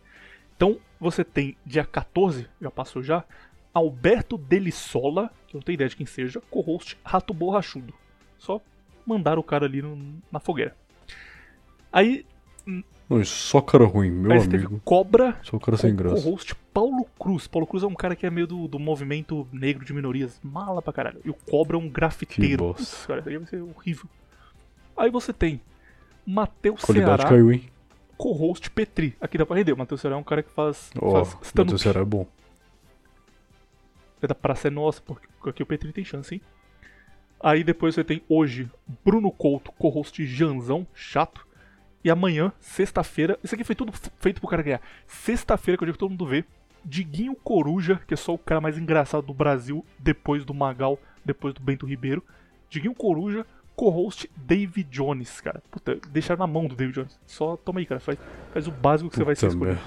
Speaker 1: Então, você tem dia 14, já passou já, Alberto Delissola, que eu não tenho ideia de quem seja, co-host Rato Borrachudo. Só mandar o cara ali no- na fogueira. Aí,
Speaker 2: Não, isso só cara ruim, meu
Speaker 1: aí
Speaker 2: amigo.
Speaker 1: Cobra
Speaker 2: Só cara sem graça.
Speaker 1: co-host Paulo Cruz. Paulo Cruz é um cara que é meio do, do movimento negro de minorias. Mala pra caralho. E o Cobra é um grafiteiro.
Speaker 2: bosta.
Speaker 1: Putz, cara, isso aí vai ser horrível. Aí você tem Matheus
Speaker 2: Qualidade
Speaker 1: Ceará,
Speaker 2: caiu, hein?
Speaker 1: co-host Petri. Aqui dá pra render. O Matheus Ceará é um cara que faz,
Speaker 2: Ó, oh. Matheus Ceará é bom.
Speaker 1: É da praça é nossa, porque aqui o Petri tem chance, hein? Aí depois você tem hoje Bruno Couto, co-host Janzão, chato. E amanhã, sexta-feira, isso aqui foi tudo feito pro cara ganhar. Sexta-feira, que eu digo que todo mundo vê, Diguinho Coruja, que é só o cara mais engraçado do Brasil, depois do Magal, depois do Bento Ribeiro. Diguinho Coruja, co-host David Jones, cara. Puta, deixaram na mão do David Jones. Só toma aí, cara, faz, faz o básico que você vai ser
Speaker 2: Puta merda.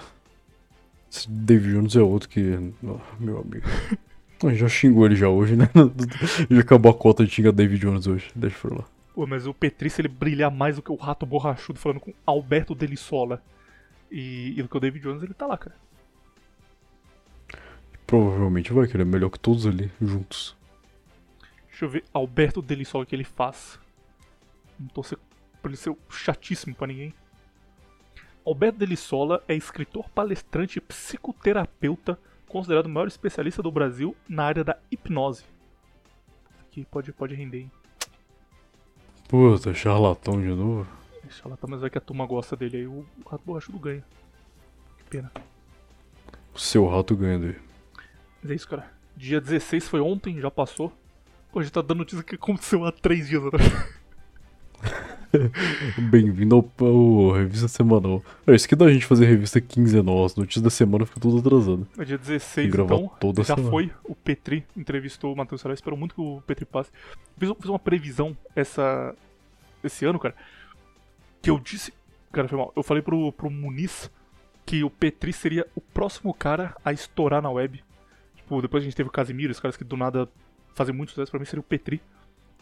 Speaker 2: Esse David Jones é outro que. oh, meu amigo. Ah, Já xingou ele já hoje, né? Já acabou a cota de xingar David Jones hoje. Deixa pra lá.
Speaker 1: Pô, mas o Petri, se ele brilhar mais do que o Rato Borrachudo falando com Alberto Delissola e, e do que o David Jones, ele tá lá, cara.
Speaker 2: Provavelmente vai, que ele é melhor que todos ali juntos.
Speaker 1: Deixa eu ver, Alberto Delissola, o que ele faz. Não tô ser, pra ele ser chatíssimo pra ninguém. Alberto Delissola é escritor, palestrante e psicoterapeuta, considerado o maior especialista do Brasil na área da hipnose. Aqui pode, pode render, hein?
Speaker 2: Puta, charlatão de novo.
Speaker 1: Lá, tá, mas vai que a turma gosta dele aí, o Rato Borrachudo ganha. Que pena.
Speaker 2: O seu rato ganha dele.
Speaker 1: Mas é isso, cara. Dia 16 foi ontem, já passou. Pô, a gente tá dando notícia que aconteceu há três dias atrás.
Speaker 2: Bem-vindo ao, ao Revista Semanal. É isso que dá a gente fazer revista quinzenal. As notícias da semana ficam tudo atrasado.
Speaker 1: No dia 16,
Speaker 2: gravar
Speaker 1: então,
Speaker 2: toda
Speaker 1: já
Speaker 2: semana.
Speaker 1: foi. O Petri entrevistou o Matheus Sarai. Espero muito que o Petri passe. Fiz, fiz uma previsão essa, esse ano, cara. Que eu disse. Cara, foi mal. Eu falei pro, pro Muniz que o Petri seria o próximo cara a estourar na web. Tipo, depois a gente teve o Casimiro, os caras que do nada fazem muito sucesso. Pra mim seria o Petri.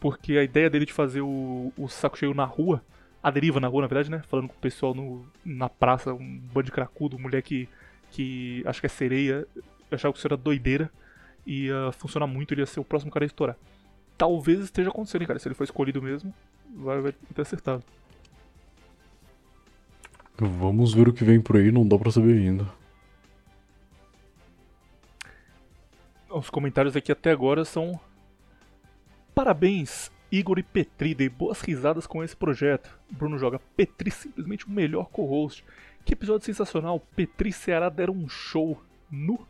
Speaker 1: Porque a ideia dele de fazer o, o saco cheio na rua, a deriva na rua, na verdade, né? Falando com o pessoal no, na praça, um bando de cracudo, mulher que, que acho que é sereia, achava que isso era doideira. E ia funcionar muito, ele ia ser o próximo cara a estourar. Talvez esteja acontecendo, hein, cara. Se ele for escolhido mesmo, vai, vai ter acertado.
Speaker 2: Vamos ver o que vem por aí, não dá pra saber ainda.
Speaker 1: Os comentários aqui até agora são. Parabéns, Igor e Petri, dei boas risadas com esse projeto. Bruno joga Petri simplesmente o melhor co-host. Que episódio sensacional, Petri e Ceará deram um show nu.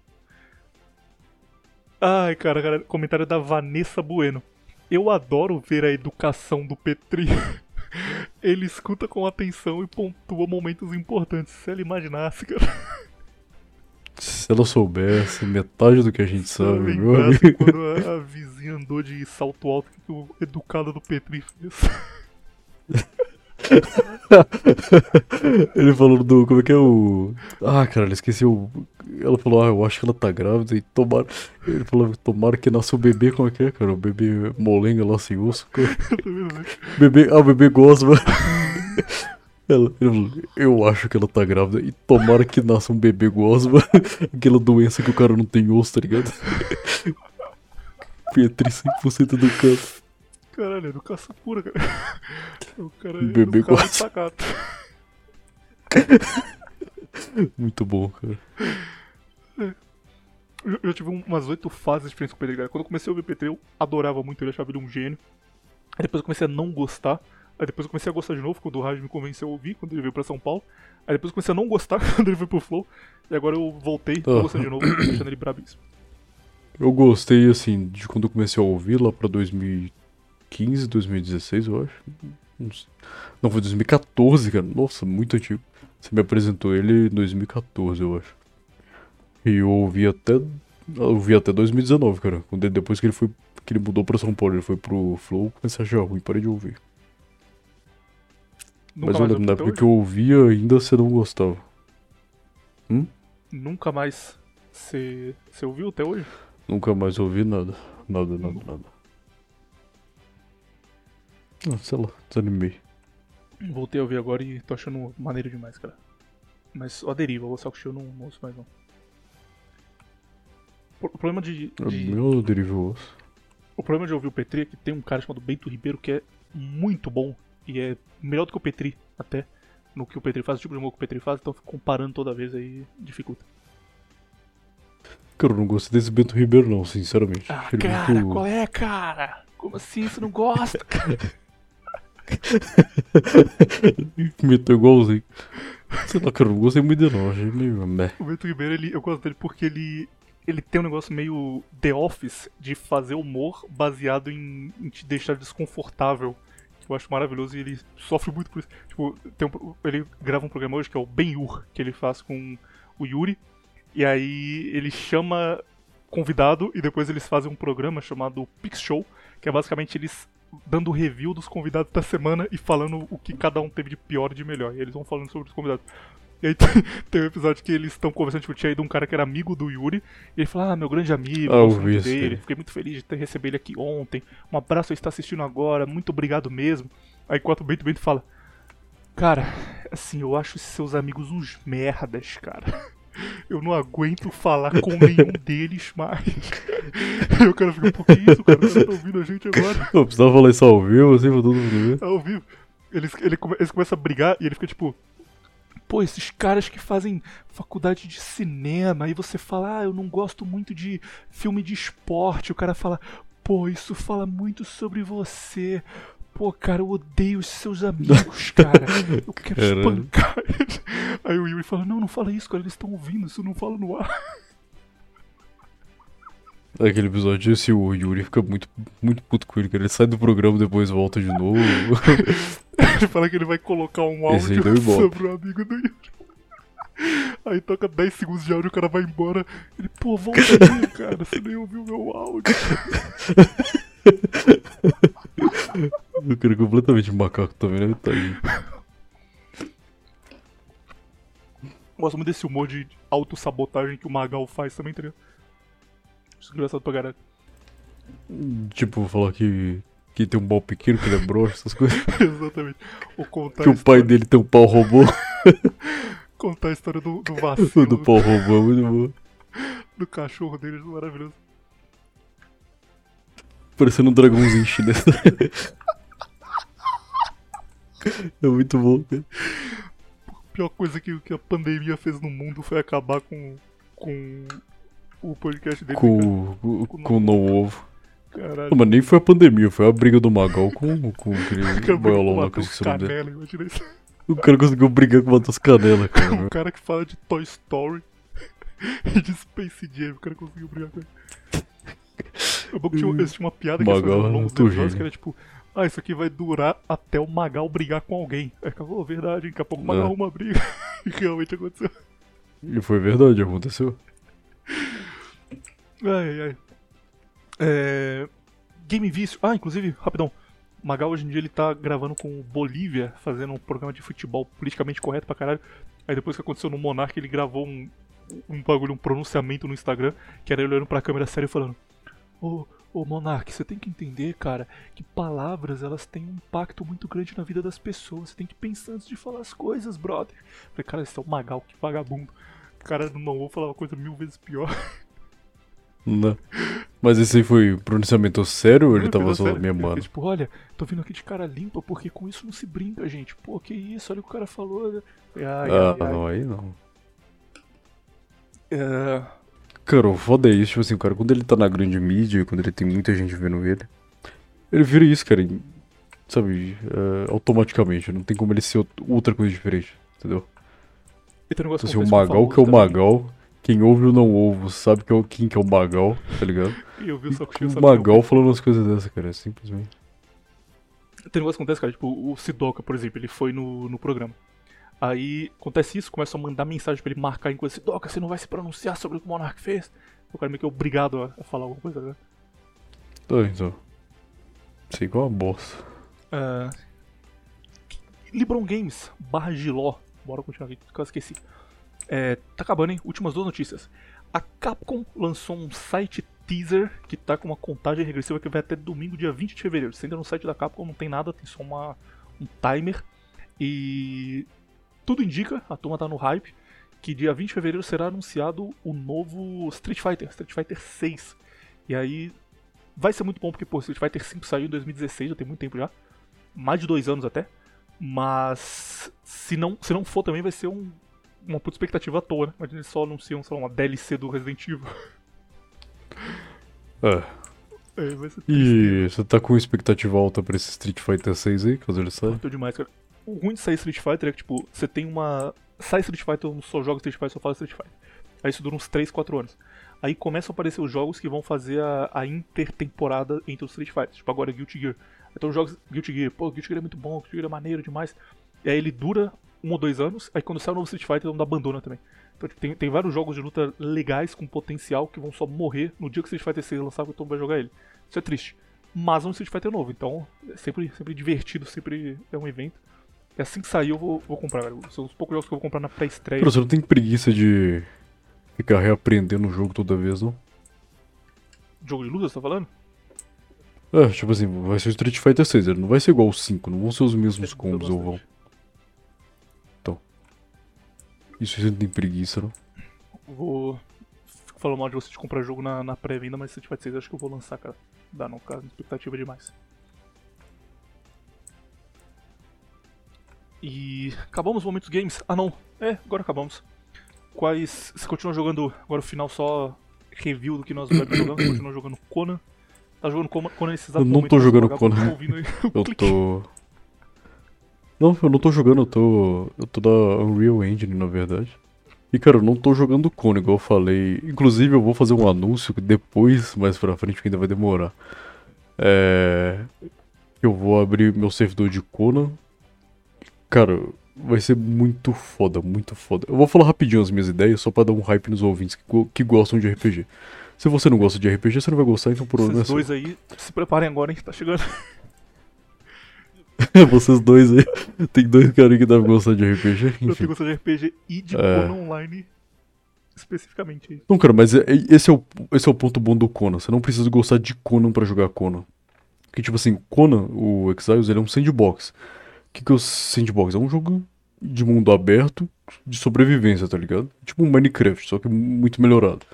Speaker 1: Ai, cara, cara, comentário da Vanessa Bueno. Eu adoro ver a educação do Petri. Ele escuta com atenção e pontua momentos importantes. Se ela imaginasse, cara.
Speaker 2: Se ela soubesse metade do que a gente sabe, meu
Speaker 1: lembrasse
Speaker 2: amigo.
Speaker 1: quando a, vizinha andou de salto alto, que o educado do Petri fez.
Speaker 2: Ele falou do. Como é que é o. Ah, cara, eu esqueci o. Ela falou, ah, eu acho que ela tá grávida e tomara. Ele falou, tomara que nasça o bebê, como é que é, cara? O bebê molenga lá sem osso. cara. Bebê. Ah, o bebê gosma. Ela, eu acho que ela tá grávida e tomara que nasça um bebê gosma. Aquela doença que o cara não tem osso, tá ligado? Petri 100% do canto.
Speaker 1: Caralho, educação pura, cara. O cara é
Speaker 2: Bebê
Speaker 1: de sacato.
Speaker 2: Muito bom, cara.
Speaker 1: Eu, eu tive um- umas oito fases diferentes com o Petri, cara. Quando eu comecei a ouvir o Petri, eu adorava muito ele, achava ele um gênio. Aí depois eu comecei a não gostar. Aí depois eu comecei a gostar de novo, quando o Raj me convenceu a ouvir, quando ele veio pra São Paulo. Aí depois eu comecei a não gostar quando ele veio pro Flow. E agora eu voltei, tô
Speaker 2: Ah.
Speaker 1: gostando de novo, achando ele brabíssimo.
Speaker 2: Eu gostei, assim, de quando eu comecei a ouvir lá pra 2015, 2016, eu acho. Não foi 2014, cara. Nossa, muito antigo. Você me apresentou ele em 2014, eu acho. E eu ouvi até. Eu ouvi até 2019, cara. Depois que ele foi. Que ele mudou pra São Paulo, ele foi pro Flow, comecei a achar ruim, parei de ouvir.
Speaker 1: Nunca
Speaker 2: Mas eu lembro, na época que eu ouvia, ainda você não gostava.
Speaker 1: hoje. Nunca mais. Você ouviu até hoje?
Speaker 2: Nunca mais ouvi nada. Nada, nada, nada. Ah, sei lá, desanimei.
Speaker 1: Voltei a ouvir agora e tô achando maneiro demais, cara. Mas ó, deriva, o eu não, não ouço mais não. O problema de, de-
Speaker 2: Meu derivou osso.
Speaker 1: o problema de ouvir o Petri é que tem um cara chamado Bento Ribeiro que é muito bom e é melhor do que o Petri até no que o Petri faz, o tipo de humor que o Petri faz, então comparando toda vez aí dificulta.
Speaker 2: Cara, eu não gostei desse Bento Ribeiro, não, sinceramente.
Speaker 1: Ah,
Speaker 2: ele
Speaker 1: cara,
Speaker 2: muito-
Speaker 1: qual é, cara? Como assim você não gosta?
Speaker 2: Imitou igualzinho. Sei lá, cara, eu não gostei muito dele, não. Achei meio. Meh.
Speaker 1: o Bento Ribeiro, ele, eu gosto dele porque ele ele tem um negócio meio The Office de fazer humor baseado em, em te deixar desconfortável. Eu acho maravilhoso e ele sofre muito por isso. Tipo, um- ele grava um programa hoje que é o Ben-Hur, que ele faz com o Yuri. E aí ele chama convidado e depois eles fazem um programa chamado Pix Show, que é basicamente eles dando review dos convidados da semana e falando o que cada um teve de pior e de melhor. E eles vão falando sobre os convidados. E aí tem, tem um episódio que eles estão conversando, tipo, tinha ido um cara que era amigo do Yuri, e ele fala, ah, meu grande amigo, muito
Speaker 2: isso
Speaker 1: dele,
Speaker 2: aí.
Speaker 1: fiquei muito feliz de ter recebido ele aqui ontem, um abraço, ele está assistindo agora, muito obrigado mesmo. Aí enquanto o Bento Bento fala, cara, assim, eu acho seus amigos uns merdas, cara. Eu não aguento falar com nenhum deles mais. Aí o cara fica, por que isso, cara? Caras tá ouvindo a gente agora.
Speaker 2: Eu precisava falar isso ao vivo, assim, pra todo mundo ver.
Speaker 1: Ao vivo. Eles, ele eles começam a brigar e ele fica tipo. Pô, esses caras que fazem faculdade de cinema, aí você fala, ah, eu não gosto muito de filme de esporte. O cara fala, pô, isso fala muito sobre você. Pô, cara, eu odeio os seus amigos, cara. Eu quero
Speaker 2: Caralho.
Speaker 1: espancar eles. Aí o Yuri fala, não, não fala isso, cara, eles estão ouvindo, isso não fala no ar.
Speaker 2: Aquele episódio, esse o Yuri fica muito, muito puto com ele, cara. Ele sai do programa depois volta de novo.
Speaker 1: Ele fala que ele vai colocar um áudio sobre o amigo do Yuri. Aí toca 10 segundos de áudio, o cara vai embora. Ele, pô, volta aí, cara, você nem ouviu meu áudio.
Speaker 2: o cara é completamente macaco também, né? Tadinho.
Speaker 1: Gosto muito desse humor de autossabotagem que o Magal faz também, tá ligado? Isso é engraçado pra caralho.
Speaker 2: Tipo, falar que, que tem um pau pequeno, que ele é broxa, essas coisas.
Speaker 1: Exatamente. Ou contar,
Speaker 2: Que o pai dele tem um pau robô.
Speaker 1: contar a história do, do vacilo
Speaker 2: do
Speaker 1: do,
Speaker 2: pau robô é muito bom.
Speaker 1: do cachorro dele, maravilhoso.
Speaker 2: Parecendo um dragãozinho chinês. é muito bom, cara.
Speaker 1: A pior coisa que, que a pandemia fez no mundo foi acabar com, com o podcast dele.
Speaker 2: Com, com, com o no ovo.
Speaker 1: Caralho.
Speaker 2: Não, mas nem foi a pandemia, foi a briga do Magal com, com aquele boiolão lá, que eu esqueci o nome dele.
Speaker 1: canela.
Speaker 2: O cara conseguiu brigar com o Matheus Canela, cara.
Speaker 1: O cara que fala de Toy Story e de Space Jam, o cara conseguiu brigar com ele. É bom que tinha, eles tinham uma piada que
Speaker 2: Magal
Speaker 1: faziam ao longo dos que era tipo, ah, isso aqui vai durar até o Magal brigar com alguém. Aí acabou, verdade, daqui a pouco o Magal
Speaker 2: É.
Speaker 1: arruma uma briga. E realmente aconteceu.
Speaker 2: E foi verdade, aconteceu.
Speaker 1: Ai, ai. É... Game Vício. Ah, inclusive, rapidão. Magal hoje em dia ele tá gravando com o Bolívia, fazendo um programa de futebol politicamente correto pra caralho. Aí depois que aconteceu no Monark, ele gravou um, um bagulho, um pronunciamento no Instagram, que era ele olhando pra câmera séria e falando: Ô, ô Monark, você tem que entender, cara, que palavras elas têm um impacto muito grande na vida das pessoas. Você tem que pensar antes de falar as coisas, brother. Falei, cara, esse é o Magal, que vagabundo. O cara não vou falar uma coisa mil vezes pior.
Speaker 2: Não. Mas esse aí foi pronunciamento sério ou ele
Speaker 1: Não,
Speaker 2: tava só
Speaker 1: Ele
Speaker 2: amando?
Speaker 1: fica, Tipo, olha, tô vindo aqui de cara limpa porque com isso não se brinca, gente. Pô, que isso, olha o que o cara falou. né? Ai,
Speaker 2: Ah,
Speaker 1: ai.
Speaker 2: não, aí não.
Speaker 1: É,
Speaker 2: Cara, o foda é isso, tipo assim, cara, quando ele tá na grande mídia, quando ele tem muita gente vendo ele, ele vira isso, cara, sabe, é, automaticamente, não tem como ele ser out- outra coisa diferente, entendeu? Então, assim, o Magal que é o
Speaker 1: famoso
Speaker 2: Magal, quem ouve ou não ouve, sabe que é o quem que é o Magal, tá ligado?
Speaker 1: E eu vi o cheio,
Speaker 2: o
Speaker 1: que
Speaker 2: Magal falando umas coisas dessas, cara, é simplesmente.
Speaker 1: Tem um negócio que acontece, cara, tipo, o Sidoca, por exemplo, ele foi no, no programa. Aí acontece isso, começa a mandar mensagem pra ele marcar em coisa. Sidoca, você não vai se pronunciar sobre o que o Monark fez? O cara meio que é obrigado a, a falar alguma coisa, né?
Speaker 2: Tá, então. Sei igual uma bosta.
Speaker 1: É... Libron Games, barra Giló. Bora continuar aqui, que eu esqueci. É, tá acabando, hein? Últimas duas notícias. A Capcom lançou um site teaser que tá com uma contagem regressiva que vai até domingo, dia 20 de fevereiro. Você entra no site da Capcom, não tem nada, tem só uma, um timer. E tudo indica, a turma tá no hype, que dia 20 de fevereiro será anunciado o novo Street Fighter, Street Fighter 6. E aí vai ser muito bom porque, pô, Street Fighter 5 saiu em 2016, já tem muito tempo já. Mais de dois anos até. Mas se não, se não for também vai ser um, uma puta expectativa à toa, né? Imagina eles só anunciam, sei lá, uma DLC do Resident Evil.
Speaker 2: É.
Speaker 1: É, vai ser
Speaker 2: E você tá com expectativa alta pra esse Street Fighter 6 aí, caso ele saia?
Speaker 1: Curtiu demais, cara. O ruim de sair Street Fighter é que, tipo, você tem uma. Sai Street Fighter, eu não só jogo Street Fighter, só falo Street Fighter. Aí isso dura uns 3, 4 anos. Aí começam a aparecer os jogos que vão fazer a, a intertemporada entre os Street Fighters. Tipo, agora Guilty Gear. Então os jogos Guilty Gear, pô, Guilty Gear é muito bom, Guilty Gear é maneiro demais. E aí ele dura um ou dois anos, aí quando sai o novo Street Fighter, todo mundo abandona também. Então tipo, tem, tem vários jogos de luta legais, com potencial, que vão só morrer no dia que o Street Fighter 6 lançar, que todo mundo vai jogar ele. Isso é triste. Mas é um Street Fighter novo, então é sempre, sempre divertido, sempre é um evento. E assim que sair eu vou, vou comprar, cara. São os poucos jogos que eu vou comprar na pré-estreia.
Speaker 2: Você não tem preguiça de ficar reaprendendo o jogo toda vez, não?
Speaker 1: Jogo de luta, você tá falando?
Speaker 2: É, tipo assim, vai ser o Street Fighter 6, ele não vai ser igual o 5, não vão ser os mesmos combos ou vão. Isso você não tem preguiça, não?
Speaker 1: Vou. Fico falando mal de você de comprar jogo na, na pré-venda, mas Street Fighter 6 acho que eu vou lançar, cara. Dá não, cara. Expectativa demais. E. Acabamos os momentos games? Ah não. É, agora acabamos. Quais. Você continua jogando agora o final só review do que nós jogamos? continua jogando Conan. Tá jogando Conan nesse
Speaker 2: exato Eu não tô jogando Conan. Eu tô... Não, eu não tô jogando, eu tô. Eu tô da Unreal Engine, na verdade. E cara, eu não tô jogando Conan, igual eu falei. Inclusive eu vou fazer um anúncio depois, mais pra frente, que ainda vai demorar. É. Eu vou abrir meu servidor de Conan. Cara, vai ser muito foda, muito foda. Eu vou falar rapidinho as minhas ideias, só pra dar um hype nos ouvintes que, que gostam de RPG. Se você não gosta de RPG, você não vai gostar, então por
Speaker 1: Esses dois aí, se preparem agora, hein, que tá chegando.
Speaker 2: Vocês dois aí. Tem dois caras que devem gostar de RPG. Enfim.
Speaker 1: Eu tenho gostar de RPG e de é... Conan Online especificamente.
Speaker 2: Não, cara, mas é, é, esse é, o, esse é o ponto bom do Conan. Você não precisa gostar de Conan para jogar Conan. Porque, tipo assim, Conan, o Exiles, ele é um sandbox. O que, que é o sandbox? É um jogo de mundo aberto de sobrevivência, tá ligado? Tipo um Minecraft, só que muito melhorado.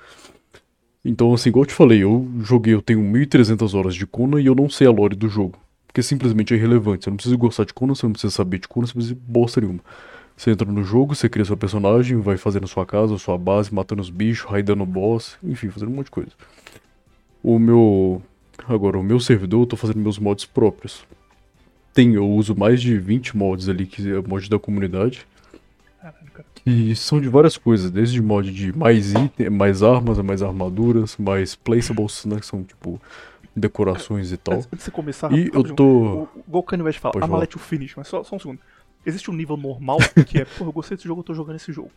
Speaker 2: Então, assim, igual eu te falei, eu joguei, eu tenho 1300 horas de Conan e eu não sei a lore do jogo. Porque simplesmente é irrelevante. Você não precisa gostar de Conan, você não precisa saber de Conan, você não precisa bosta nenhuma. Você entra no jogo, você cria seu personagem, vai fazendo sua casa, sua base, matando os bichos, raidando o boss, enfim, fazendo um monte de coisa. O meu. Agora, o meu servidor, eu tô fazendo meus mods próprios. Tem, eu uso mais de 20 mods ali, que é mod da comunidade. E são de várias coisas, desde mod de mais itens, mais armas, mais armaduras, mais placeables, né? Que são tipo decorações e tal.
Speaker 1: Antes de você começar,
Speaker 2: e eu tô.
Speaker 1: Igual o Kanye vai falar, Amalete o finish, mas só, só um segundo. Existe um nível normal que é, pô, eu gostei desse jogo, eu tô jogando esse jogo.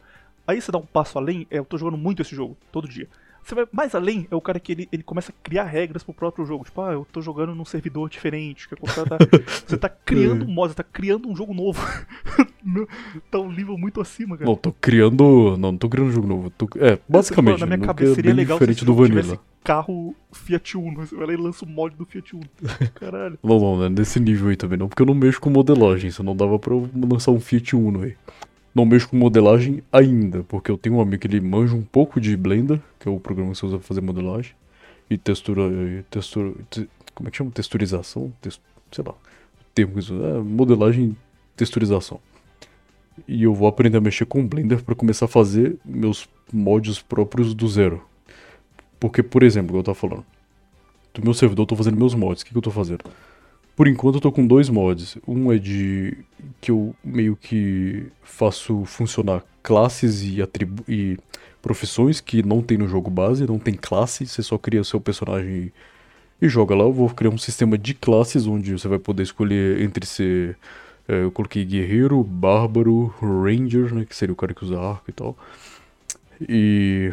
Speaker 1: Aí você dá um passo além, é, eu tô jogando muito esse jogo, todo dia. Você vai mais além, é o cara que ele, ele começa a criar regras pro próprio jogo. Tipo, ah, eu tô jogando num servidor diferente. Que é tá, você tá criando um mod, você tá criando um jogo novo. tá um nível muito acima, cara.
Speaker 2: Não, tô criando. Não, não tô criando um jogo novo. Tô, é, basicamente.
Speaker 1: Na minha cabeça seria legal diferente se do Vanilla. carro Fiat Uno. Você vai lá e lança o mod do Fiat Uno. Caralho.
Speaker 2: não, não, não é nesse nível aí também não, porque eu não mexo com modelagem. Isso não dava pra eu lançar um Fiat Uno aí. Não mexo com modelagem ainda, porque eu tenho um amigo que ele manja um pouco de Blender, que é o programa que você usa pra fazer modelagem. E textura. E textura te, como é que chama? Texturização? Text, sei lá. O termo que usa. É, modelagem texturização. E eu vou aprender a mexer com Blender para começar a fazer meus mods próprios do zero. Porque, por exemplo, eu tava falando. Do meu servidor eu tô fazendo meus mods. O que, que eu tô fazendo? Por enquanto eu tô com dois mods. Um é de que eu meio que faço funcionar classes e, atribu e profissões que não tem no jogo base, não tem classe, você só cria seu personagem e joga lá. Eu vou criar um sistema de classes onde você vai poder escolher entre ser. É, eu coloquei guerreiro, bárbaro, ranger, né, que seria o cara que usa arco e tal. E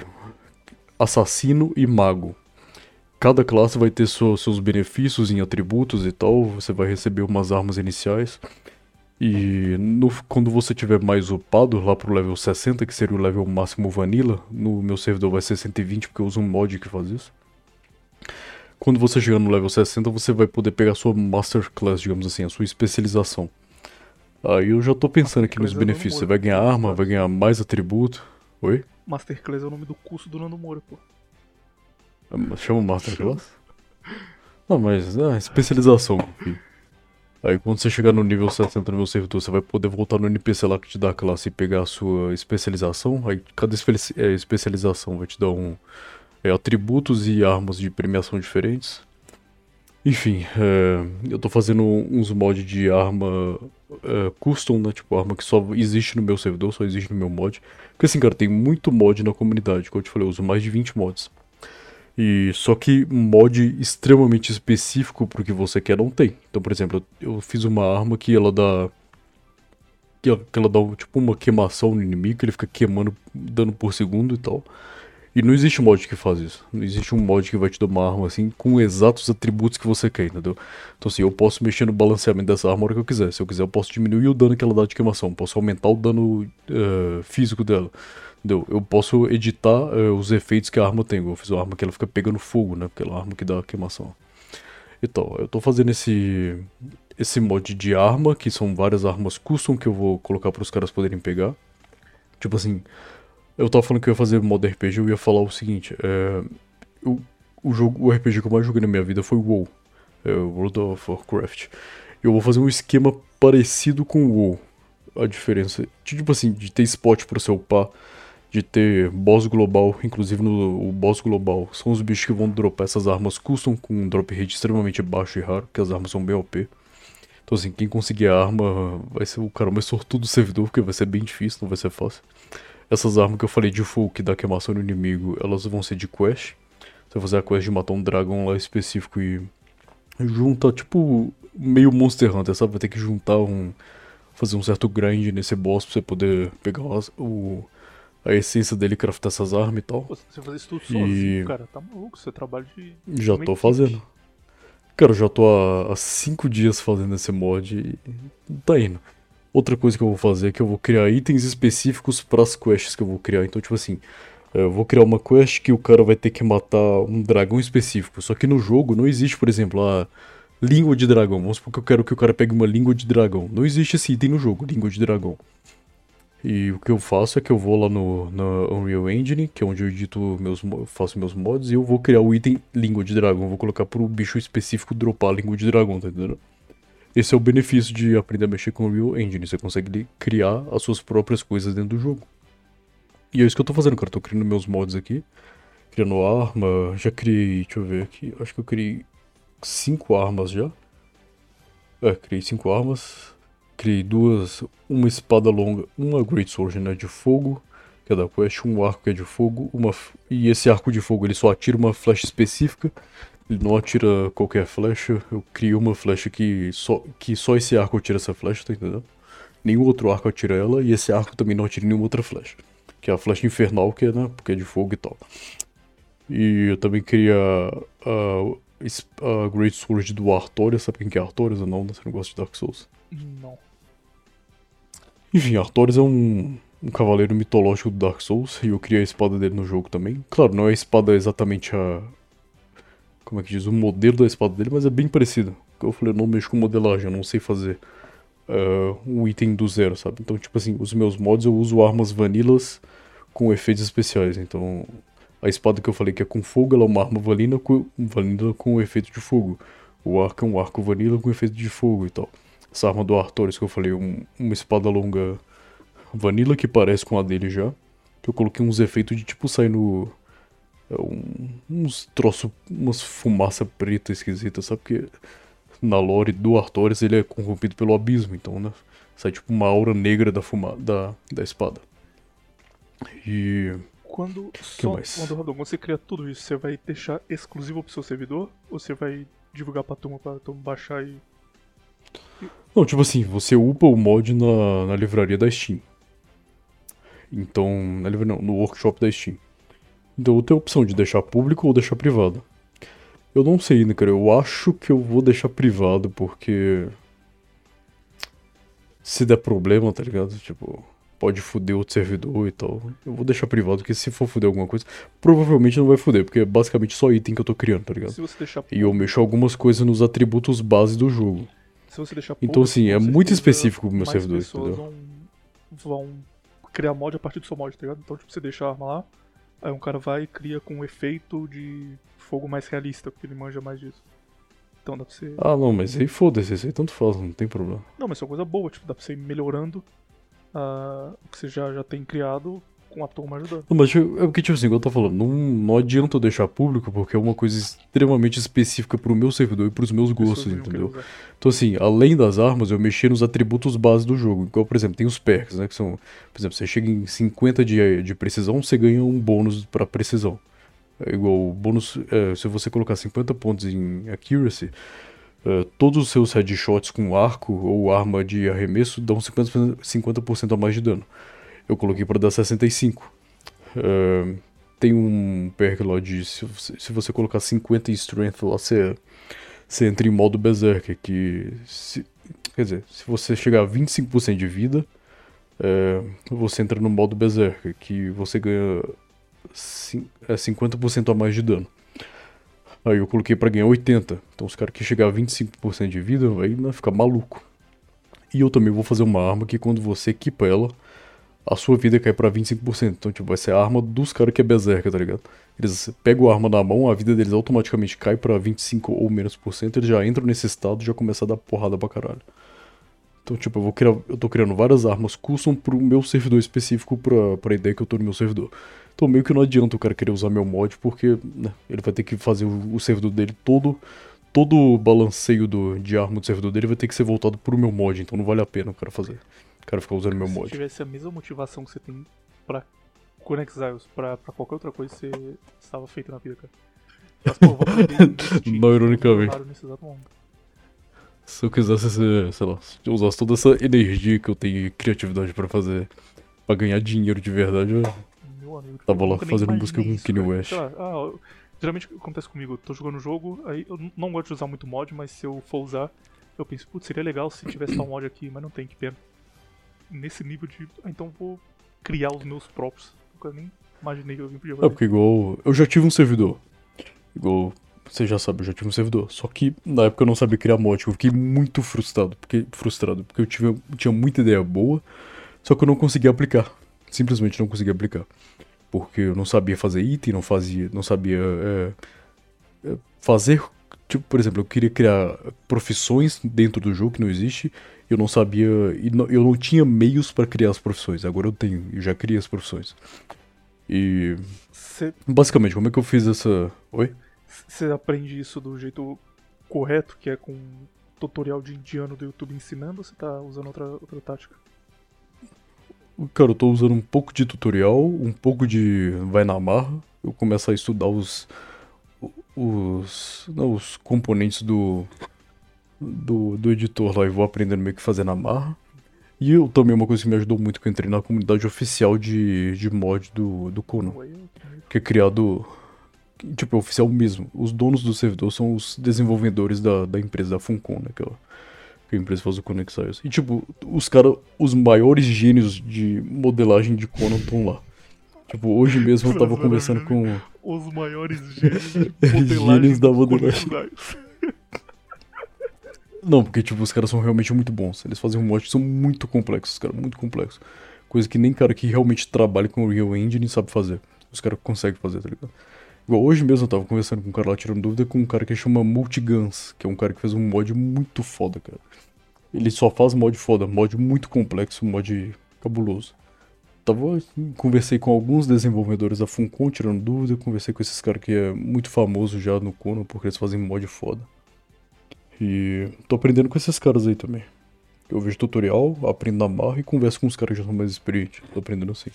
Speaker 2: assassino e mago. Cada classe vai ter seus benefícios em atributos e tal. Você vai receber umas armas iniciais. E no, quando você tiver mais upado lá pro level 60, que seria o level máximo vanilla, no meu servidor vai ser 120 porque eu uso um mod que faz isso. Quando você chegar no level 60, você vai poder pegar sua Master Class, digamos assim, a sua especialização. Aí eu já tô pensando aqui nos benefícios. Você vai ganhar arma, vai ganhar mais atributo. Oi?
Speaker 1: Masterclass é o nome do curso do Nando Moura, pô.
Speaker 2: Chama Masterclass? Não, mas é especialização. Aí quando você chegar no nível 60 no meu servidor, você vai poder voltar no NPC lá que te dá a classe e pegar a sua especialização. Aí cada é, especialização vai te dar um é, atributos e armas de premiação diferentes. Enfim, é, eu tô fazendo uns mods de arma é, custom, né? Tipo, arma que só existe no meu servidor, só existe no meu mod. Porque assim, cara, tem muito mod na comunidade. Como eu te falei, eu uso mais de 20 mods. E só que mod extremamente específico pro que você quer não tem. Então, por exemplo, eu fiz uma arma que ela dá que ela, que ela dá tipo uma queimação no inimigo, ele fica queimando dano por segundo e tal. E não existe mod que faz isso. Não existe um mod que vai te dar uma arma assim com exatos atributos que você quer, entendeu? Então assim, eu posso mexer no balanceamento dessa arma a hora que eu quiser. Se eu quiser, eu posso diminuir o dano que ela dá de queimação, posso aumentar o dano uh, físico dela. Eu posso editar uh, os efeitos que a arma tem. Eu fiz uma arma que ela fica pegando fogo, né? Aquela arma que dá queimação. Então, eu tô fazendo esse esse mod de arma, que são várias armas custom que eu vou colocar para os caras poderem pegar. Tipo assim, eu tava falando que eu ia fazer modo RPG, eu ia falar o seguinte, é, eu, o jogo, o RPG que eu mais joguei na minha vida foi WoW, é, World of Warcraft. Eu vou fazer um esquema parecido com o WoW. A diferença, tipo assim, de ter spot pro seu upar de ter boss global, inclusive no o boss global, são os bichos que vão dropar essas armas custom com um drop rate extremamente baixo e raro, porque as armas são bem OP. Então assim, quem conseguir a arma vai ser o cara mais sortudo do servidor, porque vai ser bem difícil, não vai ser fácil. Essas armas que eu falei de fogo que dá queimação no inimigo, elas vão ser de quest. Você vai fazer a quest de matar um dragão lá específico e junta, tipo, meio Monster Hunter, sabe? Vai ter que juntar um. fazer um certo grind nesse boss pra você poder pegar o, a essência dele e craftar essas armas e tal.
Speaker 1: Pô, Você fazer isso tudo sozinho, cara, tá maluco? Você trabalha de.
Speaker 2: Já tô
Speaker 1: equipe.
Speaker 2: fazendo. Cara, eu já tô há 5 dias fazendo esse mod e tá indo. Outra coisa que eu vou fazer é que eu vou criar itens específicos para as quests que eu vou criar. Então, tipo assim, eh, eu vou criar uma quest que o cara vai ter que matar um dragão específico. Só que no jogo não existe, por exemplo, a língua de dragão. Vamos supor que eu quero que o cara pegue uma língua de dragão. Não existe esse item no jogo, língua de dragão. E o que eu faço é que eu vou lá no na Unreal Engine, que é onde eu edito meus, faço meus mods, e eu vou criar o item língua de dragão. Vou colocar pro bicho específico dropar a língua de dragão, tá entendendo? Esse é o benefício de aprender a mexer com o Unreal Engine. Você consegue criar as suas próprias coisas dentro do jogo. E é isso que eu tô fazendo, cara. Eu tô criando meus mods aqui. Criando arma. Já criei. Deixa eu ver aqui. Acho que eu criei cinco armas já. É, criei cinco armas. Criei duas. Uma espada longa. Uma Great Sword, né? De fogo. Que é da quest. Um arco que é de fogo. Uma, e esse arco de fogo ele só atira uma flecha específica. Ele não atira qualquer flecha. Eu criei uma flecha que só, que só esse arco atira essa flecha, tá entendendo? Nenhum outro arco atira ela. E esse arco também não atira nenhuma outra flecha. Que é a flecha infernal, que é, né? Porque é de fogo e tal. E eu também queria a, es- a Great Sword do Artorias. Sabe quem que é Artorias ou não? né? Você não gosta de Dark Souls?
Speaker 1: Não.
Speaker 2: Enfim, Artorias é um, um cavaleiro mitológico do Dark Souls. E eu criei a espada dele no jogo também. Claro, não é a espada exatamente a. Como é que diz? O modelo da espada dele, mas é bem parecido. Como eu falei, eu não mexo com modelagem, eu não sei fazer ah, um item do zero, sabe? Então, tipo assim, os meus mods eu uso armas vanilas com efeitos especiais. Então, a espada que eu falei que é com fogo, ela é uma arma vanilla com, vanilla com efeito de fogo. O arco é um arco vanilla com efeito de fogo e tal. Essa arma do Artorias que eu falei, um- uma espada longa vanilla que parece com a dele já. Que eu coloquei uns efeitos de tipo sair no. é, um- uns troços, umas fumaça preta esquisita, sabe? Porque na lore do Artorias ele é corrompido pelo abismo, então, né? Sai tipo uma aura negra da, fuma da, da espada. E.
Speaker 1: Quando, só, quando você cria tudo isso, você vai deixar exclusivo pro seu servidor? Ou você vai divulgar pra turma, pra turma baixar e.
Speaker 2: Não, tipo assim, você upa o mod na, na livraria da Steam. Então, na livraria não, no workshop da Steam. Então eu tenho a opção de deixar público ou deixar privado. Eu não sei ainda, cara. Eu acho que eu vou deixar privado porque. Se der problema, tá ligado? Tipo, pode foder outro servidor e tal. Eu vou deixar privado, porque se for foder alguma coisa, provavelmente não vai foder, porque é basicamente só item que eu tô criando, tá ligado?
Speaker 1: Se você deixar
Speaker 2: E eu mexo algumas coisas nos atributos base do jogo.
Speaker 1: Se você deixar
Speaker 2: Então,
Speaker 1: público,
Speaker 2: assim, é muito específico pro meu servidor,
Speaker 1: pessoas
Speaker 2: entendeu?
Speaker 1: Vão, vão criar mod a partir do seu mod, tá ligado? Então, tipo, você deixa a arma lá, aí um cara vai e cria com um efeito de fogo mais realista, porque ele manja mais disso. Então dá pra você.
Speaker 2: Ah, não, mas aí foda-se, isso aí tanto faz, não tem problema.
Speaker 1: Não, mas isso é uma coisa boa, tipo, dá pra você ir melhorando ah, o que você já, já tem criado com a turma ajudando.
Speaker 2: Não, mas tipo, é porque, tipo assim, igual eu tô falando, não, não adianta eu deixar público porque é uma coisa extremamente específica pro meu servidor e pros meus gostos, entendeu? Então, assim, além das armas, eu mexi nos atributos base do jogo. Igual, por exemplo, tem os perks, né? Que são, por exemplo, você chega em 50 de, de precisão, você ganha um bônus pra precisão. É igual bônus, é, se você colocar 50 pontos em accuracy, é, todos os seus headshots com arco ou arma de arremesso dão 50%, 50 a mais de dano. Eu coloquei pra dar 65. É, tem um perk lá de se você, se você colocar 50 em strength lá, você, você entra em modo berserker, que se, quer dizer, se você chegar a 25% de vida, é, você entra no modo berserker, que você ganha cin- é, 50% a mais de dano. Aí eu coloquei pra ganhar 80. Então os caras que chegar a 25% de vida vai ficar maluco. E eu também vou fazer uma arma que quando você equipa ela, a sua vida cai pra 25%. Então, tipo, vai ser a arma dos caras que é berserker, tá ligado? Eles pegam a arma na mão, a vida deles automaticamente cai pra 25 ou menos por cento, eles já entram nesse estado e já começam a dar porrada pra caralho. Então, tipo, eu vou criar. Eu tô criando várias armas custom pro meu servidor específico pra, pra ideia que eu tô no meu servidor. Então meio que não adianta o cara querer usar meu mod, porque né, ele vai ter que fazer o, o, servidor dele todo. Todo o balanceio do, de arma do servidor dele vai ter que ser voltado pro meu mod, então não vale a pena o cara fazer. O cara ficar usando meu mod.
Speaker 1: Se tivesse a mesma motivação que você tem pra Conexiles, pra, pra qualquer outra coisa, você estava feito na vida, cara. Mas, pô, vou
Speaker 2: não, ironicamente. Se eu quisesse, sei lá, se eu usasse toda essa energia que eu tenho e criatividade pra fazer, pra ganhar dinheiro de verdade, eu
Speaker 1: Meu amigo,
Speaker 2: tava lá fazendo busca com Kanye West.
Speaker 1: Lá, ah, geralmente acontece comigo, eu tô jogando um jogo, aí eu não gosto de usar muito mod, mas se eu for usar, eu penso, putz, seria legal se tivesse tal mod aqui, mas não tem, que pena. Nesse nível de, ah, então vou criar os meus próprios. Nunca nem imaginei que alguém podia fazer.
Speaker 2: É, porque igual, eu já tive um servidor, igual você já sabe, eu já tive um servidor. Só que na época eu não sabia criar mod. Eu fiquei muito frustrado. Porque, frustrado, porque eu tive, tinha muita ideia boa, só que eu não conseguia aplicar. Simplesmente não conseguia aplicar. Porque eu não sabia fazer item, não fazia. não sabia é, é, fazer. Tipo, por exemplo, eu queria criar profissões dentro do jogo que não existe. Eu não sabia. Eu não tinha meios para criar as profissões. Agora eu tenho, eu já criei as profissões. E. Cê... Basicamente, como é que eu fiz essa. Oi?
Speaker 1: Você aprende isso do jeito correto, que é com tutorial de indiano do YouTube ensinando, ou você tá usando outra, outra tática?
Speaker 2: Cara, eu tô usando um pouco de tutorial, um pouco de vai na marra. Eu começo a estudar os os, não, os componentes do, do, do editor lá e vou aprendendo meio que fazer na marra. E eu também, uma coisa que me ajudou muito que eu entrei na comunidade oficial de, de mod do, do Conan, que é criado tipo, é oficial mesmo. Os donos do servidor são os desenvolvedores da, da empresa, da Funcom, né? Que, que a empresa faz o Conexiles. E, tipo, os caras, os maiores gênios de modelagem de Conan estão lá. Tipo, hoje mesmo eu tava conversando com...
Speaker 1: Os maiores gênios de modelagem gênios
Speaker 2: da modelagem. Não, porque, tipo, os caras são realmente muito bons. Eles fazem um mod que são muito complexos, cara, muito complexos. Coisa que nem cara que realmente trabalha com o Real Engine sabe fazer. Os caras conseguem fazer, tá ligado? Igual hoje mesmo eu tava conversando com um cara lá tirando dúvida com um cara que chama Multiguns, que é um cara que fez um mod muito foda, cara. Ele só faz mod foda, mod muito complexo, mod cabuloso. Tava, conversei com alguns desenvolvedores da Funcom tirando dúvida, conversei com esses caras que é muito famoso já no Kono porque eles fazem mod foda. E tô aprendendo com esses caras aí também. Eu vejo tutorial, aprendo na marra e converso com os caras que já são mais experientes. Tô aprendendo assim.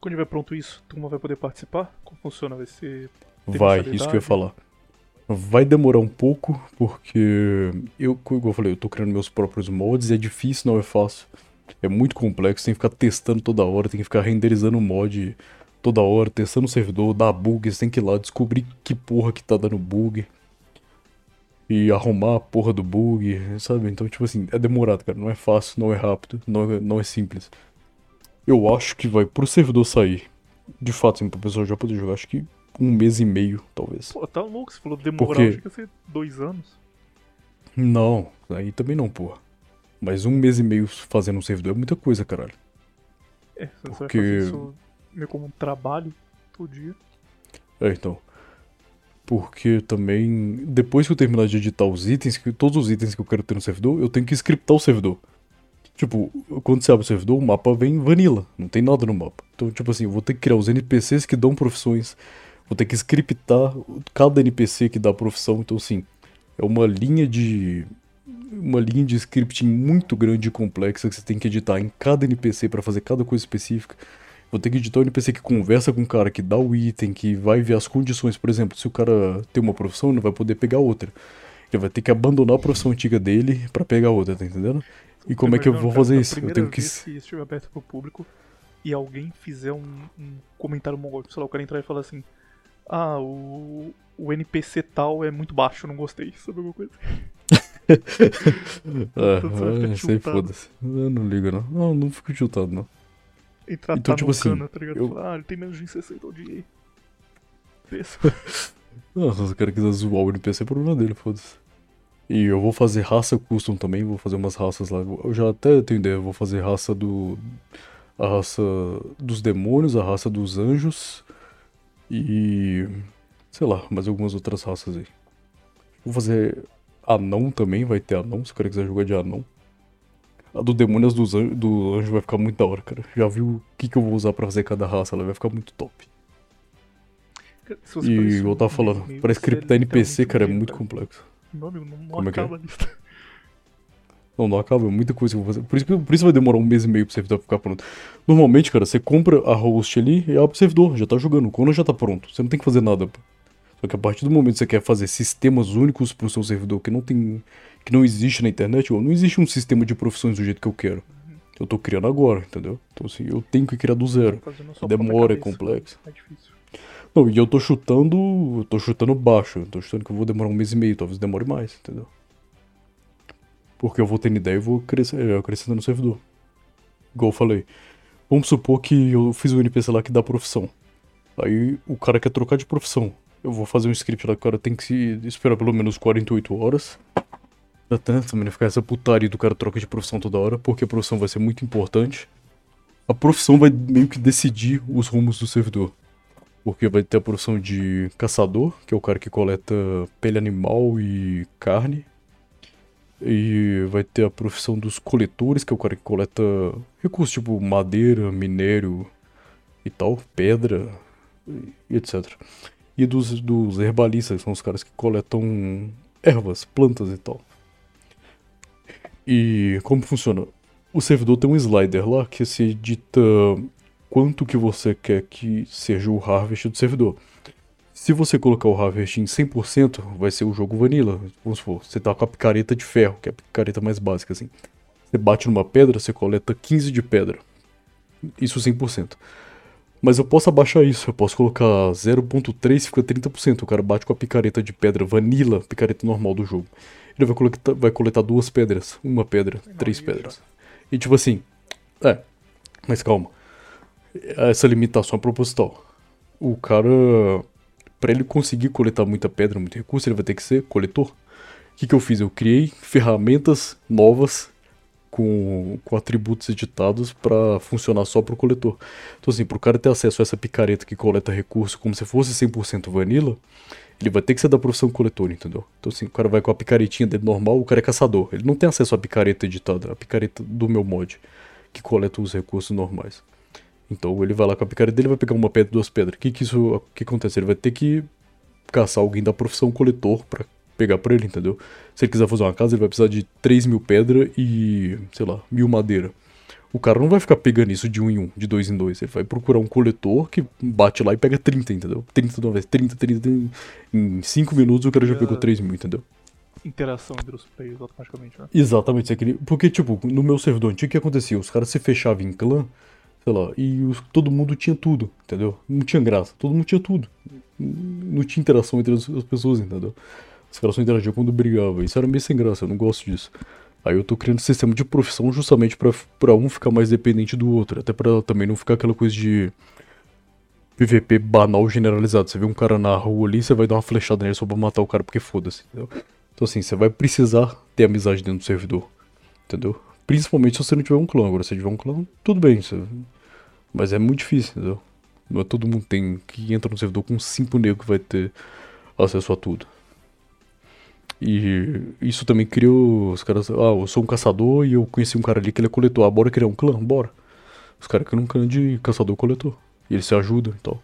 Speaker 1: Quando tiver pronto isso, a turma vai poder participar? Como funciona? Vai ser.
Speaker 2: Vai, isso que eu ia falar. Vai demorar um pouco, porque eu, como eu falei, eu tô criando meus próprios mods, é difícil, não é fácil. É muito complexo, tem que ficar testando toda hora, tem que ficar renderizando o mod toda hora, testando o servidor, dá bug, você tem que ir lá descobrir que porra que tá dando bug. E arrumar a porra do bug, sabe? Então, tipo assim, é demorado, cara. Não é fácil, não é rápido, não é, não é simples. Eu acho que vai pro servidor sair. De fato, assim, pro pessoal já poder jogar, acho que um mês e meio, talvez.
Speaker 1: Pô, tá louco, você falou demorar, Porque... acho que ia ser dois anos.
Speaker 2: Não, aí também não, porra. Mas um mês e meio fazendo um servidor é muita coisa, caralho.
Speaker 1: É, você Porque... vai fazer isso meio como um trabalho todo dia.
Speaker 2: É, então. Porque também, depois que eu terminar de editar os itens, todos os itens que eu quero ter no servidor, eu tenho que scriptar o servidor. Tipo, quando você abre o servidor, o mapa vem vanilla, não tem nada no mapa. Então, tipo assim, eu vou ter que criar os NPCs que dão profissões, vou ter que scriptar cada NPC que dá profissão. Então, assim, é uma linha de. Uma linha de scripting muito grande e complexa que você tem que editar em cada NPC para fazer cada coisa específica. Vou ter que editar um NPC que conversa com o cara, que dá o item, que vai ver as condições. Por exemplo, se o cara tem uma profissão, ele não vai poder pegar outra. Ele vai ter que abandonar a profissão antiga dele para pegar outra, tá entendendo? E como é que eu vou fazer isso?
Speaker 1: Eu tenho que. Se isso estiver aberto pro público e alguém fizer um, um comentário mongol, sei lá, o cara entrar e falar assim: Ah, o, o NPC tal é muito baixo, não gostei, sabe alguma coisa?
Speaker 2: ah, sei, foda-se. Eu não ligo, não. Não, não fico chutado, não.
Speaker 1: Entrar então, tá tipo assim, cana, tá ligado? Eu... Falar, ah, ele tem menos de 60 ao dia.
Speaker 2: Nossa, se o cara quiser zoar o NPC, é problema dele, foda-se. E eu vou fazer raça custom também, vou fazer umas raças lá. Eu já até tenho ideia, vou fazer raça do. A raça dos demônios, a raça dos anjos. E. sei lá, mais algumas outras raças aí. Vou fazer anão também, vai ter anão, se o cara quiser jogar de anão. A do Demônios dos do Anjo vai ficar muito da hora, cara. Já viu o que, que eu vou usar pra fazer cada raça, ela vai ficar muito top. E eu tava falando, para scriptar NPC, cara, é muito complexo.
Speaker 1: Meu amigo, não, não
Speaker 2: Como é é?
Speaker 1: acaba a lista.
Speaker 2: Não, não acaba, é muita coisa que eu vou fazer. Por isso, por isso vai demorar um mês e meio pro servidor ficar pronto. Normalmente, cara, você compra a host ali e abre o servidor, já tá jogando. O Conan já tá pronto. Você não tem que fazer nada. Só que a partir do momento que você quer fazer sistemas únicos pro seu servidor que não tem. Que não existe na internet, ou não existe um sistema de profissões do jeito que eu quero. Eu tô criando agora, entendeu? Então assim, eu tenho que criar do zero. Demora, é complexo.
Speaker 1: É difícil.
Speaker 2: Não, e eu tô chutando. Eu tô chutando baixo. Eu tô chutando que eu vou demorar um mês e meio, talvez demore mais, entendeu? Porque eu vou tendo ideia e vou crescer, acrescentando no servidor. Igual eu falei. Vamos supor que eu fiz um NPC lá que dá profissão. Aí o cara quer trocar de profissão. Eu vou fazer um script lá que o cara tem que se esperar pelo menos 48 horas. Até também não ficar essa putaria do cara troca de profissão toda hora, porque a profissão vai ser muito importante. A profissão vai meio que decidir os rumos do servidor. Porque vai ter a profissão de caçador, que é o cara que coleta pele animal e carne. E vai ter a profissão dos coletores, que é o cara que coleta recursos tipo madeira, minério e tal, pedra e etc. E dos, dos herbalistas, que são os caras que coletam ervas, plantas e tal. E como funciona? O servidor tem um slider lá que se edita quanto que você quer que seja o harvest do servidor. Se você colocar o harvest em 100%, vai ser o jogo vanilla. Vamos supor, você tá com a picareta de ferro, que é a picareta mais básica assim. Você bate numa pedra, você coleta 15 de pedra. Isso 100%. Mas eu posso abaixar isso, eu posso colocar 0.3 fica 30%. O cara bate com a picareta de pedra vanilla, picareta normal do jogo. Ele vai coletar, vai coletar duas pedras, uma pedra, três
Speaker 1: isso.
Speaker 2: pedras. E tipo assim, é, mas calma. Essa limitação é proposital. O cara, pra ele conseguir coletar muita pedra, muito recurso, ele vai ter que ser coletor. O que, que eu fiz? Eu criei ferramentas novas com, com atributos editados pra funcionar só pro coletor. Então assim, pro cara ter acesso a essa picareta que coleta recurso como se fosse 100% vanilla, ele vai ter que ser da profissão coletor, entendeu? Então assim, o cara vai com a picaretinha dele normal, o cara é caçador. Ele não tem acesso à picareta editada, a picareta do meu mod, que coleta os recursos normais. Então ele vai lá com a picareta dele, vai pegar uma pedra, duas pedras. O que que isso, que acontece? Ele vai ter que caçar alguém da profissão coletor pra pegar pra ele, entendeu? Se ele quiser fazer uma casa, ele vai precisar de 3 mil pedra e, sei lá, mil madeira. O cara não vai ficar pegando isso de um em um, de dois em dois. Ele vai procurar um coletor que bate lá e pega 30, entendeu? 30 de uma vez, 30, 30, 30. Em 5 minutos o cara já pegou 3 mil, entendeu?
Speaker 1: Interação entre os players automaticamente, né?
Speaker 2: Exatamente, isso aqui. Porque, tipo, no meu servidor antigo, o que acontecia? Os caras se fechavam em clã, sei lá, e os- todo mundo tinha tudo, entendeu? Não tinha graça, todo mundo tinha tudo. Não tinha interação entre as, as pessoas, entendeu? Os caras só interagiam quando brigavam. Isso era meio sem graça, eu não gosto disso. Aí eu tô criando um sistema de profissão justamente pra um ficar mais dependente do outro. Até pra também não ficar aquela coisa de PVP banal generalizado. Você vê um cara na rua ali, você vai dar uma flechada nele só pra matar o cara porque foda-se, entendeu? Então assim, você vai precisar ter amizade dentro do servidor, entendeu? Principalmente se você não tiver um clã. Agora, se tiver um clã, tudo bem. Você... Mas é muito difícil, entendeu? Não é todo mundo tem que entra no servidor com cinco negros que vai ter acesso a tudo. E isso também criou os caras. Ah, eu sou um caçador e eu conheci um cara ali que ele é coletor. Ah, bora criar um clã? Bora. Os caras criam um clã de caçador-coletor. E eles se ajudam e tal.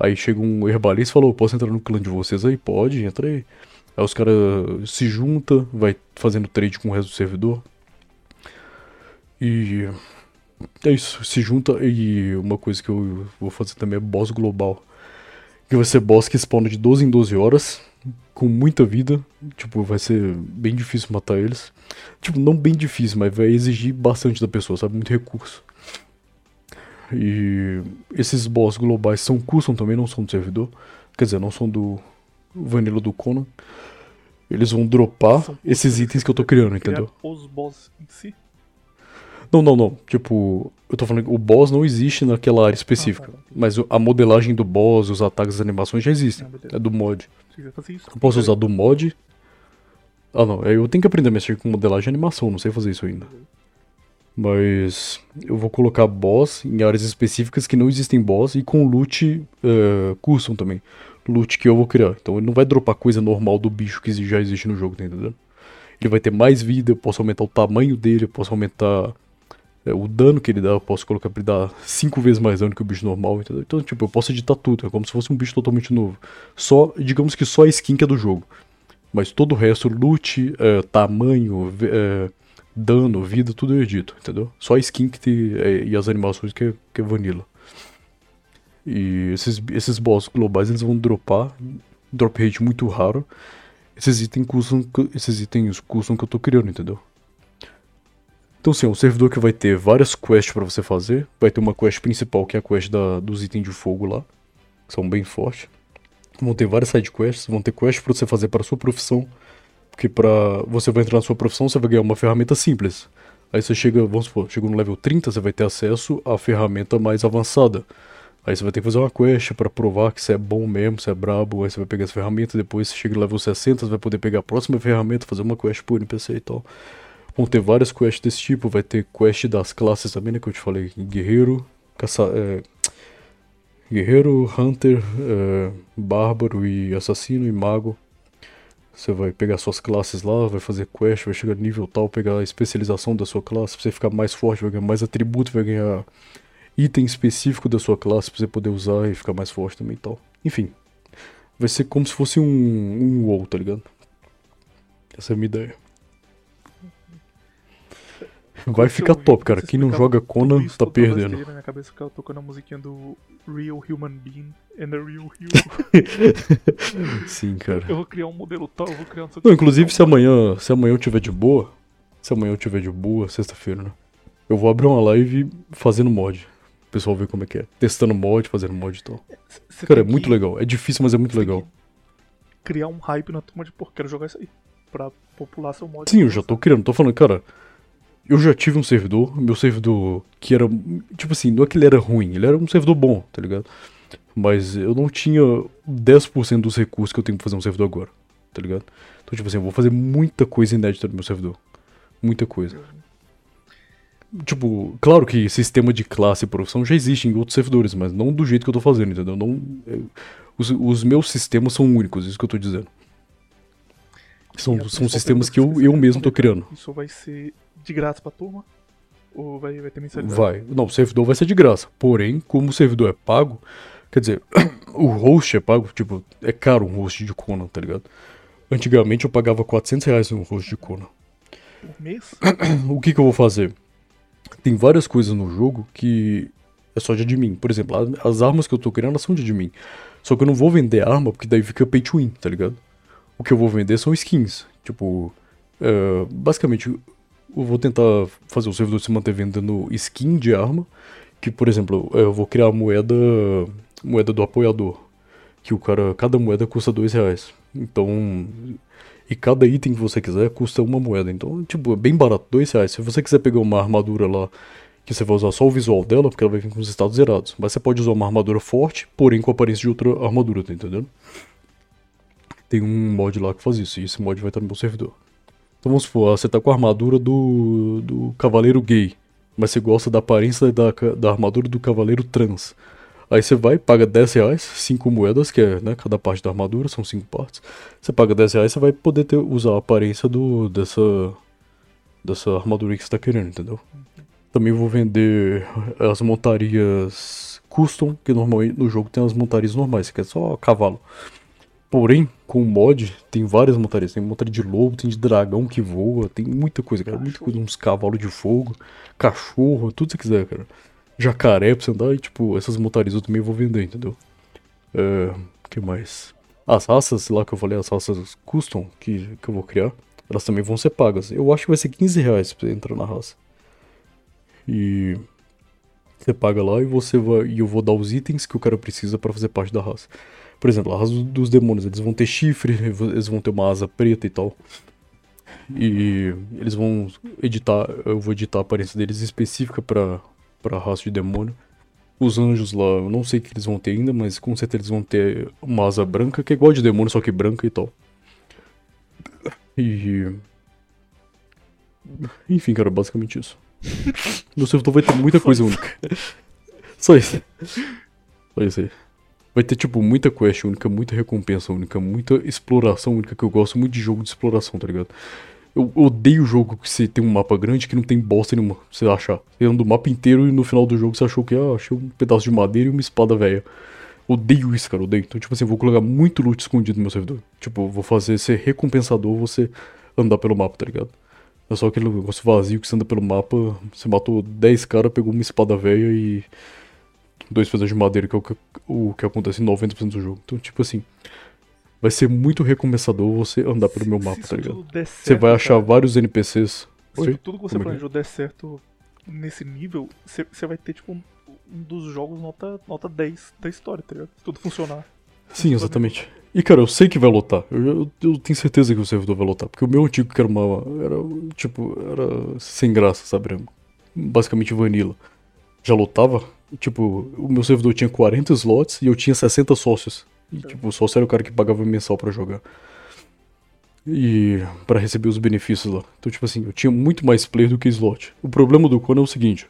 Speaker 2: Aí chega um herbalista e falou: Posso entrar no clã de vocês aí? Pode, entra aí. Aí os caras se juntam, vai fazendo trade com o resto do servidor. E é isso, se junta e uma coisa que eu vou fazer também é boss global. Que vai ser boss que spawna de 12 em 12 horas, com muita vida. Tipo, vai ser bem difícil matar eles. Tipo, não bem difícil, mas vai exigir bastante da pessoa, sabe? Muito recurso. E esses boss globais são custom também, não são do servidor. Quer dizer, não são do Vanilla do Conan. Eles vão dropar esses itens que eu tô criando, entendeu?
Speaker 1: os boss em si.
Speaker 2: Não, não, não. Tipo, eu tô falando que o boss não existe naquela área específica.
Speaker 1: Ah, tá.
Speaker 2: Mas a modelagem do boss, os ataques, as animações já existem.
Speaker 1: Ah.
Speaker 2: É do mod. Eu posso usar do mod. Ah, não. aí Eu tenho que aprender a mexer com modelagem e animação. Não sei fazer isso ainda. Mas eu vou colocar boss em áreas específicas que não existem boss e com loot eh, custom também. loot que eu vou criar. Então ele não vai dropar coisa normal do bicho que já existe no jogo, tá entendendo? Ele vai ter mais vida, eu posso aumentar o tamanho dele, eu posso aumentar é, o dano que ele dá, eu posso colocar pra ele dar 5 vezes mais dano que o bicho normal, entendeu? Então, tipo, eu posso editar tudo, é como se fosse um bicho totalmente novo. Só, digamos que só a skin que é do jogo. Mas todo o resto, loot, é, tamanho, é, dano, vida, tudo eu edito, entendeu? Só a skin que te, é, e as animações que é, que é vanilla. E esses, esses boss globais eles vão dropar, drop rate muito raro. Esses itens custam, esses itens custam que eu tô criando, entendeu? Então sim, é um servidor que vai ter várias quests para você fazer. Vai ter uma quest principal que é a quest da, dos itens de fogo lá, que são bem fortes. Vão ter várias side quests, vão ter quests para você fazer para sua profissão. Porque pra você vai entrar na sua profissão, você vai ganhar uma ferramenta simples. Aí você chega, vamos supor, chegou no level 30, você vai ter acesso à ferramenta mais avançada. Aí você vai ter que fazer uma quest para provar que você é bom mesmo, você é brabo, aí você vai pegar as ferramentas, depois você chega no level 60, você vai poder pegar a próxima ferramenta, fazer uma quest por NPC e tal. Vão ter várias quests desse tipo, vai ter quest das classes também, né, que eu te falei, guerreiro, caça... É... Guerreiro, Hunter, é... Bárbaro e Assassino e Mago. Você vai pegar suas classes lá, vai fazer quest, vai chegar no nível tal, pegar a especialização da sua classe, pra você ficar mais forte, vai ganhar mais atributo, vai ganhar item específico da sua classe pra você poder usar e ficar mais forte também e tal. Enfim, vai ser como se fosse um, um WoW, tá ligado? Essa é a minha ideia. Vai ficar top, cara. Quem não joga Conan tá perdendo.
Speaker 1: Na minha cabeça ficava tocando a musiquinha do Real Human Being and a Real Hero.
Speaker 2: Sim, cara.
Speaker 1: Eu vou criar um modelo tal, eu vou criar um...
Speaker 2: Não, inclusive se amanhã, se amanhã eu tiver de boa, se amanhã eu tiver de boa, sexta-feira, né? Eu vou abrir uma live fazendo mod o pessoal ver como é que é. Testando mod, fazendo mod e tal. Cê Cara, é muito legal. É difícil, mas é muito legal.
Speaker 1: Criar um hype na turma de, pô, quero jogar isso aí. Pra popular seu mod.
Speaker 2: Sim, eu já tô criando. Tô falando, cara. Eu já tive um servidor, meu servidor que era. Tipo assim, não é que ele era ruim, ele era um servidor bom, tá ligado? Mas eu não tinha 10% dos recursos que eu tenho pra fazer um servidor agora, tá ligado? Então, tipo assim, eu vou fazer muita coisa inédita no meu servidor. Muita coisa. Tipo, claro que sistema de classe e profissão já existe em outros servidores, mas não do jeito que eu tô fazendo, entendeu? Não, eu, os, os, meus sistemas são únicos, isso que eu tô dizendo. São, são sistemas que eu, eu mesmo tô criando.
Speaker 1: Isso vai ser de graça pra turma? Ou vai, vai ter mensalidade?
Speaker 2: Vai. Não, o servidor vai ser de graça. Porém, como o servidor é pago, quer dizer, o host é pago, tipo, é caro um host de Conan, tá ligado? Antigamente eu pagava 400 reais um host de Conan.
Speaker 1: Por mês?
Speaker 2: o que que eu vou fazer? tem várias coisas no jogo que é só de admin. Por exemplo, as armas que eu tô criando são de admin. Só que eu não vou vender arma porque daí fica pay to win, tá ligado? O que eu vou vender são skins. Tipo, uh, basicamente, eu vou tentar fazer o servidor se manter vendendo skin de arma. Que, por exemplo, eu vou criar a moeda, moeda do apoiador. Que o cara, cada moeda custa dois reais. Então, e cada item que você quiser custa uma moeda. Então, tipo, é bem barato, dois reais. Se você quiser pegar uma armadura lá, que você vai usar só o visual dela, porque ela vai vir com os estados zerados. Mas você pode usar uma armadura forte, porém com a aparência de outra armadura, tá entendendo? Tem um mod lá que faz isso, e esse mod vai estar no meu servidor. Então vamos supor, você tá com a armadura do, do cavaleiro gay, mas você gosta da aparência da, da armadura do cavaleiro trans. Aí você vai, paga 10 reais, 5 moedas, que é né, cada parte da armadura, são 5 partes. Você paga 10 reais, você vai poder ter, usar a aparência do, dessa, dessa armadura que você está querendo, entendeu? Também vou vender as montarias custom, que normalmente no jogo tem as montarias normais, que é só cavalo. Porém, com o mod, tem várias montarias. Tem montaria de lobo, tem de dragão que voa, tem muita coisa, cara. Muita coisa, uns cavalos de fogo, cachorro, tudo que você quiser, cara jacaré pra você andar e, tipo, essas montarias eu também vou vender, entendeu? É, que mais? As raças lá que eu falei, as raças custom que, que eu vou criar, elas também vão ser pagas. Eu acho que vai ser 15 reais pra você entrar na raça. E você paga lá e você vai e eu vou dar os itens que o cara precisa para fazer parte da raça. Por exemplo, a raça dos demônios, eles vão ter chifre, eles vão ter uma asa preta e tal. E eles vão editar, eu vou editar a aparência deles específica para para raça de demônio. Os anjos lá, eu não sei o que eles vão ter ainda, mas com certeza eles vão ter uma asa branca, que é igual de demônio, só que branca e tal. E. Enfim, cara, basicamente isso. Meu servidor vai ter muita coisa única. Só isso. Só isso aí. Vai ter, tipo, muita quest única, muita recompensa única, muita exploração única, que eu gosto muito de jogo de exploração, tá ligado? Eu odeio jogo que você tem um mapa grande que não tem bosta nenhuma. Você achar. Você anda o mapa inteiro e no final do jogo você achou que, ah, achei um pedaço de madeira e uma espada velha. Odeio isso, cara, odeio. Então, tipo assim, eu vou colocar muito loot escondido no meu servidor. Tipo, vou fazer ser recompensador você andar pelo mapa, tá ligado? É só aquele negócio vazio que você anda pelo mapa, você matou 10 caras, pegou uma espada velha e dois pedaços de madeira, que é o que, o que acontece em 90% do jogo. Então, tipo assim, vai ser muito recompensador você andar pelo
Speaker 1: Se-
Speaker 2: meu mapa, tá ligado?
Speaker 1: der
Speaker 2: Você
Speaker 1: certo,
Speaker 2: vai achar
Speaker 1: cara,
Speaker 2: vários NPCs.
Speaker 1: Se tudo que você
Speaker 2: Como é é?
Speaker 1: planejou der certo nesse nível, você você vai ter, tipo, um, um dos jogos nota, nota 10 da história, tá ligado? Se tudo funcionar.
Speaker 2: Sim, exatamente. E cara, eu sei que vai lotar. Eu, eu- eu tenho certeza que o servidor vai lotar. Porque o meu antigo, que era uma. Era tipo. Era sem graça, sabe? Basicamente vanilla. Já lotava. Tipo, o meu servidor tinha 40 slots e eu tinha 60 sócios. E tipo, o sócio era o cara que pagava mensal pra jogar. E pra receber os benefícios lá. Então, tipo assim, eu tinha muito mais player do que slot. O problema do Kona é o seguinte.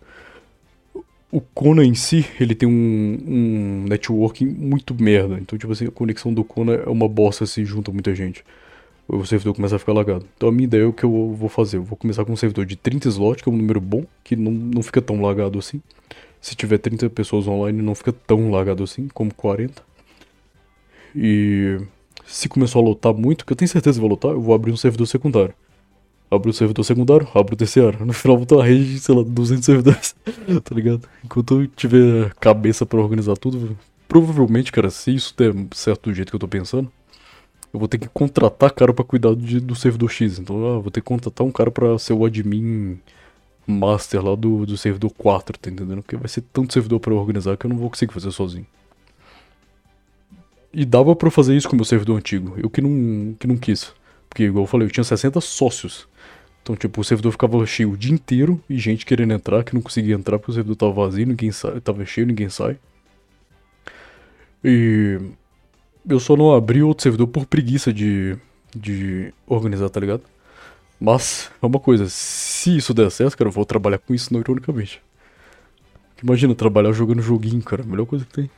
Speaker 2: O Kona em si, ele tem um, um networking muito merda. Então, tipo assim, a conexão do Kona é uma bosta se junta muita gente. O servidor começa a ficar lagado. Então, a minha ideia é o que eu vou fazer. Eu vou começar com um servidor de 30 slots, que é um número bom, que não, não fica tão lagado assim. Se tiver 30 pessoas online, não fica tão lagado assim, como 40. E se começar a lotar muito, que eu tenho certeza que vai lotar, eu vou abrir um servidor secundário. Abro o servidor secundário, abro o terceiro. No final vou ter uma rede de, sei lá, 200 servidores. tá ligado? Enquanto eu tiver cabeça pra organizar tudo, provavelmente, cara, se isso der certo do jeito que eu tô pensando, eu vou ter que contratar cara pra cuidar de- do servidor X. Então, ah, vou ter que contratar um cara pra ser o admin master lá do, do servidor 4, tá entendendo? Porque vai ser tanto servidor eu organizar que eu não vou conseguir fazer sozinho. E dava eu fazer isso com o meu servidor antigo. Eu que não, que não quis. Porque, igual eu falei, eu tinha 60 sócios. Então, tipo, o servidor ficava cheio o dia inteiro e gente querendo entrar que não conseguia entrar porque o servidor tava vazio, ninguém sai, tava cheio, ninguém sai. E eu só não abri outro servidor por preguiça de, de organizar, tá ligado? Mas, é uma coisa, se isso der certo, cara, eu vou trabalhar com isso não ironicamente. Imagina trabalhar jogando joguinho, cara, a melhor coisa que tem.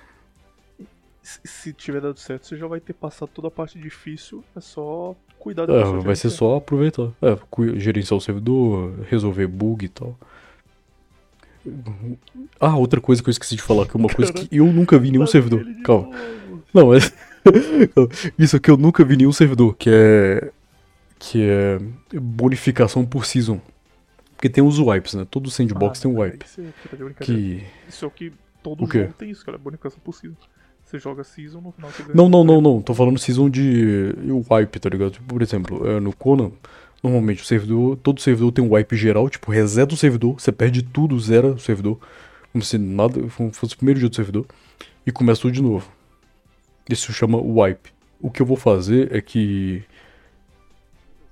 Speaker 1: Se, tiver dado certo, você já vai ter passado toda a parte difícil. É só cuidar depois.
Speaker 2: É, vai ser só aproveitar. É, gerenciar o servidor, resolver bug e tal. Ah, outra coisa que eu esqueci de falar, que é uma coisa que eu nunca vi em nenhum servidor. Calma. Não, mas. Calma. Isso aqui eu nunca vi em nenhum servidor, que é. Que é bonificação por season. Porque tem os wipes, né? Todo sandbox tem um wipe.
Speaker 1: Isso, é, tá de brincadeira.
Speaker 2: Que.
Speaker 1: isso é o que todo
Speaker 2: O quê?
Speaker 1: jogo tem isso, cara. Bonificação por season. Você joga season, no final você ganha.
Speaker 2: Não, não, não, não. Tô falando season de wipe, tá ligado? Tipo, por exemplo, é, no Conan, normalmente o servidor, todo servidor tem um wipe geral, tipo, reseta o servidor, você perde tudo, zera o servidor, como se nada fosse o primeiro dia do servidor, e começa tudo de novo. Isso chama wipe. O que eu vou fazer é que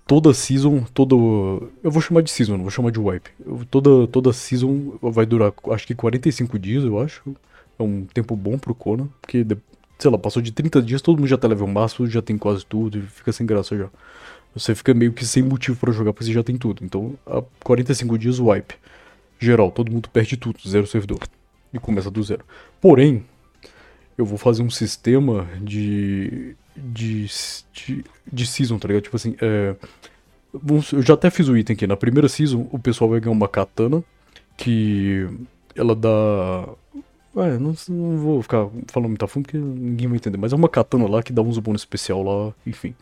Speaker 2: toda season, todo. Eu vou chamar de season, não vou chamar de wipe. Toda, toda season vai durar, acho que 45 dias, eu acho. É um tempo bom pro Conan, porque, sei lá, passou de 30 dias, todo mundo já tá level máximo, já tem quase tudo, e fica sem graça já. Você fica meio que sem motivo pra jogar, porque você já tem tudo. Então, a 45 dias, wipe. Geral, todo mundo perde tudo, zero servidor. E começa do zero. Porém, eu vou fazer um sistema de. De. de, de season, tá ligado? Tipo assim, é. Eu já até fiz o item aqui. Na primeira season, o pessoal vai ganhar uma katana que ela dá. Ué, não, não vou ficar falando muito a fundo porque ninguém vai entender. Mas é uma katana lá que dá uns bônus especial lá, enfim.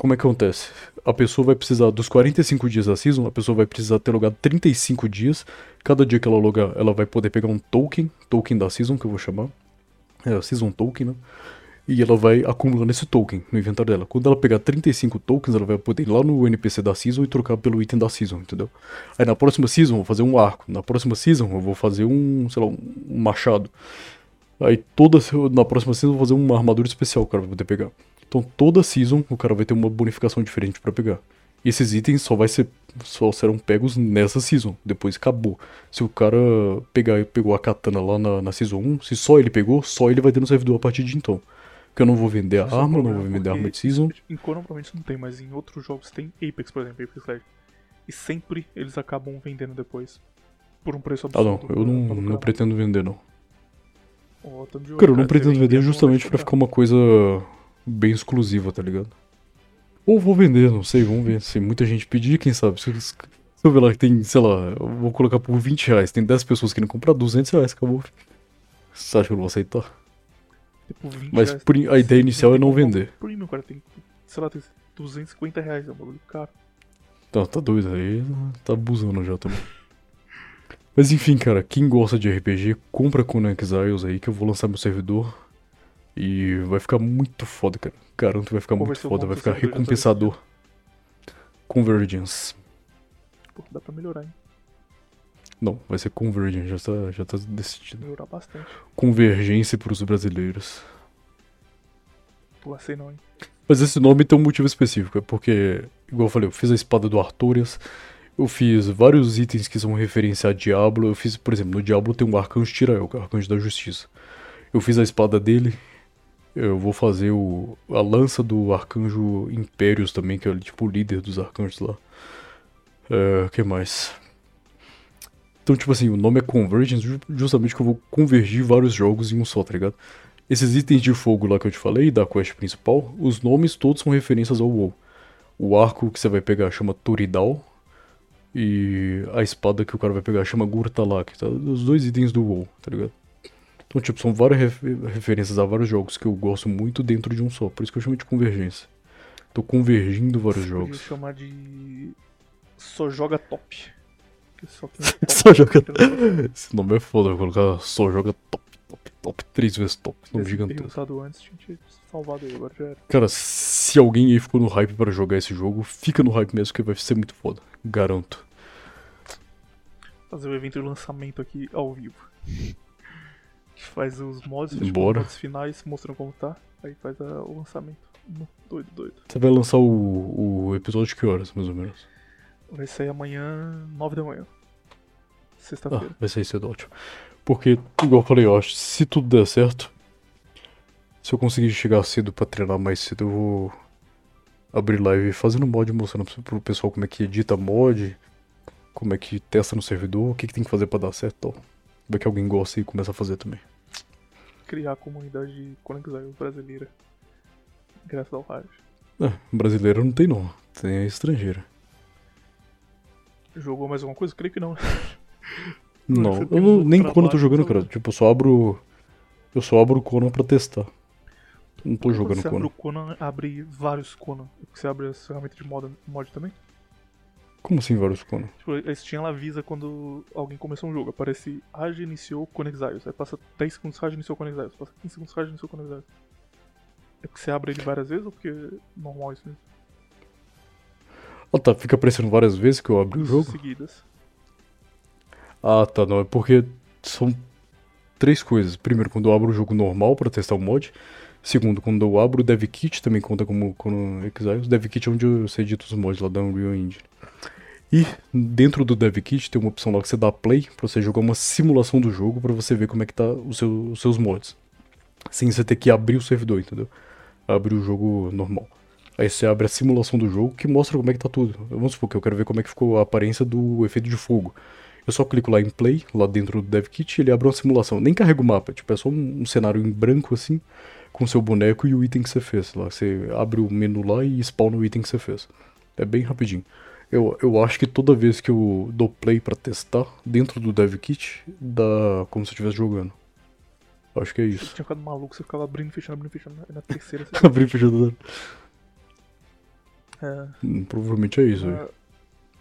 Speaker 2: Como é que acontece? A pessoa vai precisar, dos 45 dias da season, a pessoa vai precisar ter logado 35 dias. Cada dia que ela logar, ela vai poder pegar um token, token da season, que eu vou chamar. É, season token, né? E ela vai acumulando esse token no inventário dela. Quando ela pegar 35 tokens, ela vai poder ir lá no NPC da season e trocar pelo item da season, entendeu? Aí na próxima season eu vou fazer um arco. Na próxima season eu vou fazer um, sei lá, um machado. Aí toda na próxima season eu vou fazer uma armadura especial que o cara vai poder pegar. Então toda season o cara vai ter uma bonificação diferente pra pegar. E esses itens só vai ser só serão pegos nessa season. Depois acabou. Se o cara pegar pegou a katana lá na, na season 1, se só ele pegou, só ele vai ter no servidor a partir de então. Porque eu não vou vender a arma, não vou
Speaker 1: problema,
Speaker 2: vender a arma de season.
Speaker 1: Em Conan provavelmente não tem, mas em outros jogos tem Apex, por exemplo, Apex Legends. E sempre eles acabam vendendo depois. Por um preço
Speaker 2: Ah não,
Speaker 1: absurdo.
Speaker 2: eu não,
Speaker 1: pra
Speaker 2: não
Speaker 1: lucrar.
Speaker 2: pretendo vender não.
Speaker 1: Olho,
Speaker 2: Cara, eu não
Speaker 1: Você
Speaker 2: pretendo vender justamente
Speaker 1: comprar.
Speaker 2: ficar uma coisa bem exclusiva, tá ligado? Ou vou vender, não sei, vamos ver. Se muita gente pedir, quem sabe? Se, se eu ver lá que tem, sei lá, eu vou colocar por 20 reais, tem 10 pessoas querendo comprar 200 reais, acabou. Você acha que eu não vou aceitar?
Speaker 1: Tipo, 20
Speaker 2: Mas
Speaker 1: reais.
Speaker 2: por a ideia inicial é não vender.
Speaker 1: Premium, cara, tem, sei lá, tem 250 reais, é um bagulho caro.
Speaker 2: Tá, tá doido aí, tá abusando já também. Mas enfim, cara, quem gosta de RPG, compra Conan Exiles aí que eu vou lançar meu servidor. E vai ficar muito foda, cara. Garanto que vai ficar muito foda, vai ficar recompensador. Convergence.
Speaker 1: Pô, dá pra melhorar, hein?
Speaker 2: Não, vai ser Convergence, já tá, já tá decidido.
Speaker 1: Melhorar bastante.
Speaker 2: Convergência pros brasileiros.
Speaker 1: Pô, sei não, hein?
Speaker 2: Mas esse nome tem um motivo específico, é porque, igual eu falei, eu fiz a espada do Artorias, eu fiz vários itens que são referência a Diablo, eu fiz, por exemplo, no Diablo tem um Arcanjo Tirael, que é o Arcanjo da Justiça. Eu fiz a espada dele, eu vou fazer o, a lança do Arcanjo Impérios também, que é tipo o líder dos arcanjos lá. É, que mais? Então, tipo assim, o nome é Convergence ju- justamente que eu vou convergir vários jogos em um só, tá ligado? Esses itens de fogo lá que eu te falei, da quest principal, os nomes todos são referências ao WoW. O arco que você vai pegar chama Toridal. E a espada que o cara vai pegar chama Gurtalak, tá? Os dois itens do WoW, tá ligado? Então, tipo, são várias refer- referências a vários jogos que eu gosto muito dentro de um só. Por isso que eu chamo de convergência. Tô convergindo vários
Speaker 1: Podia
Speaker 2: jogos.
Speaker 1: chamar de. Só joga top. Que só
Speaker 2: joga. Esse nome é foda, vou colocar só joga top, top, top, três vezes top. Nome
Speaker 1: Se
Speaker 2: gigantesco.
Speaker 1: antes, tinha salvado aí, agora já era.
Speaker 2: Cara, se alguém aí ficou no hype pra jogar esse jogo, fica no hype mesmo que vai ser muito foda. Garanto.
Speaker 1: Fazer o evento de lançamento aqui ao vivo. Gente faz os mods, os
Speaker 2: Bora.
Speaker 1: mods finais, mostrando como tá. Aí faz a- o lançamento. No- Doido, doido.
Speaker 2: Você vai lançar o, o episódio que horas, mais ou menos?
Speaker 1: Vai sair amanhã, 9 da manhã.
Speaker 2: Ah,
Speaker 1: Sexta-feira.
Speaker 2: vai sair cedo, ótimo. Porque, igual eu falei, eu acho, se tudo der certo, se eu conseguir chegar cedo pra treinar mais cedo, eu vou abrir live fazendo mod, mostrando pro- pessoal como é que edita mod, como é que testa no servidor, o que, que tem que fazer pra dar certo tal. Vai que alguém gosta e começa a fazer também.
Speaker 1: Criar a comunidade Conexile brasileira. Graças ao Raj.
Speaker 2: É, brasileiro não tem não, tem a estrangeira.
Speaker 1: Jogou mais alguma coisa? Creio que não.
Speaker 2: Não,
Speaker 1: Você
Speaker 2: eu não, nem quando eu tô jogando, cara. Tipo, eu só abro. Eu só abro o Conan pra testar. Não tô
Speaker 1: Quando
Speaker 2: jogando
Speaker 1: você abre
Speaker 2: Conan.
Speaker 1: o Conan, abre vários Conan. Você abre as ferramentas de mod, mod também?
Speaker 2: Como assim vários Conan?
Speaker 1: Tipo, a Steam ela avisa quando alguém começou um jogo. Aparece Rage iniciou Conexiles. Aí passa 10 segundos Rage iniciou Conexiles. Passa 15 segundos Rage iniciou Conexiles. É porque você abre ele várias vezes ou porque é normal isso mesmo?
Speaker 2: Ah tá, fica aparecendo várias vezes que eu abro o jogo.
Speaker 1: Seguidas.
Speaker 2: Ah tá, não, é porque são três coisas. Primeiro, quando eu abro o jogo normal pra testar o mod. Segundo, quando eu abro o DevKit, também conta como Conan Exiles. O DevKit é onde você edita os mods lá da Unreal Engine. E dentro do DevKit tem uma opção lá que você dá play pra você jogar uma simulação do jogo pra você ver como é que tá o seu- os seus mods. Sem você ter que abrir o servidor, entendeu? Abrir o jogo normal. Aí você abre a simulação do jogo que mostra como é que tá tudo. Vamos supor que eu quero ver como é que ficou a aparência do efeito de fogo. Eu só clico lá em play, lá dentro do DevKit, e ele abre uma simulação. Nem carrega o mapa, tipo, é só um, um cenário em branco assim, com seu boneco e o item que você fez. Lá, você abre o menu lá e spawna o item que você fez. É bem rapidinho. Eu, eu acho que toda vez que eu dou play pra testar, dentro do DevKit, dá como se eu estivesse jogando. Acho que é
Speaker 1: Você
Speaker 2: isso.
Speaker 1: tinha ficado maluco, você ficava abrindo e fechando, abrindo e fechando. Na terceira você.
Speaker 2: Abrir e fechar do
Speaker 1: é,
Speaker 2: Hum, Provavelmente é isso. aí.
Speaker 1: Ah,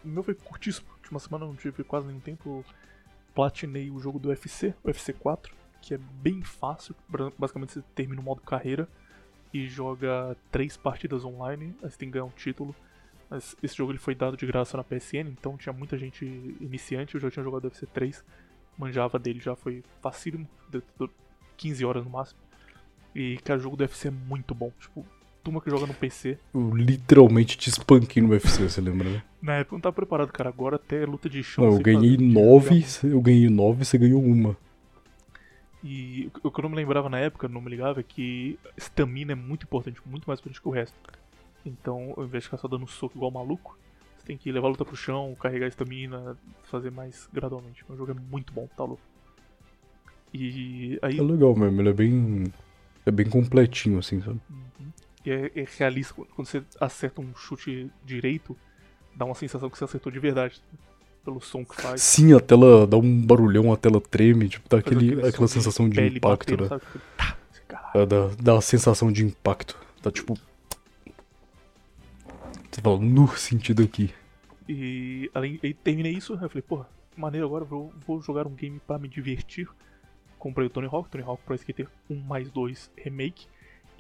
Speaker 1: O meu foi curtíssimo. Última semana eu não tive quase nenhum tempo. Platinei o jogo do UFC, o UFC 4, que é bem fácil. Basicamente você termina o modo carreira e joga três partidas online. Aí você tem que ganhar um título. Mas esse jogo ele foi dado de graça na PSN, então tinha muita gente iniciante. Eu já tinha jogado o UFC 3, manjava dele, já foi facílimo, deu- deu 15 horas no máximo. E, cara, o jogo do UFC é muito bom. Tipo, turma que joga no PC,
Speaker 2: Eu literalmente te espanquei no UFC, você lembra, né?
Speaker 1: na época eu não tava preparado, cara. Agora até luta de chão.
Speaker 2: Não, eu ganhei nove, eu ganhei nove, você ganhou uma.
Speaker 1: E o que eu não me lembrava na época, não me ligava, é que estamina é muito importante, muito mais importante que o resto. Então, ao invés de ficar só dando soco igual maluco, você tem que levar a luta pro chão, carregar a estamina, fazer mais gradualmente. O jogo é muito bom, tá louco. E aí.
Speaker 2: É legal mesmo, ele é bem. É bem completinho, assim, sabe?
Speaker 1: Uhum. E é, é realista. Quando você acerta um chute direito, dá uma sensação que você acertou de verdade. Pelo som que faz.
Speaker 2: Sim, a tela dá um barulhão, a tela treme, tipo, dá
Speaker 1: Faz
Speaker 2: aquele,
Speaker 1: aquele som
Speaker 2: aquela sensação de
Speaker 1: pele
Speaker 2: impacto,
Speaker 1: batendo,
Speaker 2: né?
Speaker 1: sabe? Tipo, tá.
Speaker 2: É, dá, dá a sensação de impacto. Tá tipo. Você fala, no sentido aqui.
Speaker 1: E além, aí terminei isso, eu falei, porra, maneiro agora, vou, vou jogar um game pra me divertir. Comprei o Tony Hawk, Tony Hawk Pro Skater 1 mais 2 Remake.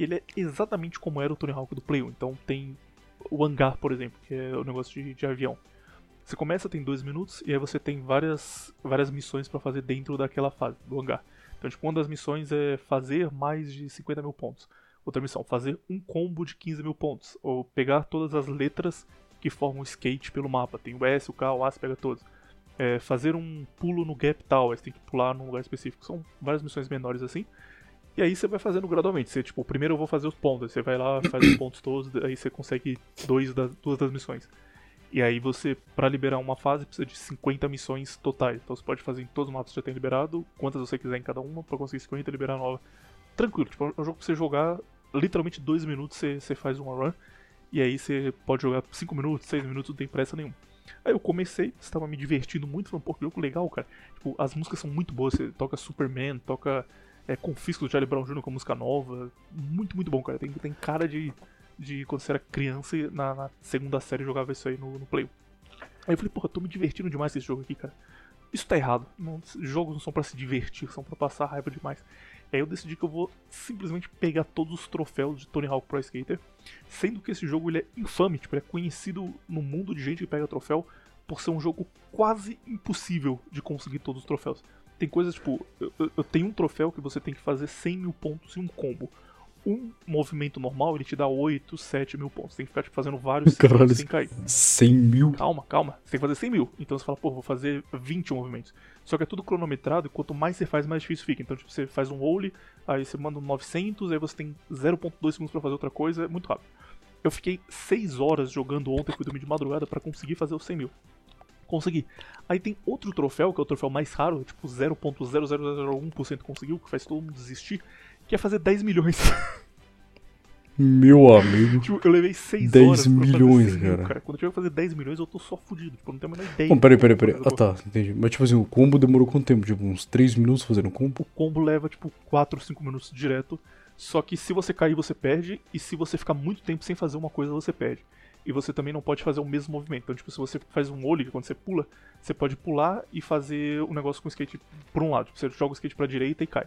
Speaker 1: Ele é exatamente como era o Tony Hawk do Play 1. Então tem o hangar, por exemplo, que é o negócio de, de avião. Você começa, tem dois minutos, e aí você tem várias, várias missões pra fazer dentro daquela fase, do hangar. Então, tipo, uma das missões é fazer mais de 50 mil pontos. Outra missão, fazer um combo de 15 mil pontos. Ou pegar todas as letras que formam skate pelo mapa. Tem o S, o K, o A, você pega todos. É, fazer um pulo no Gap Tower, você tem que pular num lugar específico. São várias missões menores assim. E aí você vai fazendo gradualmente. Você, tipo, primeiro eu vou fazer os pontos. Você vai lá, faz os pontos todos, aí você consegue dois das, duas das missões. E aí você, pra liberar uma fase, precisa de 50 missões totais. Então você pode fazer em todos os mapas que já tem liberado, quantas você quiser em cada uma, pra conseguir 50 e liberar nova. Tranquilo, tipo, é um jogo pra você jogar literalmente dois minutos, você, você faz uma run. E aí você pode jogar 5 minutos, 6 minutos, não tem pressa nenhuma. Aí eu comecei, estava me divertindo muito, falando, pô, que jogo legal, cara. Tipo, as músicas são muito boas, você toca Superman, toca é, Confisco do Charlie Brown Jr. com música nova. Muito, muito bom, cara. Tem, tem cara de, de quando você era criança e na, na segunda série jogava isso aí no, no Play. Aí eu falei, porra, tô me divertindo demais com esse jogo aqui, cara. Isso tá errado. Não, jogos não são pra se divertir, são pra passar raiva demais. E aí eu decidi que eu vou simplesmente pegar todos os troféus de Tony Hawk Pro Skater, sendo que esse jogo ele é infame, tipo, ele é conhecido no mundo de gente que pega troféu por ser um jogo quase impossível de conseguir todos os troféus. Tem coisas tipo, eu, eu- tenho um troféu que você tem que fazer 100 mil pontos em um combo. Um movimento normal ele te dá 8, 7 mil pontos. Tem que ficar tipo, fazendo vários
Speaker 2: Caralho,
Speaker 1: sem cair.
Speaker 2: 100 mil?
Speaker 1: Calma, calma. Você tem que fazer 100 mil. Então você fala, pô, vou fazer 20 movimentos. Só que é tudo cronometrado e quanto mais você faz, mais difícil fica. Então, tipo, você faz um roll, aí você manda um 900, aí você tem 0.2 segundos pra fazer outra coisa, é muito rápido. Eu fiquei 6 horas jogando ontem, fui dormir de madrugada pra conseguir fazer os 100 mil. Consegui. Aí tem outro troféu, que é o troféu mais raro, tipo 0.0001% conseguiu, que faz todo mundo desistir, que é fazer 10 milhões.
Speaker 2: Meu amigo.
Speaker 1: tipo, eu levei 6
Speaker 2: 10
Speaker 1: horas pra
Speaker 2: milhões,
Speaker 1: fazer 100 mil,
Speaker 2: cara.
Speaker 1: cara. Quando eu tiver que fazer 10 milhões, eu tô só fudido. Tipo, eu não tenho a menor ideia.
Speaker 2: Bom, peraí, peraí, peraí. Ah, tá, entendi. Mas tipo assim, o combo demorou quanto tempo? Tipo, uns 3 minutos fazendo um combo?
Speaker 1: o combo leva tipo 4 ou 5 minutos direto. Só que se você cair, você perde. E se você ficar muito tempo sem fazer uma coisa, você perde. E você também não pode fazer o mesmo movimento. Então, tipo, se você faz um é quando você pula, você pode pular e fazer o negócio com o skate por um lado. Tipo, você joga o skate pra direita e cai.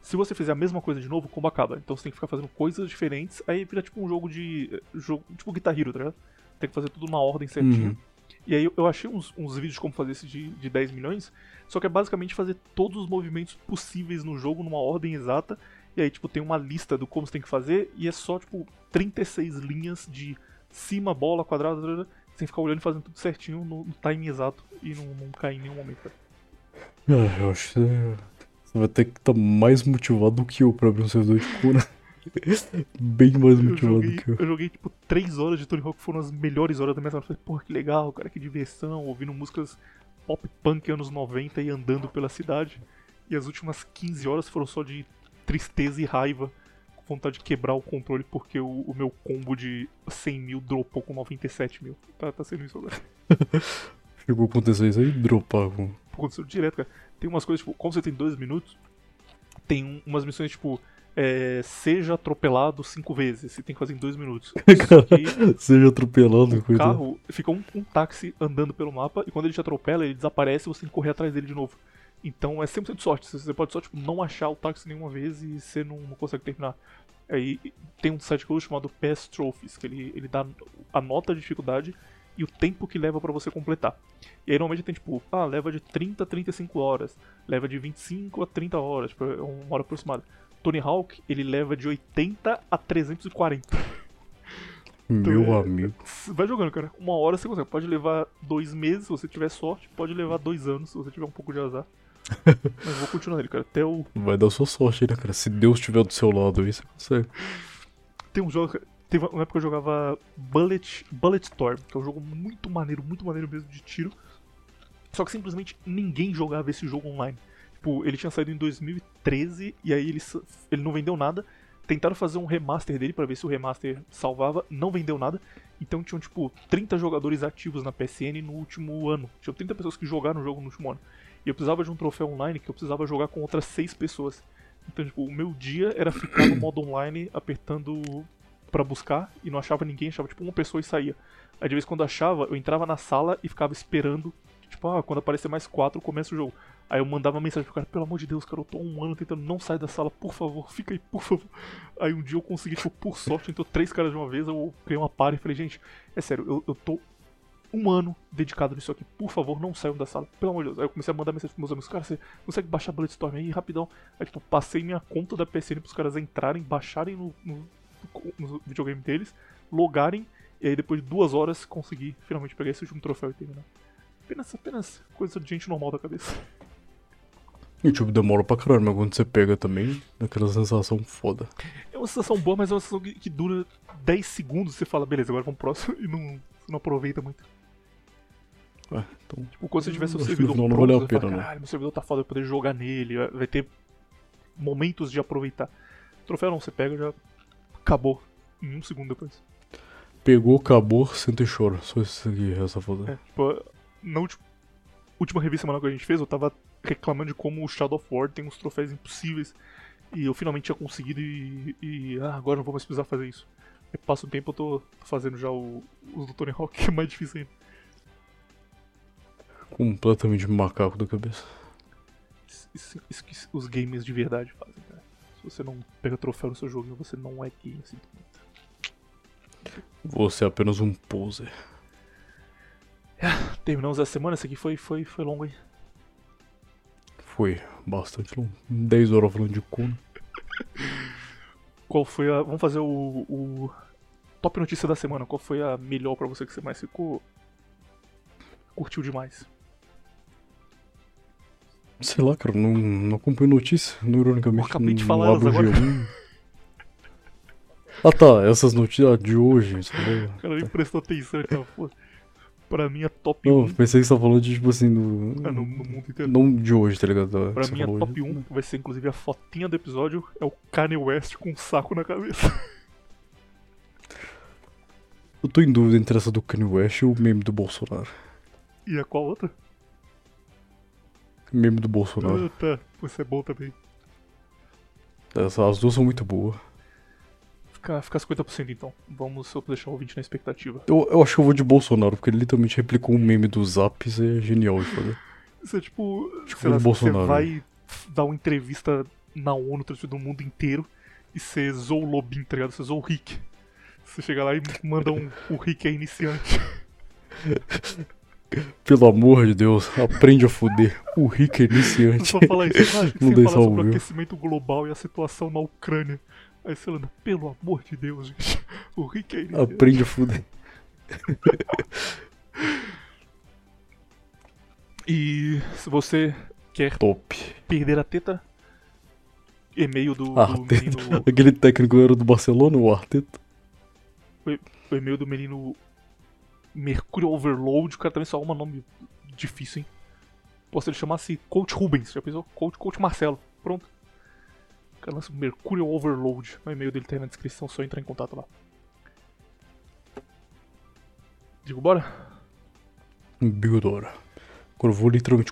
Speaker 1: Se você fizer a mesma coisa de novo, o combo acaba. Então você tem que ficar fazendo coisas diferentes. Aí vira tipo um jogo de. eh, Jogo, tipo Guitar Hero, tá ligado? Tem que fazer tudo na ordem certinho.
Speaker 2: Uhum.
Speaker 1: E aí eu- eu achei uns, uns vídeos de como fazer esse de, de 10 milhões, só que é basicamente fazer todos os movimentos possíveis no jogo numa ordem exata. E aí, tipo, tem uma lista do como você tem que fazer, e é só, tipo, 36 linhas de cima, bola, tem que ficar olhando e fazendo tudo certinho no, no time exato e não, não cair em nenhum momento.
Speaker 2: Ah, eu acho que você, vai ter que estar mais motivado do que eu pra abrir um servidor de cura. Bem mais motivado
Speaker 1: joguei,
Speaker 2: do que eu.
Speaker 1: eu joguei, tipo, 3 horas de Tony Hawk, foram as melhores horas da minha semana. Eu Falei, porra, que legal, cara, que diversão, ouvindo músicas pop punk anos 90 e andando pela cidade. E as últimas 15 horas foram só de tristeza e raiva, vontade de quebrar o controle porque o, o meu combo de 100 mil dropou com 97 mil. Tá, tá sendo isso agora.
Speaker 2: Chegou a acontecer isso aí, dropar com.
Speaker 1: Aconteceu direto, cara. Tem umas coisas, tipo, como você tem 2 minutos, tem um- umas missões, tipo, é, seja atropelado 5 vezes. Você tem que fazer em 2 minutos.
Speaker 2: Seja atropelado,
Speaker 1: o carro fica um, um táxi andando pelo mapa e quando ele te atropela, ele desaparece e você tem que correr atrás dele de novo. Então é 100% de sorte. Você pode só tipo, não achar o táxi nenhuma vez e você não, não consegue terminar. Aí tem um site que eu uso chamado Pass Trophies, que ele, ele dá a nota de dificuldade e o tempo que leva pra você completar. E aí normalmente tem tipo, ah, leva de 30 a 35 horas, leva de 25 a 30 horas, tipo, é uma hora aproximada. Tony Hawk, ele leva de 80 a 340.
Speaker 2: Meu
Speaker 1: é-
Speaker 2: amigo.
Speaker 1: Vai jogando, cara. Uma hora você consegue. Pode levar dois meses se você tiver sorte. Pode levar dois anos se você tiver um pouco de azar. Mas vou continuar nele, cara. Até o.
Speaker 2: Vai dar sua sorte aí, né, cara? Se Deus estiver do seu lado aí, você consegue.
Speaker 1: Tem um jogo. Teve uma época que eu jogava Bullet, Bullet Storm, que é um jogo muito maneiro, muito maneiro mesmo de tiro. Só que simplesmente ninguém jogava esse jogo online. Tipo, ele tinha saído em 2013 e aí ele, ele não vendeu nada. Tentaram fazer um remaster dele pra ver se o remaster salvava, não vendeu nada. Então tinham, tipo, 30 jogadores ativos na PSN no último ano. Tinham 30 pessoas que jogaram o jogo no último ano. E eu precisava de um troféu online que eu precisava jogar com outras 6 pessoas. Então, tipo, o meu dia era ficar no modo online apertando pra buscar e não achava ninguém, achava tipo uma pessoa e saía. Aí de vez quando achava, eu entrava na sala e ficava esperando, tipo, ah, quando aparecer mais quatro, começa o jogo. Aí eu mandava mensagem pro cara, pelo amor de Deus, cara, eu tô um ano tentando não sair da sala, por favor, fica aí, por favor. Aí um dia eu consegui, tipo, por sorte, entrou três caras de uma vez, eu criei uma party e falei, gente, é sério, eu, eu tô um ano dedicado nisso aqui, por favor, não saiam da sala, pelo amor de Deus. Aí eu comecei a mandar mensagem pros meus amigos, cara, você consegue baixar Bloodstorm aí, rapidão. Aí, tipo, passei minha conta da PSN pros caras entrarem, baixarem no, no, no videogame deles, logarem, e aí depois de duas horas consegui finalmente pegar esse último troféu e terminar. Apenas, apenas coisa de gente normal da cabeça.
Speaker 2: E tipo, demora pra caralho, mas quando você pega também, dá aquela sensação foda.
Speaker 1: É uma sensação boa, mas é uma sensação que, que dura 10 segundos, você fala, beleza, agora vamos pro próximo, e não, não aproveita muito.
Speaker 2: É, então.
Speaker 1: Tipo, quando você tiver seu
Speaker 2: Acho que
Speaker 1: servidor
Speaker 2: final não
Speaker 1: pronto,
Speaker 2: valeu a
Speaker 1: fala, meu servidor tá foda, eu poder jogar nele, vai ter momentos de aproveitar. Troféu não, você pega já acabou em um segundo depois.
Speaker 2: Pegou, acabou, senta e chora. Só isso aqui, essa foda.
Speaker 1: É, tipo, na última, última revista semanal que a gente fez, eu tava reclamando de como o Shadow of War tem uns troféus impossíveis. E eu finalmente tinha conseguido e. e, ah, agora não vou mais precisar fazer isso. Aí passa o tempo eu tô, tô fazendo já o, os do Tony Hawk, que é mais difícil ainda.
Speaker 2: Completamente macaco da cabeça.
Speaker 1: Isso, isso- isso que os games de verdade fazem, cara. Se você não pega troféu no seu jogo, você não é game, assim.
Speaker 2: Você é apenas um poser.
Speaker 1: Terminamos a semana, esse aqui foi, foi, foi longo, hein?
Speaker 2: Foi bastante longo. 10 horas falando de Kuno.
Speaker 1: Qual foi a. Vamos fazer o, o top notícia da semana. Qual foi a melhor pra você que você mais ficou. curtiu demais?
Speaker 2: Sei lá, cara, não, não acompanho notícia, não ironicamente.
Speaker 1: Eu acabei de
Speaker 2: não
Speaker 1: falar elas
Speaker 2: abro
Speaker 1: agora.
Speaker 2: G1. Ah tá, essas notícias de hoje.
Speaker 1: O cara nem prestou atenção, tava, pô. Pra mim é top
Speaker 2: Não,
Speaker 1: 1.
Speaker 2: pensei que você tava falando de, tipo assim, do.
Speaker 1: Ah, no, no mundo inteiro.
Speaker 2: Não de hoje, tá ligado?
Speaker 1: Pra mim, a
Speaker 2: falou
Speaker 1: top
Speaker 2: hoje.
Speaker 1: 1 vai ser inclusive a fotinha do episódio: é o Kanye West com um saco na cabeça.
Speaker 2: Eu tô em dúvida entre essa do Kanye West e o meme do Bolsonaro.
Speaker 1: E a qual outra?
Speaker 2: Meme do Bolsonaro.
Speaker 1: Tá. Você é bom também.
Speaker 2: Essa- as duas são muito boas.
Speaker 1: Fica, fica 50% então. Vamos só deixar o ouvinte na expectativa.
Speaker 2: Eu, eu acho que eu vou de Bolsonaro, porque ele literalmente replicou um meme do Zap, isso é genial de fazer.
Speaker 1: Isso é tipo.
Speaker 2: Tipo
Speaker 1: sei lá,
Speaker 2: o
Speaker 1: você
Speaker 2: Bolsonaro,
Speaker 1: vai dar uma entrevista na ONU, transmitida no mundo inteiro, e você zoa o Lobin, tá ligado? Você zoa o Rick. Você chega lá e manda um. O Rick é iniciante.
Speaker 2: Pelo amor de Deus, aprende a fuder. O Rick é iniciante.
Speaker 1: só fala isso, ah,
Speaker 2: Não dei
Speaker 1: fala sobre o aquecimento global e a situação na Ucrânia. Aí você anda, pelo amor de Deus, gente. O Rick é iniciante.
Speaker 2: Aprende a fuder.
Speaker 1: E se você quer
Speaker 2: Top.
Speaker 1: perder a teta, e-mail do,
Speaker 2: Ah,
Speaker 1: do menino.
Speaker 2: Aquele técnico era do Barcelona, o Arteta.
Speaker 1: O e-mail do menino Mercúrio Overload, o cara também só arruma nome difícil, hein? Pô, se ele chamasse Coach Rubens, já pensou? Coach, Coach Marcelo, pronto. O cara lança Mercúrio Overload. O e-mail dele tá aí na descrição, só entrar em contato lá. Digo, bora?
Speaker 2: Bigodora. Vou literalmente